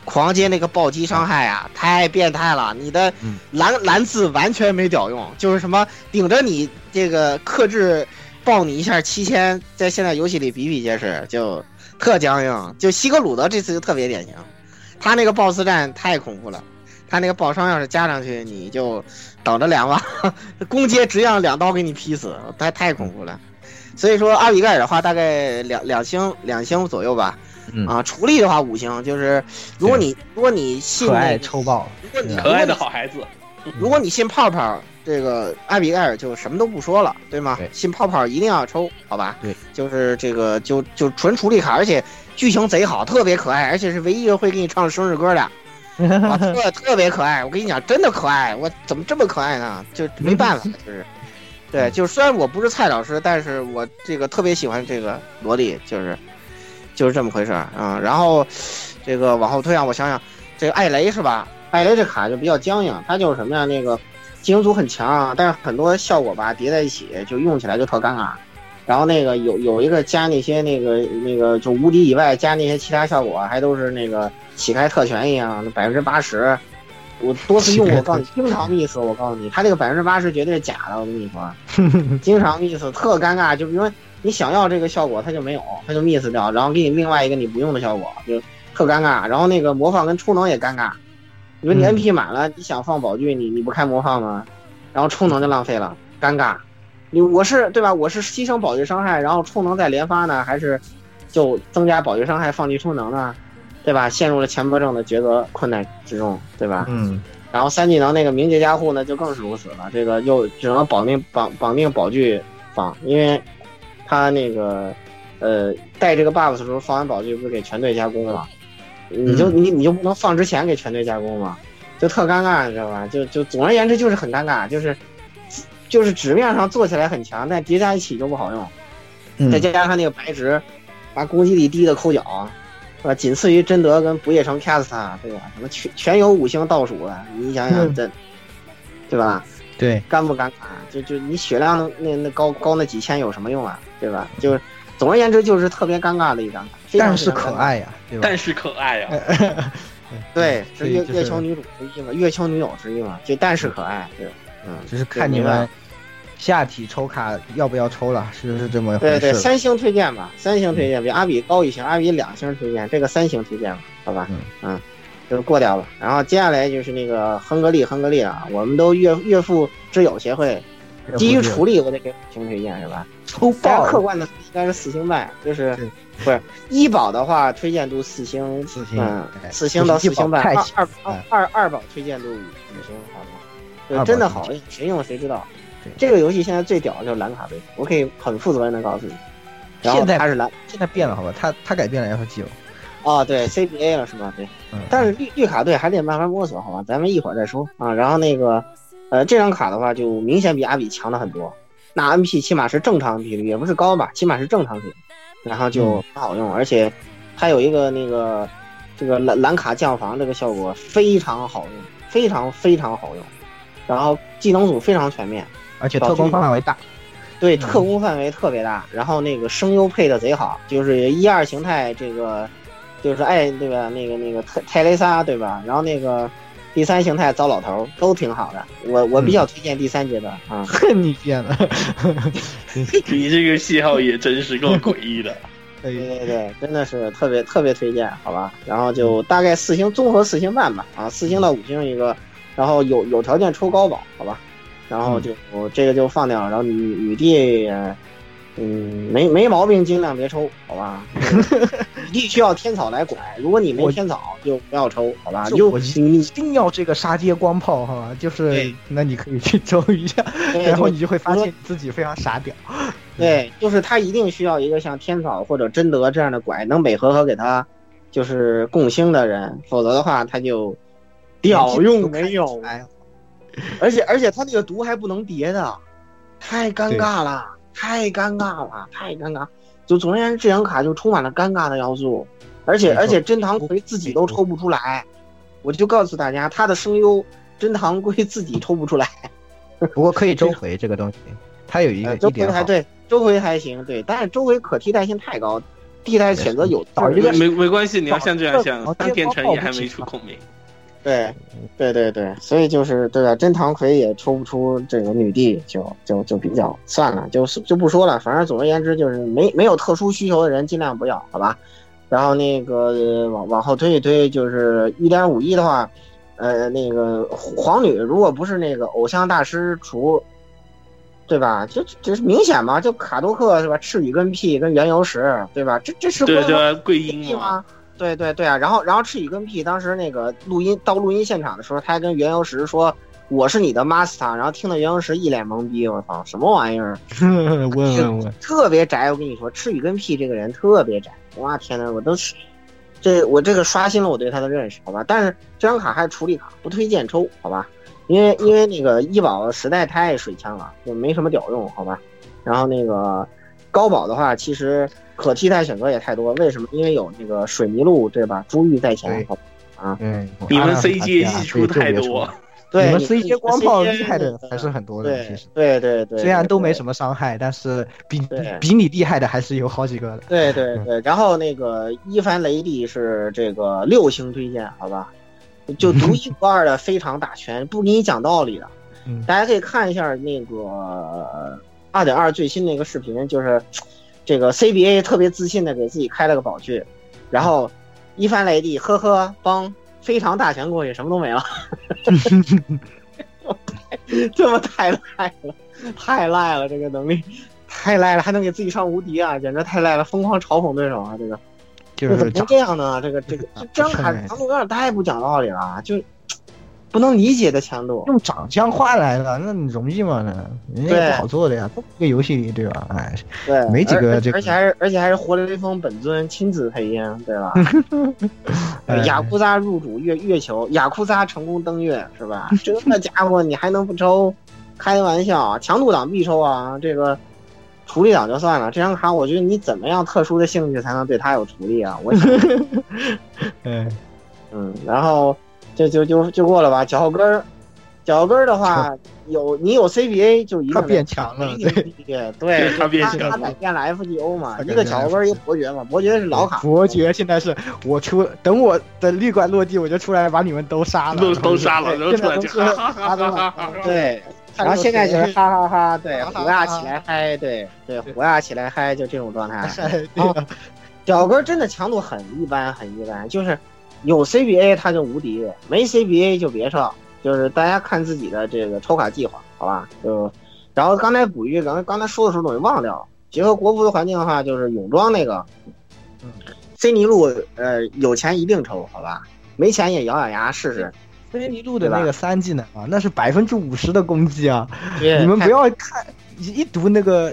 狂接那个暴击伤害啊，太变态了！你的嗯蓝蓝字完全没屌用，就是什么顶着你这个克制爆你一下七千，在现在游戏里比比皆是，就特僵硬。就西格鲁德这次就特别典型，他那个 BOSS 战太恐怖了，他那个爆伤要是加上去，你就等着两万 攻击直接让两刀给你劈死，太太恐怖了。所以说阿比盖尔的话，大概两两星两星左右吧。嗯啊，处理的话五星，就是如果你如果你信可爱抽爆，如果你可爱的好孩子，如果你信泡泡，这个艾比盖尔就什么都不说了，对吗？对信泡泡一定要抽，好吧？对，就是这个就就纯处理卡，而且剧情贼好，特别可爱，而且是唯一一个会给你唱生日歌的，啊，特特别可爱。我跟你讲，真的可爱，我怎么这么可爱呢？就没办法，就是。对，就是虽然我不是蔡老师，但是我这个特别喜欢这个萝莉，就是就是这么回事儿啊。然后这个往后推啊，我想想，这个艾雷是吧？艾雷这卡就比较僵硬，它就是什么呀？那个技能组很强啊，但是很多效果吧叠在一起，就用起来就特尴尬。然后那个有有一个加那些那个那个就无敌以外加那些其他效果，还都是那个起开特权一样，百分之八十。我多次用过，我告诉你，经常 miss。我告诉你，他这个百分之八十绝对是假的，我跟你说，经常 miss，特尴尬。就比如说你想要这个效果，它就没有，它就 miss 掉，然后给你另外一个你不用的效果，就特尴尬。然后那个魔放跟充能也尴尬，你说你嗯 NP 满了，你想放宝具，你你不开魔放吗？然后充能就浪费了，尴尬。你我是对吧？我是牺牲宝具伤害，然后充能再连发呢，还是就增加宝具伤害放弃充能呢？对吧？陷入了强迫症的抉择困难之中，对吧？嗯，然后三技能那个冥界加护呢，就更是如此了。这个又只能绑定绑绑定宝具放，因为他那个呃带这个 buff 的时候放完宝具不是给全队加攻吗？你就你你就不能放之前给全队加攻吗？就特尴尬，你知道吧？就就总而言之就是很尴尬，就是就是纸面上做起来很强，但叠加一起就不好用。嗯再加上那个白值，把攻击力低的抠脚，是吧？仅次于贞德跟不夜城 Casta，对吧？什么全全有五星倒数了，你想想嗯这，对吧？对，尴不尴尬？就就你血量那那高高那几千有什么用啊？对吧？就是总而言之就是特别尴尬的一张卡，但是。可爱呀，对吧？但是可爱啊！对，是月就是月球女主之一嘛，月球女友之一嘛，就但是可爱，对，嗯，只是看你们下体抽卡要不要抽了，是不是这么回对对，事？三星推荐吧，三星推荐比阿比高一星，阿比两星推荐，这个三星推荐吧，好吧，嗯就是过掉了。然后接下来就是那个亨格利，亨格利啊，我们都岳岳父之友协会，基于处理我得给五星推荐是吧？抽爆客观的应该是四星半，就是是不是医保的话推荐度四星，四星嗯哎，四星到四星半，二二哎二二二保推荐度五五星，好吗？就真的好谁用谁知道。这个游戏现在最屌的就是蓝卡杯，我可以很负责任的告诉你。然后现在它是蓝现在变了，好吧？他他改变了 FG 了，哦，对 CBA 了是吧？对，嗯，但是绿绿卡队还得慢慢摸索，好吧？咱们一会儿再说啊。然后那个，呃，这张卡的话就明显比阿比强了很多。那 NP 起码是正常 NP 率，也不是高吧，起码是正常率，然后就很好用，而且它有一个那个这个蓝蓝卡降防这个效果非常好用，非常非常好用。然后技能组非常全面，而且特工范围大，对，嗯特工范围特别大，然后那个声优配的贼好，就是一二形态这个，就是爱对吧？那个那个泰泰雷莎对吧？然后那个第三形态糟老头都挺好的，我我比较推荐第三阶段啊。恨你变了，你这个信号也真是够诡异的。对对对，真的是特别特别推荐，好吧？然后就大概四星综合四星半吧，啊，四星到五星一个，然后有有条件抽高保，好吧？然后就、这个就放掉，然后女女帝，呃嗯，没没毛病，尽量别抽，好吧？女帝需要天草来拐，如果你没天草就不要抽，好吧？就就我一定要这个杀街光炮哈，就是对那你可以去抽一下，然后你就会发现自己非常傻屌。对，就是他一定需要一个像天草或者贞德这样的拐，能美和和给他就是共星的人，否则的话他就屌用没有。哎，而且而且他那个毒还不能叠的，太尴尬了，太尴尬了，太尴尬。就总而言之，这张卡就充满了尴尬的要素，而且而且真堂魁自己都抽不出来，我就告诉大家，他的声优真堂魁自己抽不出来。不过可以周回这个东西，它有一个呃，周回还对，周回还行，对，但是周回可替代性太高，替代选择有找一个没没关系，你要像这样想哦，当天成也还没出孔明。对，对对对，所以就是对吧？真唐魁也抽不出这个女帝，就就就比较算了，就是就不说了。反正总而言之，就是没没有特殊需求的人尽量不要，好吧？然后那个呃往往后推一推，就是一点五亿的话，呃，那个皇女如果不是那个偶像大师厨，对吧？就就是明显嘛，就卡多克是吧？赤羽跟屁跟原油石，对吧？这这是对官方对，桂英吗？对对对啊，然后然后赤羽跟屁当时那个录音到录音现场的时候，他还跟原由石说我是你的 master，然后听到原由石一脸懵逼，我操，什么玩意儿？问问问，特别宅，我跟你说，赤羽跟屁这个人特别宅，哇天呐，我都是这我这个刷新了我对他的认识，好吧？但是这张卡还是处理卡，不推荐抽，好吧？因为因为那个医保实在太水枪了，就没什么屌用，好吧？然后那个高保的话，其实可替代选择也太多，为什么？因为有那个水泥路，对吧？珠玉在前，好吧啊，嗯，你们啊 CJ 啊溢出太多，对，你们 CJ 光炮厉害的还是很多的，对其实对对对，虽然都没什么。伤害，但是比比你厉害的还是有好几个的。对对对，然后那个伊凡雷帝是这个六星推荐，好吧？就独一无二的非常打拳，不给你讲道理的。嗯大家可以看一下那个二点二最新那个视频，就是这个 CBA 特别自信的给自己开了个宝具，然后一翻雷地呵呵帮非常大拳过去，什么都没了。这么太赖了，太赖了，这个能力太赖了，还能给自己上无敌啊，简直太赖了，疯狂嘲讽对手啊，这个就是这怎么能这样呢？这个这个这这张卡是强度有点太不讲道理了，就不能理解的强度。用长相换来的，那你容易吗？那人家也不好做的呀，都一个游戏里对吧？哎，对，没几个而这个而且还是而且还是活雷锋本尊亲自配音，对吧？哎雅库扎入主月月球，雅库扎成功登月，是吧？这家伙你还能不抽？开玩笑，强度档必抽啊！这个处理档就算了，这张卡我觉得你怎么样特殊的兴趣才能对它有处理啊？我想，哎，嗯，然后就就就就过了吧。脚后跟儿，脚后跟儿的话，有你有 CBA 就一定变强了，对，对对，他变强了他改变了 FGO 嘛，一个脚后跟儿一个伯爵嘛，伯爵是老卡，伯爵现在是我出，等我的绿管落地，我就出来把你们都杀了，都都杀了，对然后出哈哈哈哈哈 哈。对，然后现在就是哈哈哈，对，虎牙起来嗨，对对，虎牙起来嗨，就这种状态。脚跟真的强度很一般，很一般，就是有 CBA 他就无敌，没 CBA 就别上，就是大家看自己的这个抽卡计划，好吧？就，然后刚才补一句，刚才刚才说的时候东西忘掉了，结合国服的环境的话，就是泳装那个嗯，C 尼路，呃，有钱一定抽，好吧？没钱也咬咬牙试试。飞尼路的那个三技能啊，那是百分之五十的攻击啊！你们不要看一一读那个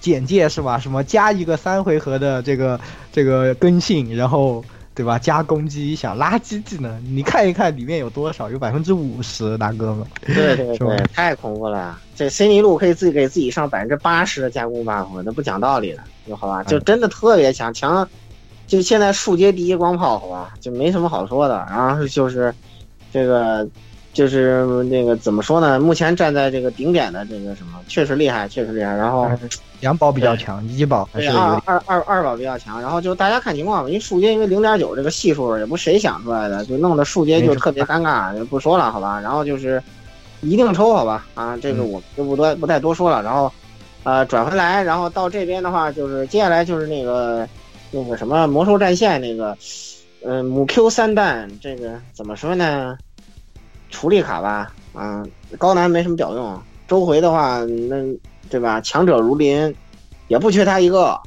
简介是吧？什么加一个三回合的这个这个更新，然后对吧？加攻击，想垃圾技能，你看一看里面有多少？有百分之五十，大哥们。对对对，太恐怖了！这森林路可以自己给自己上百分之八十的加攻 buff，那不讲道理的，就好吧？就真的特别强，强，就现在树阶第一光炮，好吧？就没什么好说的。然后就是这个，就是那个怎么说呢？目前站在这个顶点的这个什么，确实厉害，确实厉害。然后两宝比较强，一宝还对是有二二二二宝比较强，然后就大家看情况吧，因为树阶因为零点九这个系数也不谁想出来的，就弄得树阶就特别尴尬，就不说了，好吧？然后就是一定抽，好吧？啊，这个嗯我就不多不再多说了。然后呃转回来，然后到这边的话，就是接下来就是那个那个什么魔兽战线那个，嗯、母 Q 三弹这个怎么说呢？处理卡吧，啊、高难没什么屌用。周回的话，那对吧？强者如林，也不缺他一个。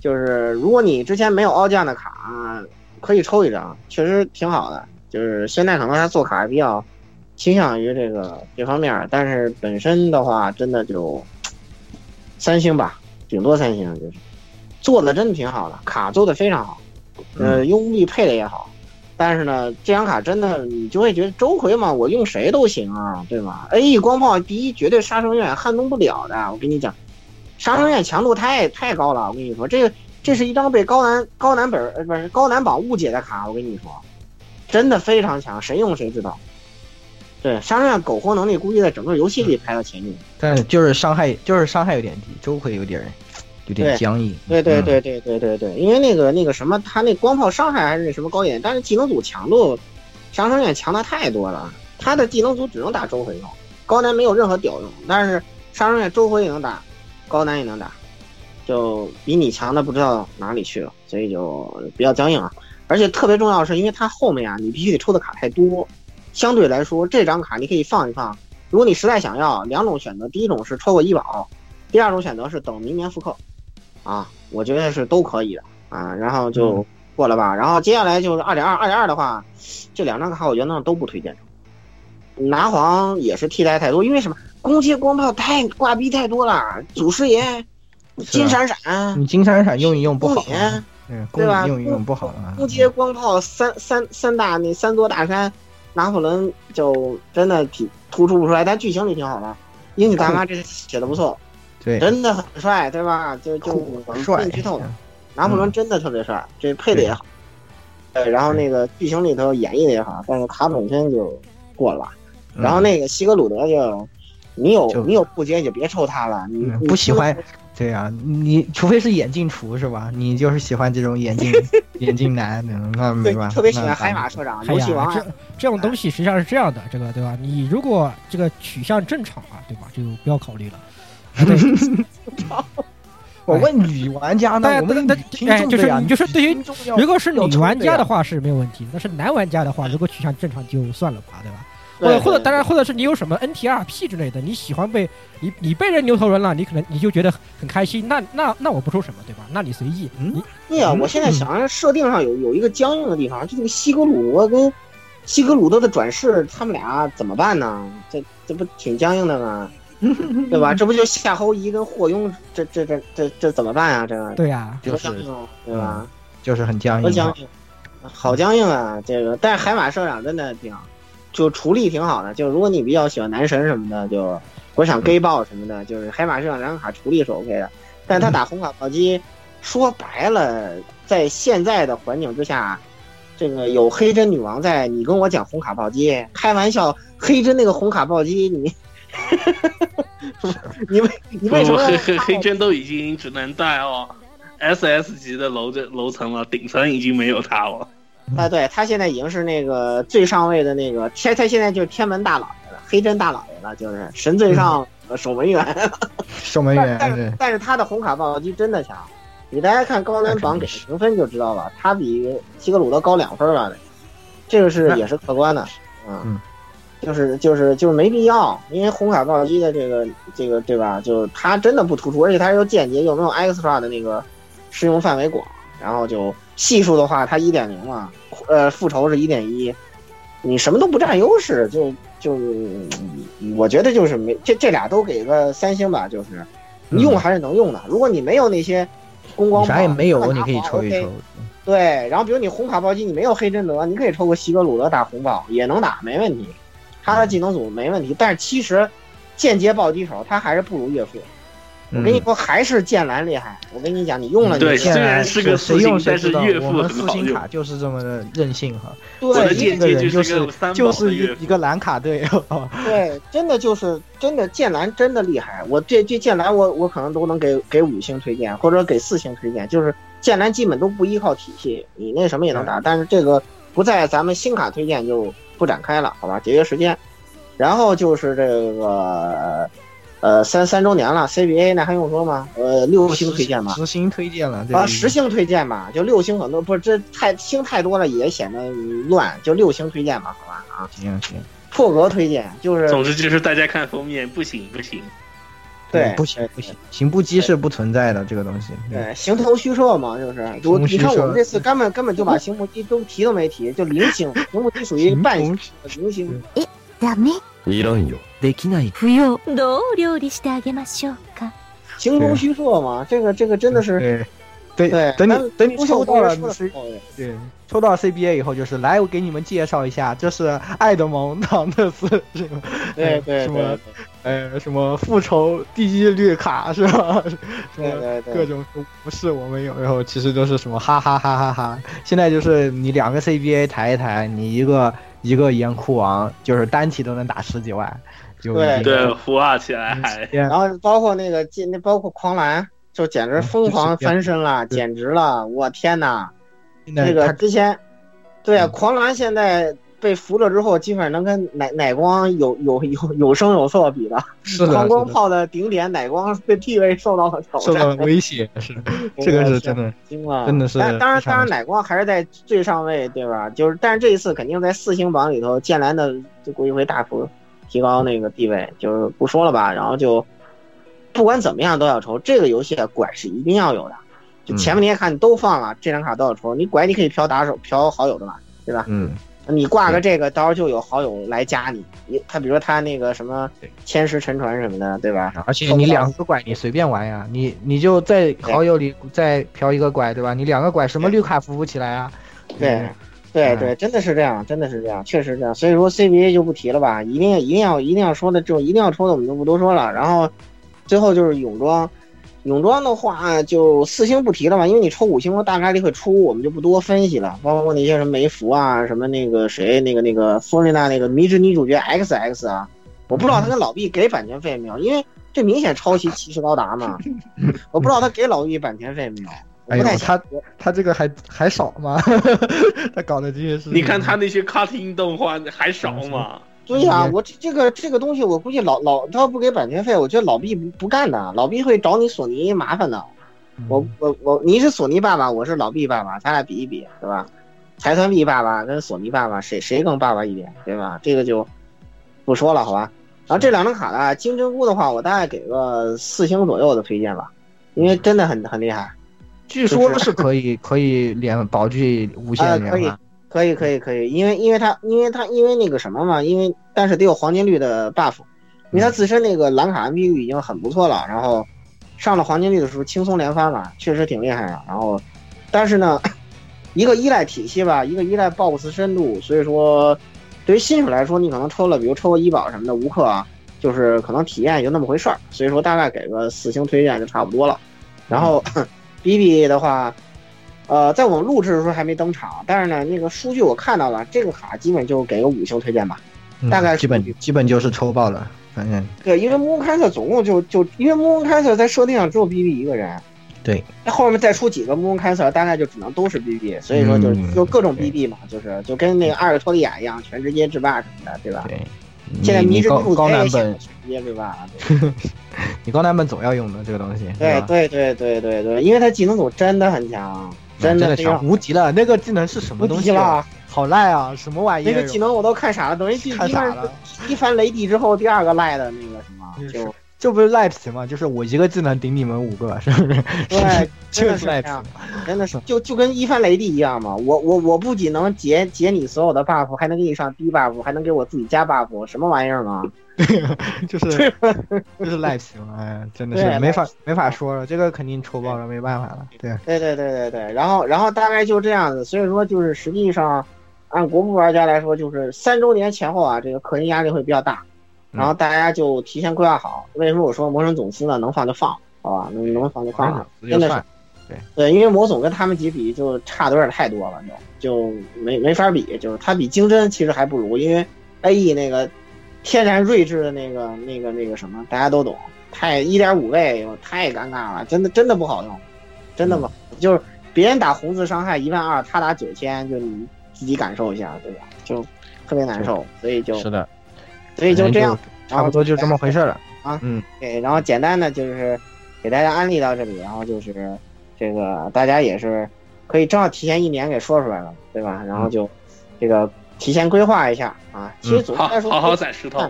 就是如果你之前没有奥将的卡，可以抽一张，确实挺好的。就是现在可能他做卡比较倾向于这个这方面，但是本身的话，真的就三星吧，顶多三星就是做的真的挺好的，卡做的非常好，呃，用力配的也好。但是呢，这张卡真的你就会觉得周回嘛，我用谁都行啊，对吧？A E 光炮第一绝对杀生院撼动不了的，我跟你讲，杀生院强度太太高了，我跟你说，这个这是一张被高难高难本呃不是高难榜误解的卡，我跟你说，真的非常强，谁用谁知道。对，杀生院苟活能力估计在整个游戏里排到前面。但是就是伤害，就是伤害有点低，周回有点有点僵硬。对对嗯对对对对对，因为那个那个什么，他那光炮伤害还是那什么高一点，但是技能组强度，杀生院强的太多了。他的技能组只能打周回用，高难没有任何屌用，但是杀生院周回也能打，高难也能打，就比你强的不知道哪里去了，所以就比较僵硬啊。而且特别重要的是，因为它后面啊，你必须得抽的卡太多，相对来说这张卡你可以放一放。如果你实在想要，两种选择，第一种是抽个医保，第二种选择是等明年复刻。啊，我觉得是都可以的啊，然后就过了吧。然后接下来就是二点二，二点二的话，这两张卡我觉得呢都不推荐。拿黄也是替代太多，因为什么？攻击光炮太挂逼太多了，祖师爷、金闪闪、你金闪闪用一用不好对吧用一用不好啊。攻击光炮三三三大那三座大山，拿破仑就真的挺突出不出来，但剧情里挺好的。英语大妈这写的不错，对，真的很帅，对吧？就就酷我们帅不剧透的，拿破仑真的特别帅，这配的也好。对，然后那个剧情里头演绎的也好，但是卡本身就过了吧。然后那个西格鲁德就，你有你有不接就别抽他了，你嗯不喜欢，对啊，你除非是眼镜厨是吧？你就是喜欢这种眼镜 眼镜男，嗯那没对办法。特别喜欢海马社长、哎游戏王，啊这这种东西实际上是这样的，这个对吧？你如果这个取向正常啊，对吧？就不要考虑了。我问女玩家呢就是你就是对于如果是女玩家的话是没有问题的，但是男玩家的话，如果取向正常就算了吧，对吧？或者或者当然或者是你有什么 NTRP 之类的，你喜欢被你你被人牛头人了，你可能你就觉得很开心，那那那我不说什么，对吧？那你随意，嗯你对呀、我现在想设定上有有一个僵硬的地方，就这个西格鲁德跟西格鲁德的转世，他们俩怎么办呢？这这不挺僵硬的吗？对吧？这不就夏侯夷跟霍庸，这这这这这怎么办啊？这个对呀、多僵硬，对吧？就是很僵硬好僵硬啊！这个，但是海马社长真的挺好，就处理挺好的。就如果你比较喜欢男神什么的，就国产 gay 爆什么的，就是海马社长两张卡处理是 OK 的。但他打红卡暴击，说白了，在现在的环境之下，这个有黑针女王在，你跟我讲红卡暴击，开玩笑，黑针那个红卡暴击，你。你为你为什么黑黑黑针都已经只能带哦 SS 级的楼这楼层了，顶层已经没有他了。啊，对他现在已经是那个最上位的那个天，他现在就是天门大老爷了，黑针大老爷了，就是神最上呃守门员。守门员但是但是他的红卡暴击真的强，你大家看高难榜给的评分就知道了，他比西格鲁德高两分吧，这个是也是客观的，嗯嗯，就是就是就是没必要，因为红卡暴击的这个这个对吧？就是它真的不突出，而且它又间接又没有 extra 的那个适用范围广，然后就系数的话，它一点零嘛，呃，复仇是一点一，你什么都不占优势，就就嗯我觉得就是没这这俩都给个三星吧，就是你用还是能用的。如果你没有那些公光，啥也没有，你可以抽一抽。对，然后比如你红卡暴击，你没有黑贞德，你可以抽个西格鲁德打红炮也能打，没问题。他的技能组没问题，但是其实间接暴击手他还是不如岳父。我跟你说，还是剑兰厉害。我跟你讲，你用了你对剑虽然是个谁用谁知道，我们四星卡就是这么的任性哈。对我的因为间接就这个人就是个三宝就是一一个蓝卡队，对，真的就是真的剑兰真的厉害。我这这剑兰我我可能都能给给五星推荐，或者给四星推荐。就是剑兰基本都不依靠体系，你那什么也能打，但是这个不在咱们新卡推荐就不展开了，好吧？节约时间。然后就是这个呃，三三周年了，CBA 那还用说吗？呃，六星推荐吧，十星推荐了，啊，十星推荐吧，就六星很多，不是这太星太多了也显得乱，就六星推荐吧，好吧啊，行行，破格推荐就是，总之就是大家看封面不行不行，对，不行不行，行不羁是不存在的这个东西。对，形同虚设嘛，就是我你看我们这次根本根本就把行不羁都提都没提，就零星，行不羁属于半星零星。ダメいらんよ。できない。不用どう料理してあげましょうか形同虚设嘛，这个这个真的是对对，等你等你不抽到了说 C 对抽到 CBA 以后，就是来我给你们介绍一下，这是爱德蒙唐特斯什么对对什么 呃什么复仇第一绿卡是吧？什么各种不是我们有，然后其实都是什么哈哈哈哈哈。现在就是你两个 CBA 抬一抬，你一个一个岩窟王，就是单体都能打十几万。就对对，孵化起来还，然后包括那个进那包括狂澜，就简直疯狂翻身了，简直了！我天呐，那个之前，对啊，狂澜现在被俘了之后，基本上能跟奶奶光有有有有声有色比的。是的，狂光炮的顶点奶光的地位受到了挑战，受到了威胁，是这个是真的，惊了，真的是。当然，当然，奶光还是在最上位，对吧？就是，但是这一次肯定在四星榜里头，剑兰的就估计会大幅。提高那个地位就是不说了吧，然后就不管怎么样都要抽这个游戏，拐是一定要有的。就前面那些卡，你都放了，这张卡都要抽。你拐你可以嫖打手、嫖好友的嘛，对吧？嗯，你挂个这个，到时候就有好友来加你。你他比如说他那个什么千石沉船什么的，对吧？而且你两个拐你随便玩呀，你你就在好友里再嫖一个拐，对吧？你两个拐什么绿卡扶不起来啊？对。对对，真的是这样，真的是这样，确实这样。所以说 CBA 就不提了吧，一定要一定要一定要说的这种一定要抽的我们就不多说了。然后最后就是泳装，泳装的话就四星不提了吧，因为你抽五星的大概率会出，我们就不多分析了。包括那些什么梅芙啊，什么那个谁那个那个索瑞娜那个迷之女主角 XX 啊，我不知道他跟老毕给版权费没有，因为这明显抄袭骑士高达嘛，我不知道他给老毕版权费没有。哎呦，他他这个还还少吗？他搞的这些事，你看他那些 cutting 动画还少吗？对呀，我这这个这个东西，我估计老老他要不给版权费，我觉得老毕不不干的，老毕会找你索尼麻烦的。我我我，你是索尼爸爸，我是老毕爸爸，咱俩比一比，对吧？财团币爸爸跟索尼爸爸谁谁更爸爸一点，对吧？这个就不说了，好吧？然后这两张卡呢，金针菇的话，我大概给个四星左右的推荐吧，因为真的很很厉害。据说是可以可以连宝具无限 连吗？可以可以可以可以，因为因为他因为他因为那个什么嘛，因为但是得有黄金绿的 buff，因为他自身那个蓝卡 MP 率已经很不错了，然后上了黄金绿的时候轻松连发嘛，确实挺厉害的。然后但是呢，一个依赖体系吧，一个依赖 BOSS 深度，所以说对于新手来说，你可能抽了，比如抽个医保什么的无氪啊，就是可能体验也就那么回事儿。所以说大概给个四星推荐就差不多了。然后。B B 的话，呃，在我们录制的时候还没登场，但是呢，那个数据我看到了，这个卡基本就给个五星推荐吧，大概基本基本就是抽爆了，反正对，因为木开特总共就就因为木开特在设定上只有 B B 一个人，对，那后面再出几个木开特，大概就只能都是 B B，所以说就就各种 B B 嘛，就是就跟那个阿尔托利亚一样，全直接制霸什么的，对吧？对，现在迷之高高难本直接制霸。你高难本总要用的这个东西，对对对对对对，因为它技能组真的很强，真的强，无敌了。那个技能是什么东西了？好赖啊，什么玩意？那个技能我都看傻了，等于看傻了。一番雷帝之后，第二个赖的那个什么，就这不是赖皮吗？就是我一个技能顶你们五个，是不是？对，就是赖皮，真的是就就跟一番雷帝一样嘛。我我我不仅能解解你所有的 buff，还能给你上低 buff，还能给我自己加 buff，什么玩意儿嘛？就是 就是赖皮嘛，哎，真的是没法没法说了，这个肯定抽爆了，没办法了。对对对对对对，然后然后大概就这样子，所以说就是实际上按国服玩家来说，就是三周年前后啊，这个氪金压力会比较大，然后大家就提前规划好。为什么我说魔神总司呢？能放就放，好吧？能能放就放，真的是。对对，因为魔总跟他们几比就差的有点太多了，就就没没法比，就是他比经真其实还不如，因为 A E 那个。天然睿智的那个、那个、那个什么，大家都懂。太一点五倍，太尴尬了，真的真的不好用，真的不好，就是别人打红字伤害一万二，他打九千，就你自己感受一下，对吧？就特别难受，所以就，是的，所以就这样，差不多就这么回事了。啊。嗯，对，然后简单的就是给大家安利到这里，然后就是这个大家也是可以正好提前一年给说出来了，对吧？然后就这个提前规划一下啊。其实总的来说，好好攒石头。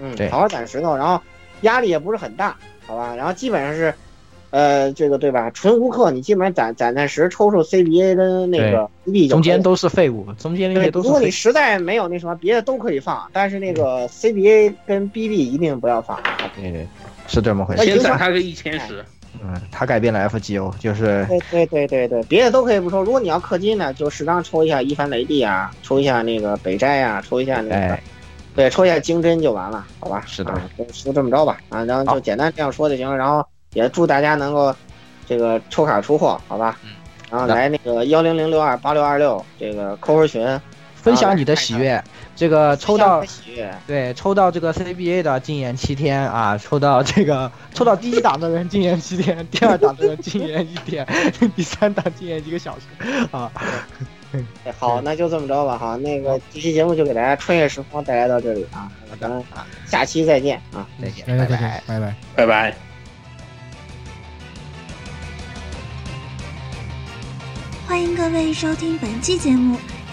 嗯，对好好攒石头，然后压力也不是很大，好吧？然后基本上是，呃，这个对吧？纯无氪，你基本上攒攒钻石，抽抽 CBA 跟那个 BB 中间都是废物，中间那对，些都是废如果你实在没有那什么，别的都可以放，但是那个 CBA 跟 BB 一定不要放。对对，是这么回哎事。先攒他个一千石，嗯，他改变了 FGO，就是对对对对对，别的都可以不抽。如果你要氪金呢，就适当抽一下伊凡雷帝啊，抽一下那个北斋啊，抽一下那个，哎，对，抽一下经针就完了，好吧？是的啊就就这么着吧，啊，然后就简单这样说就行了。然后也祝大家能够这个抽卡出货，好吧？嗯然后来那个幺零零六二八六二六这个 QQ 群，分享你的喜悦。这个抽到对抽到这个 CBA 的禁言七天啊，抽到这个抽到第一档的人禁言七天，第二档的人禁言一天，第三档禁言一个小时啊。哎好，那就这么着吧。哈，那个这期节目就给大家穿越时光带来到这里啊，咱们下期再见啊。再见拜拜。，拜拜。拜拜。欢迎各位收听本期节目，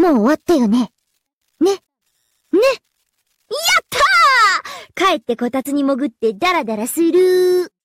もう終わったよね。ね。ね。やったー帰ってこたつに潜ってダラダラするー